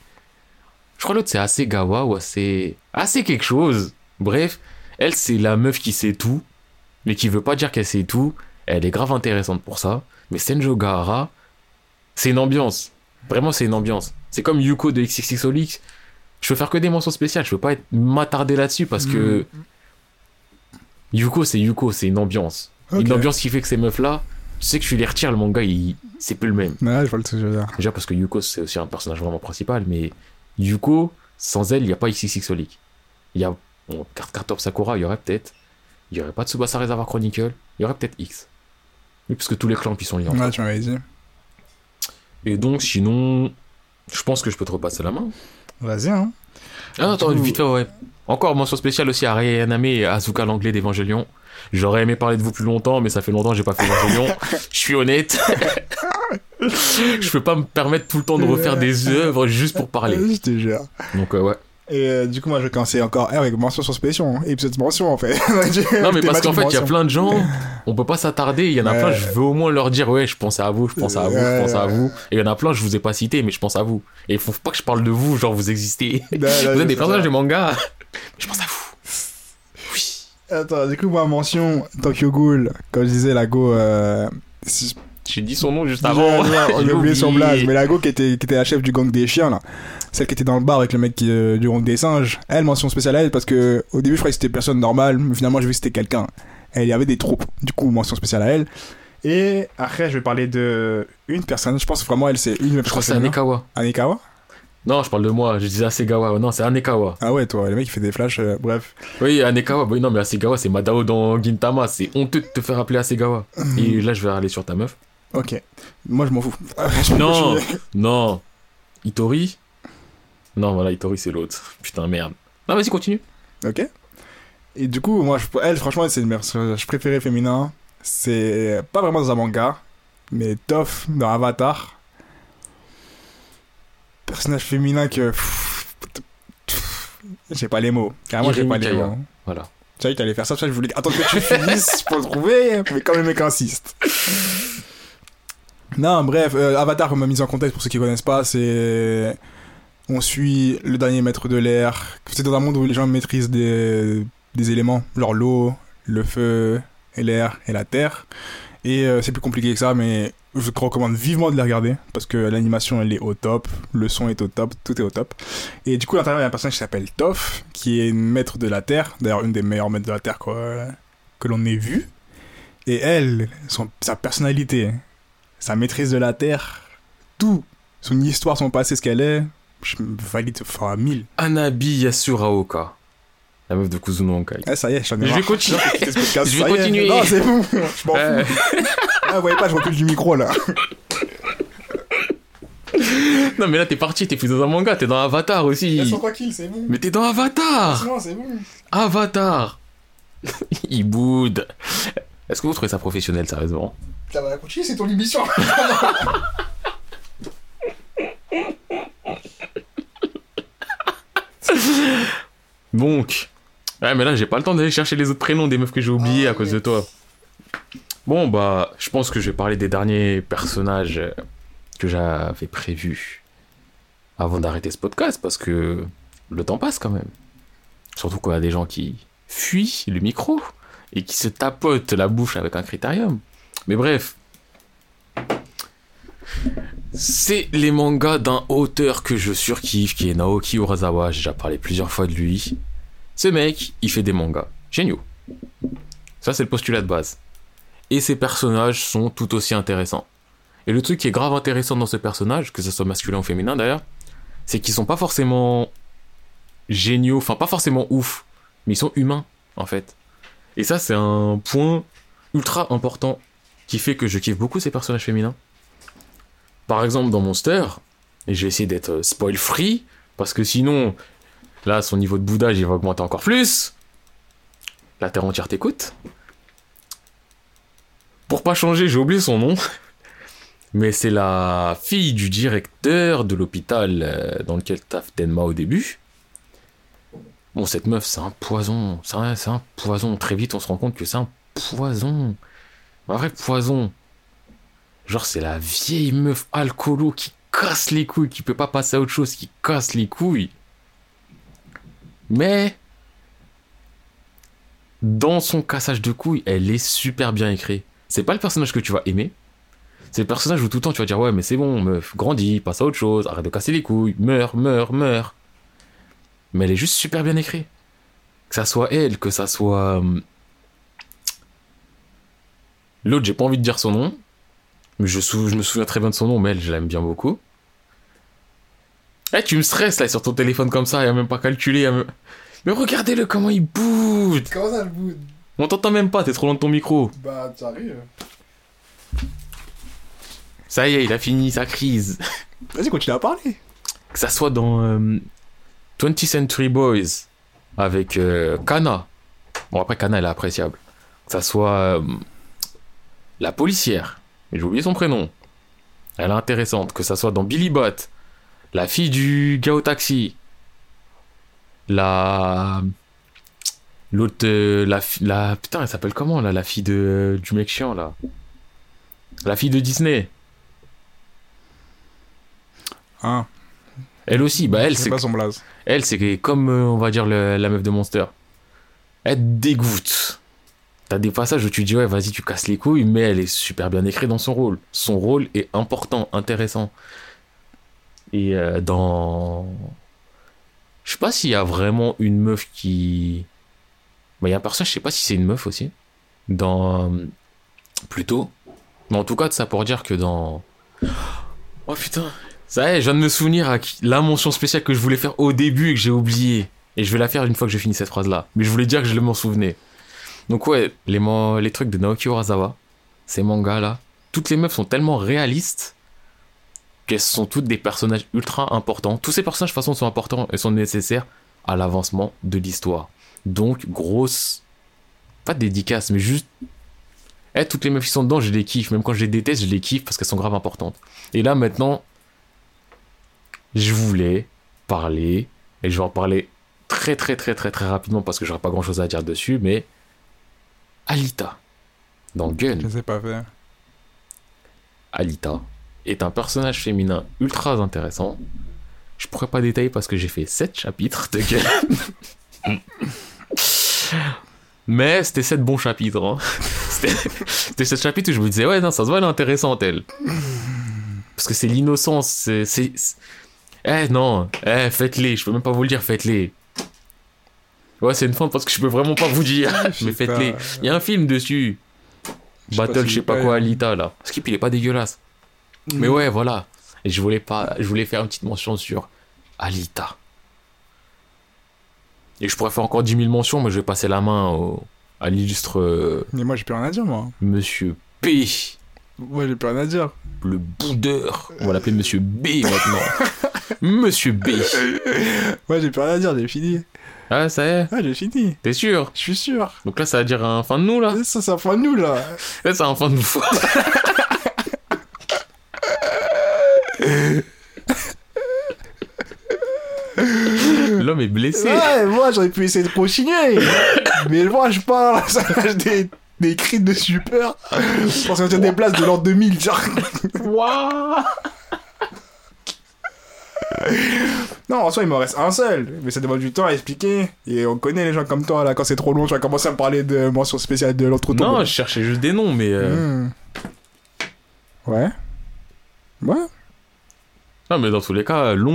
Je crois l'autre, c'est Asegawa ou assez... Assez quelque chose. Bref, elle, c'est la meuf qui sait tout, mais qui veut pas dire qu'elle sait tout. Elle est grave intéressante pour ça. Mais Senjo Gahara, c'est une ambiance. Vraiment, c'est une ambiance. C'est comme Yuko de XXXOLX. Je veux faire que des mentions spéciales. Je veux pas être m'attarder là-dessus parce que Yuko, c'est Yuko, c'est une ambiance. Une ambiance qui fait que ces meufs-là, tu sais que tu les retires, le manga, il... c'est plus le même. Ouais, je vois le truc je veux dire. Déjà parce que Yuko, c'est aussi un personnage vraiment principal, mais Yuko, sans elle, il n'y a pas XXXOLIC. Il y a bon, Top Sakura, il y aurait peut-être. Il n'y aurait pas Tsubasa Reservoir Chronicle, il y aurait peut-être X. Oui, parce que tous les clans qui sont liés. Ouais, tu m'avais dit. Et donc, sinon, je pense que je peux te repasser la main. Vas-y, hein. Ah, attends, coup- vite fait, ouais. Encore mention spéciale aussi à Reyaname et à Azuka l'anglais d'Evangelion. J'aurais aimé parler de vous plus longtemps, mais ça fait longtemps que j'ai pas fait Evangelion. Je suis honnête. je peux pas me permettre tout le temps de refaire des œuvres juste pour parler. Je te jure. Donc, euh, ouais. Et euh, du coup, moi, je vais commencer encore avec mention sur spécial. Et puis cette mention, en fait. Non, mais parce qu'en fait, il y a plein de gens, on peut pas s'attarder. Il y en a Ouais. plein, je veux au moins leur dire, ouais, je pense à vous, je pense à vous, je Ouais. pense à vous. Et il y en a plein, je vous ai pas cité, mais je pense à vous. Et il faut pas que je parle de vous, genre vous existez. Là, vous êtes des personnages de manga. Je pense à vous. Oui. Attends, du coup, moi, mention Tokyo Ghoul. Comme je disais, la go. Euh... J'ai dit son nom juste avant. J'ai oublié son blaze. Mais la go qui était, qui était la chef du gang des chiens, là. Celle qui était dans le bar avec le mec qui, euh, du gang des singes. Elle, mention spéciale à elle, parce que au début, je croyais que c'était personne normale. Mais finalement, j'ai vu que c'était quelqu'un. Elle, il y avait des troupes. Du coup, mention spéciale à elle. Et après, je vais parler de une personne. Je pense vraiment, elle, c'est une Je crois que c'est Anekawa. Anekawa Non, je parle de moi, je disais Asegawa. Non, c'est Anekawa. Ah ouais, toi, le mec, il fait des flashs. euh, bref. Oui, Anekawa. Oui, non, mais Asegawa, c'est Madao dans Gintama. C'est honteux de te faire appeler Asegawa. Et là, je vais aller sur ta meuf. Ok. Moi, je m'en fous. Non, non. Itori Non, voilà, Itori, c'est l'autre. Putain, merde. Non, vas-y, continue. Ok. Et du coup, moi, je- elle, franchement, c'est le personnage préféré féminin. C'est pas vraiment dans un manga. Mais Toph dans Avatar. Personnage féminin que. J'ai pas les mots. Carrément, j'ai pas les mots. Voilà. Tu sais, tu allais faire ça, je voulais attendre que tu finisses pour le trouver, mais quand même, mec insiste. Non, bref, euh, Avatar, comme mise en contexte pour ceux qui connaissent pas, c'est. On suit le dernier maître de l'air. C'est dans un monde où les gens maîtrisent des, des éléments, genre l'eau, le feu, l'air et la terre. Et euh, c'est plus compliqué que ça, mais je te recommande vivement de les regarder parce que l'animation elle est au top, le son est au top, tout est au top. Et du coup, à l'intérieur, il y a un personnage qui s'appelle Toph, qui est une maître de la terre, d'ailleurs, une des meilleures maîtres de la terre que l'on ait vu. Et elle, sa personnalité, sa maîtrise de la terre, tout, son histoire, son passé, ce qu'elle est, je me valide fois 1000. Anabi Yasuraoka. La meuf de Kuzuno Honkai. Ah, ça y est, j'en ai Je vais continuer. Je vais continuer. Non, c'est bon, je m'en Euh, fous. Ah, vous voyez pas, je recule du micro là. non, mais là, t'es parti, t'es plus dans un manga, t'es dans Avatar aussi. tranquilles, c'est bon. Mais t'es dans Avatar Non, c'est bon. Avatar Il boude. Est-ce que vous trouvez ça professionnel, sérieusement? Ça va continuer, c'est ton émission. Donc. Ouais, mais là, j'ai pas le temps d'aller chercher les autres prénoms des meufs que j'ai oubliés Ah, à cause de toi. Bon, bah, je pense que je vais parler des derniers personnages que j'avais prévus avant d'arrêter ce podcast parce que le temps passe quand même. Surtout y a des gens qui fuient le micro et qui se tapotent la bouche avec un critérium. Mais bref. C'est les mangas d'un auteur que je surkiffe qui est Naoki Urasawa. J'ai déjà parlé plusieurs fois de lui. Ce mec, il fait des mangas. Géniaux. Ça, c'est le postulat de base. Et ses personnages sont tout aussi intéressants. Et le truc qui est grave intéressant dans ce personnage, que ce soit masculin ou féminin d'ailleurs, c'est qu'ils sont pas forcément géniaux, enfin pas forcément ouf, mais ils sont humains en fait. Et ça, c'est un point ultra important qui fait que je kiffe beaucoup ces personnages féminins. Par exemple, dans Monster, et je vais essayer d'être spoil free, parce que sinon, là, son niveau de boudage, il va augmenter encore plus. La terre entière t'écoute. Pour pas changer, j'ai oublié son nom. Mais c'est la fille du directeur de l'hôpital euh, dans lequel taffe Tenma au début. Bon, cette meuf, c'est un poison. C'est un, un poison. Très vite, on se rend compte que c'est un poison. Un vrai poison. Genre, c'est la vieille meuf alcoolo qui casse les couilles, qui peut pas passer à autre chose, qui casse les couilles. Mais, dans son cassage de couilles, elle est super bien écrite. C'est pas le personnage que tu vas aimer. C'est le personnage où tout le temps tu vas dire ouais mais c'est bon meuf, grandis, passe à autre chose, arrête de casser les couilles, meurs, meurs, meurs. Mais elle est juste super bien écrite. Que ça soit elle, que ça soit... hum, L'autre, j'ai pas envie de dire son nom. Mais je, sou- je me souviens très bien de son nom, mais elle, je l'aime bien beaucoup. Eh, tu me stresses là sur ton téléphone comme ça, il a même pas calculé. Mais regardez-le comment il boude Comment ça le bout On t'entend même pas, t'es trop loin de ton micro. Bah, t'arrives. Ça y est, il a fini sa crise. Vas-y, continue à parler. Que ça soit dans euh, 20th Century Boys avec euh, Kana. Bon, après, Kana, elle est appréciable. Que ça soit euh, la policière. Mais j'ai oublié son prénom. Elle est intéressante. Que ça soit dans Billy Bot. La fille du gars au taxi. La. L'autre. euh, la. Putain, elle s'appelle comment là La fille de, du mec chiant là? La fille de Disney. Hein, Elle aussi, bah elle, c'est pas son blaze. Elle, c'est comme, euh, on va dire, le- la meuf de Monster. Elle te dégoûte. T'as des passages où tu dis, ouais, vas-y, tu casses les couilles, mais elle est super bien écrite dans son rôle. Son rôle est important, intéressant. Et euh, dans. Je sais pas s'il y a vraiment une meuf qui. Il y a un personnage, je sais pas si c'est une meuf aussi. Dans. euh, Plutôt. Mais en tout cas, ça pour dire que dans. Oh putain, ça y est, je viens de me souvenir à la mention spéciale que je voulais faire au début et que j'ai oublié. Et je vais la faire une fois que j'ai fini cette phrase-là. Mais je voulais dire que je m'en souvenais. Donc ouais, les, trucs de Naoki Urasawa, ces mangas-là, toutes les meufs sont tellement réalistes qu'elles sont toutes des personnages ultra importants. Tous ces personnages, de toute façon, sont importants et sont nécessaires à l'avancement de l'histoire. Donc, grosse... Pas dédicace, mais juste Eh, toutes les meufs qui sont dedans, je les kiffe. Même quand je les déteste, je les kiffe parce qu'elles sont grave importantes. Et là, maintenant, je voulais parler, et je vais en parler très très très très très rapidement parce que j'aurai pas grand chose à dire dessus, mais Alita, dans Gun, Je sais pas faire. Alita est un personnage féminin ultra intéressant. Je pourrais pas détailler parce que j'ai fait 7 chapitres de Gun. Mais c'était 7 bons chapitres. Hein. C'était c'était 7 chapitres où je me disais, ouais, non, ça se voit, elle est intéressante, elle. Parce que c'est l'innocence. C'est- Eh non, eh, faites-les. Je peux même pas vous le dire, faites-les. Ouais, c'est une fin parce que je peux vraiment pas vous dire. Mais faites-les. Il y a un film dessus. Battle, si je sais pas quoi, Alita là. Skip, il est pas dégueulasse. Mais ouais, voilà. Et je voulais pas, je voulais faire une petite mention sur Alita. Et je pourrais faire encore 10 000 mentions, mais je vais passer la main au- à l'illustre euh, Mais moi, j'ai plus rien à dire, moi. Monsieur P, Moi, j'ai plus rien à dire. le boudeur. On va l'appeler Monsieur B maintenant. Monsieur B. Moi, j'ai plus rien à dire, j'ai fini. Ah, ça y est, Ah, j'ai fini. t'es sûr? Je suis sûr. Donc là, ça va dire un fin de nous là Ça, ça fait nous, là. Là, c'est un fin de nous. L'homme est blessé. Ouais, moi, j'aurais pu essayer de continuer. Mais moi, je parle, ça lâche des, des cris de super. Je pense qu'on tient des places de l'an 2000, genre. Waouh Non, en soi, il m'en reste un seul. Mais ça demande du temps à expliquer. Et on connaît les gens comme toi, là. Quand c'est trop long, tu vas commencer à me parler de mention spéciale de l'autre Non, je cherchais juste des noms, mais. euh, Hmm. Ouais. Ouais. Non, mais dans tous les cas, long.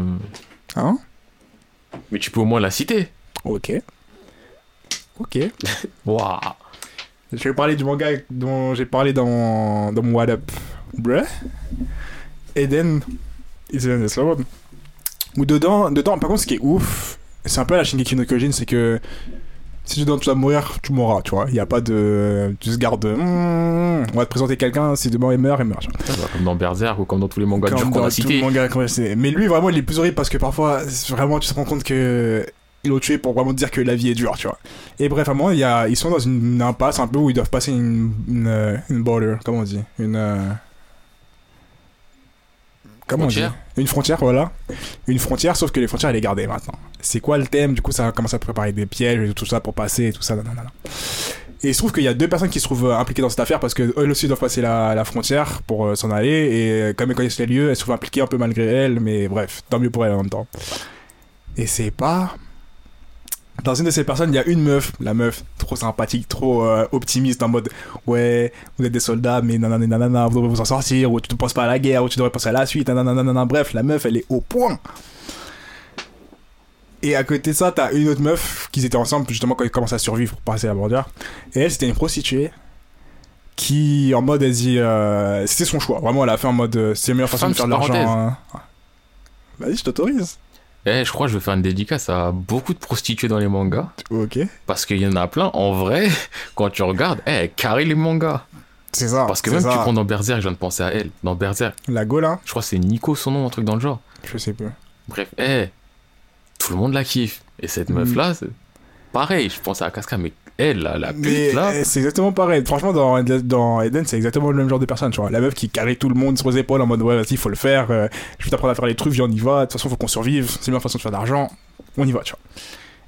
euh, Hein? Mais tu peux au moins la citer. Ok. Ok. Waouh Je vais parler du manga dont j'ai parlé dans, dans mon What Up. Bruh. Eden is the Slow Où dedans, dedans, par contre, ce qui est ouf, c'est un peu la Shingeki no Kyojin, c'est que si tu, dois, tu dois mourir, tu mourras, tu vois. Il n'y a pas de. Tu se gardes. hmm, on va te présenter quelqu'un, si demain il meurt, il meurt. Comme dans Berserk ou comme dans tous les mangas Comme dans a tout cités. le manga qu'on a cité. Mais lui, vraiment, il est plus horrible parce que parfois, vraiment, tu te rends compte que. Ils l'ont tué pour vraiment dire que la vie est dure, tu vois. Et bref, à y a, ils sont dans une, impasse un peu où ils doivent passer une, une, euh, une border, comment on dit? Une. Comment Frontière on dit Une frontière, voilà. Une frontière, sauf que les frontières, elle est gardée maintenant. C'est quoi le thème? Du coup, ça commence à préparer des pièges et tout ça pour passer et tout ça. nanana. Et il se trouve qu'il y a deux personnes qui se trouvent euh, impliquées dans cette affaire parce qu'elles aussi doivent passer la, la frontière pour euh, s'en aller. Et euh, comme elles connaissent les lieux, elles se trouvent impliquées un peu malgré elles, mais bref, tant mieux pour elles en même temps. Et c'est pas. Dans une de ces personnes, il y a une meuf, la meuf trop sympathique, trop euh, optimiste, en mode ouais, vous êtes des soldats, mais nanana, nanana, vous devrez vous en sortir, ou tu ne penses pas à la guerre, ou tu devrais penser à la suite, nanana, nanana. Bref, la meuf, elle est au point. Et à côté de ça, t'as une autre meuf qui étaient ensemble justement quand ils commencent à survivre pour passer la bordure. Et elle, c'était une prostituée qui, en mode, elle dit, euh, c'était son choix. Vraiment, elle a fait en mode, euh, c'est la meilleure façon de faire de l'argent. hein. Vas-y, je t'autorise. Eh, je crois que je vais faire une dédicace à beaucoup de prostituées dans les mangas. Ok. Parce qu'il y en a plein. En vrai, quand tu regardes, eh, carré les mangas. C'est ça. Parce que même ça. tu prends dans Berserk, je viens de penser à elle. Dans Berserk, La hein je crois que c'est Nico son nom, un truc dans le genre. Je sais plus. Bref, eh, tout le monde la kiffe. Et cette Mm. meuf-là, pareil, je pense à Casca, mais elle, là, la pute, Mais là. euh, c'est exactement pareil. Franchement, dans, dans Eden, c'est exactement le même genre de personne, tu vois. La meuf qui carré tout le monde sur les épaules en mode ouais, vas-y, faut le faire. euh, je vais t'apprendre à faire les trucs, viens, on y va. De toute façon, faut qu'on survive. C'est la meilleure façon de faire d'argent. On y va, tu vois.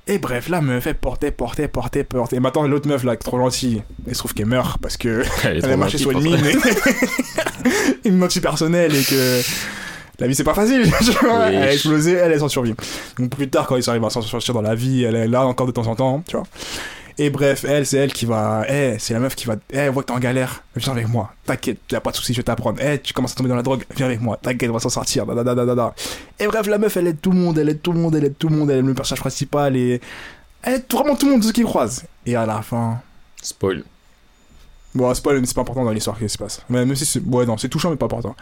Et bref, la meuf, elle portait, portait, portait, portait. Et maintenant, l'autre meuf, là, trop gentille, elle se trouve qu'elle meurt parce que Elle elle a marché sur une mine. et- une anti-personnelle et que la vie c'est pas facile. tu vois. Oui. Elle a explosé, elle est sans survie. Donc plus tard, quand ils arrivent à s'en sortir dans la vie, elle est là encore de temps en temps, tu vois. Et bref, elle, c'est elle qui va. Eh, c'est la meuf qui va. Eh, voit que t'es en galère. Viens avec moi. T'inquiète, y'a pas de soucis, je vais t'apprendre. Eh, tu commences à tomber dans la drogue. Viens avec moi. T'inquiète, on va s'en sortir. Da, da, da. Et bref, la meuf, elle aide tout le monde. Elle aide tout le monde. Elle aide tout le monde. Elle aime le personnage principal. Et. Elle aide vraiment tout le monde, tout ce qu'il croise. Et à la fin. Spoil. Bon, spoil, mais c'est pas important dans l'histoire qui se passe. Mais même si c'est. Ouais, non, c'est touchant, mais pas important.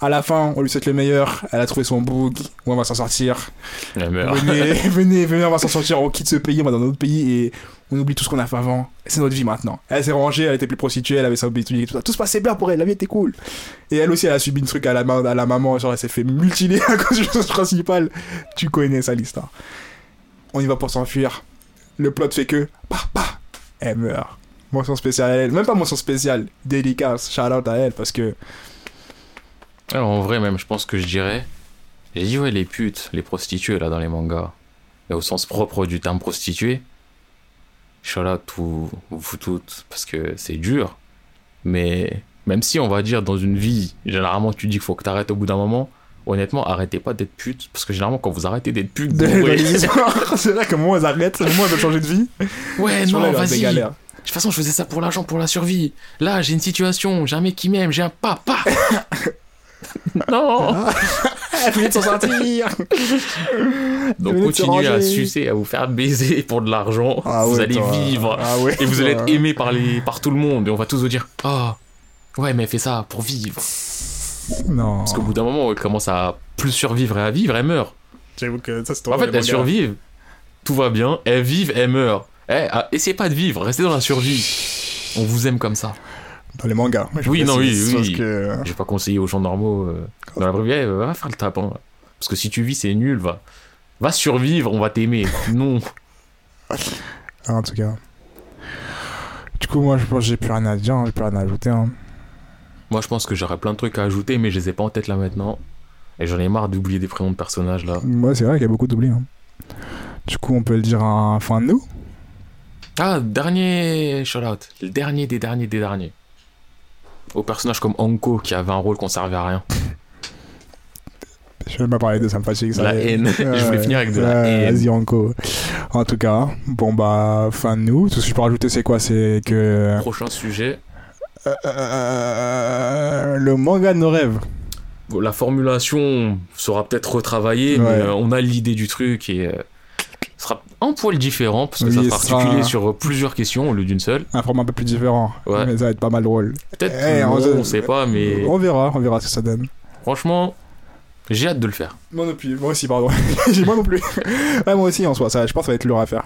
À la fin, on lui souhaite le meilleur. Elle a trouvé son bug. On va s'en sortir. Elle meurt. Venez, venez, venez, on va s'en sortir. On quitte ce pays, on va dans un autre pays et on oublie tout ce qu'on a fait avant. C'est notre vie maintenant. Elle s'est rangée, elle était plus prostituée, elle avait sa et tout ça. Tout se passait bien pour elle, la vie était cool. Et elle aussi, elle a subi un truc à la, à la maman, genre elle s'est fait mutiler à cause du personnage principal. Tu connais ça, l'histoire. On y va pour s'enfuir. Le plot fait que, bah, bah, elle meurt. Mention spéciale à elle. Même pas mention spéciale. Dédicace. Shout out à elle parce que. Alors, en vrai, même, je pense que je dirais. J'ai dit, ouais, les putes, les prostituées, là, dans les mangas. Et au sens propre du terme prostituée. Shout out tout, vous toutes, parce que c'est dur. Mais même si, on va dire, dans une vie, généralement, tu dis qu'il faut que t'arrêtes au bout d'un moment. Honnêtement, arrêtez pas d'être pute. Parce que généralement, quand vous arrêtez d'être pute, c'est là que moi, elles arrêtent. Où elles veulent changer de vie. Ouais, Sur non, là, vas-y. De toute façon, je faisais ça pour l'argent, pour la survie. Là, j'ai une situation, j'ai un mec qui m'aime, j'ai un papa. non. Elle venait de s'en sortir. Donc continuez à sucer, à vous faire baiser pour de l'argent. Ah vous ouais, allez toi. vivre. Ah ouais, Et vous allez être aimé par, les, par tout le monde. Et on va tous vous dire Ah, ouais, mais elle fait ça pour vivre. Non. Parce qu'au bout d'un moment, elle commence à plus survivre et à vivre, elle meurt. J'avoue que ça, c'est En fait, elle survive, tout va bien. Elle vive, elle meurt. Eh, ah, essayez pas de vivre, restez dans la survie. On vous aime comme ça. Dans les mangas. Je Oui, non, oui, oui. que- Je vais pas conseiller aux gens normaux euh, dans la vraie vie, eh, va faire le tapin. Parce que si tu vis, c'est nul, va. Va survivre, on va t'aimer. Non. Ah, en tout cas. Du coup, moi, je pense que j'ai plus rien à dire, hein, j'ai plus rien à ajouter. hein. Moi, je pense que j'aurais plein de trucs à ajouter, mais je les ai pas en tête là maintenant. Et j'en ai marre d'oublier des prénoms de personnages là. Ouais, c'est vrai qu'il y a beaucoup d'oubli. hein. Du coup, on peut le dire à fin de nous. Ah, dernier shout-out. Le dernier des derniers des derniers. Au personnage comme Anko qui avait un rôle qu'on servait à rien. Je vais même pas parler de ça, me fatigue. ça. La haine. Je voulais finir avec de la haine. Vas-y, Anko. En tout cas, bon, bah, fin de nous. Tout ce que je peux rajouter, c'est quoi? C'est que. Prochain sujet. Euh, le manga de nos rêves. La formulation sera peut-être retravaillée, Ouais. mais euh, on a l'idée du truc et euh, un poil différent parce que Oui, ça sera articulé sur plusieurs questions au lieu d'une seule. Un format un peu plus différent. Ouais. Mais ça va être pas mal drôle. Peut-être Eh, non, on on sait pas, mais On verra, on verra ce que ça donne. franchement, j'ai hâte de le faire. Moi non plus, moi aussi, pardon. J'ai- moi non plus. Ouais, moi aussi, en soi, ça, je pense que ça va être lourd à faire.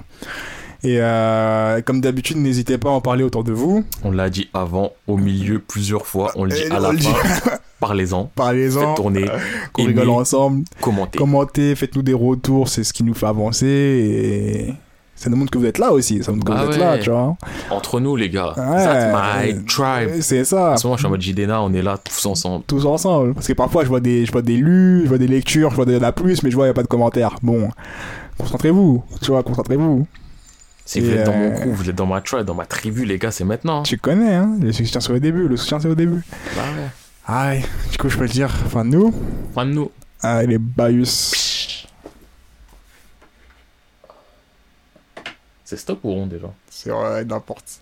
Et euh, comme d'habitude, n'hésitez pas à en parler autour de vous. On l'a dit avant, au milieu, plusieurs fois. On le dit Et à on la fin. Parlez-en. Parlez-en, tourner. qu'on aimez, rigole ensemble. Commentez. Commentez, faites-nous des retours, c'est ce qui nous fait avancer. Et ça nous montre que vous êtes là aussi. Ça montre que Ah vous êtes ouais. là, tu vois. Entre nous, les gars. Ouais. That's my tribe. C'est ça. En ce moment, je suis en mode JDNA, on est là tous ensemble. tous ensemble. Parce que parfois, je vois des, je vois des lus, je vois des lectures, je vois de la plus, mais je vois, il n'y a pas de commentaires. Bon, concentrez-vous, tu vois, concentrez-vous. Si vous êtes dans mon euh, crew, vous êtes dans ma tribe, dans ma tribu, les gars, c'est maintenant. Tu connais, hein, le soutien c'est au début, le soutien c'est au début. Bah ouais. Aïe, du coup, je peux le dire, enfin, nous, Fin de nous. ah, les Bayus, C'est stop ou rond déjà? C'est ouais, n'importe.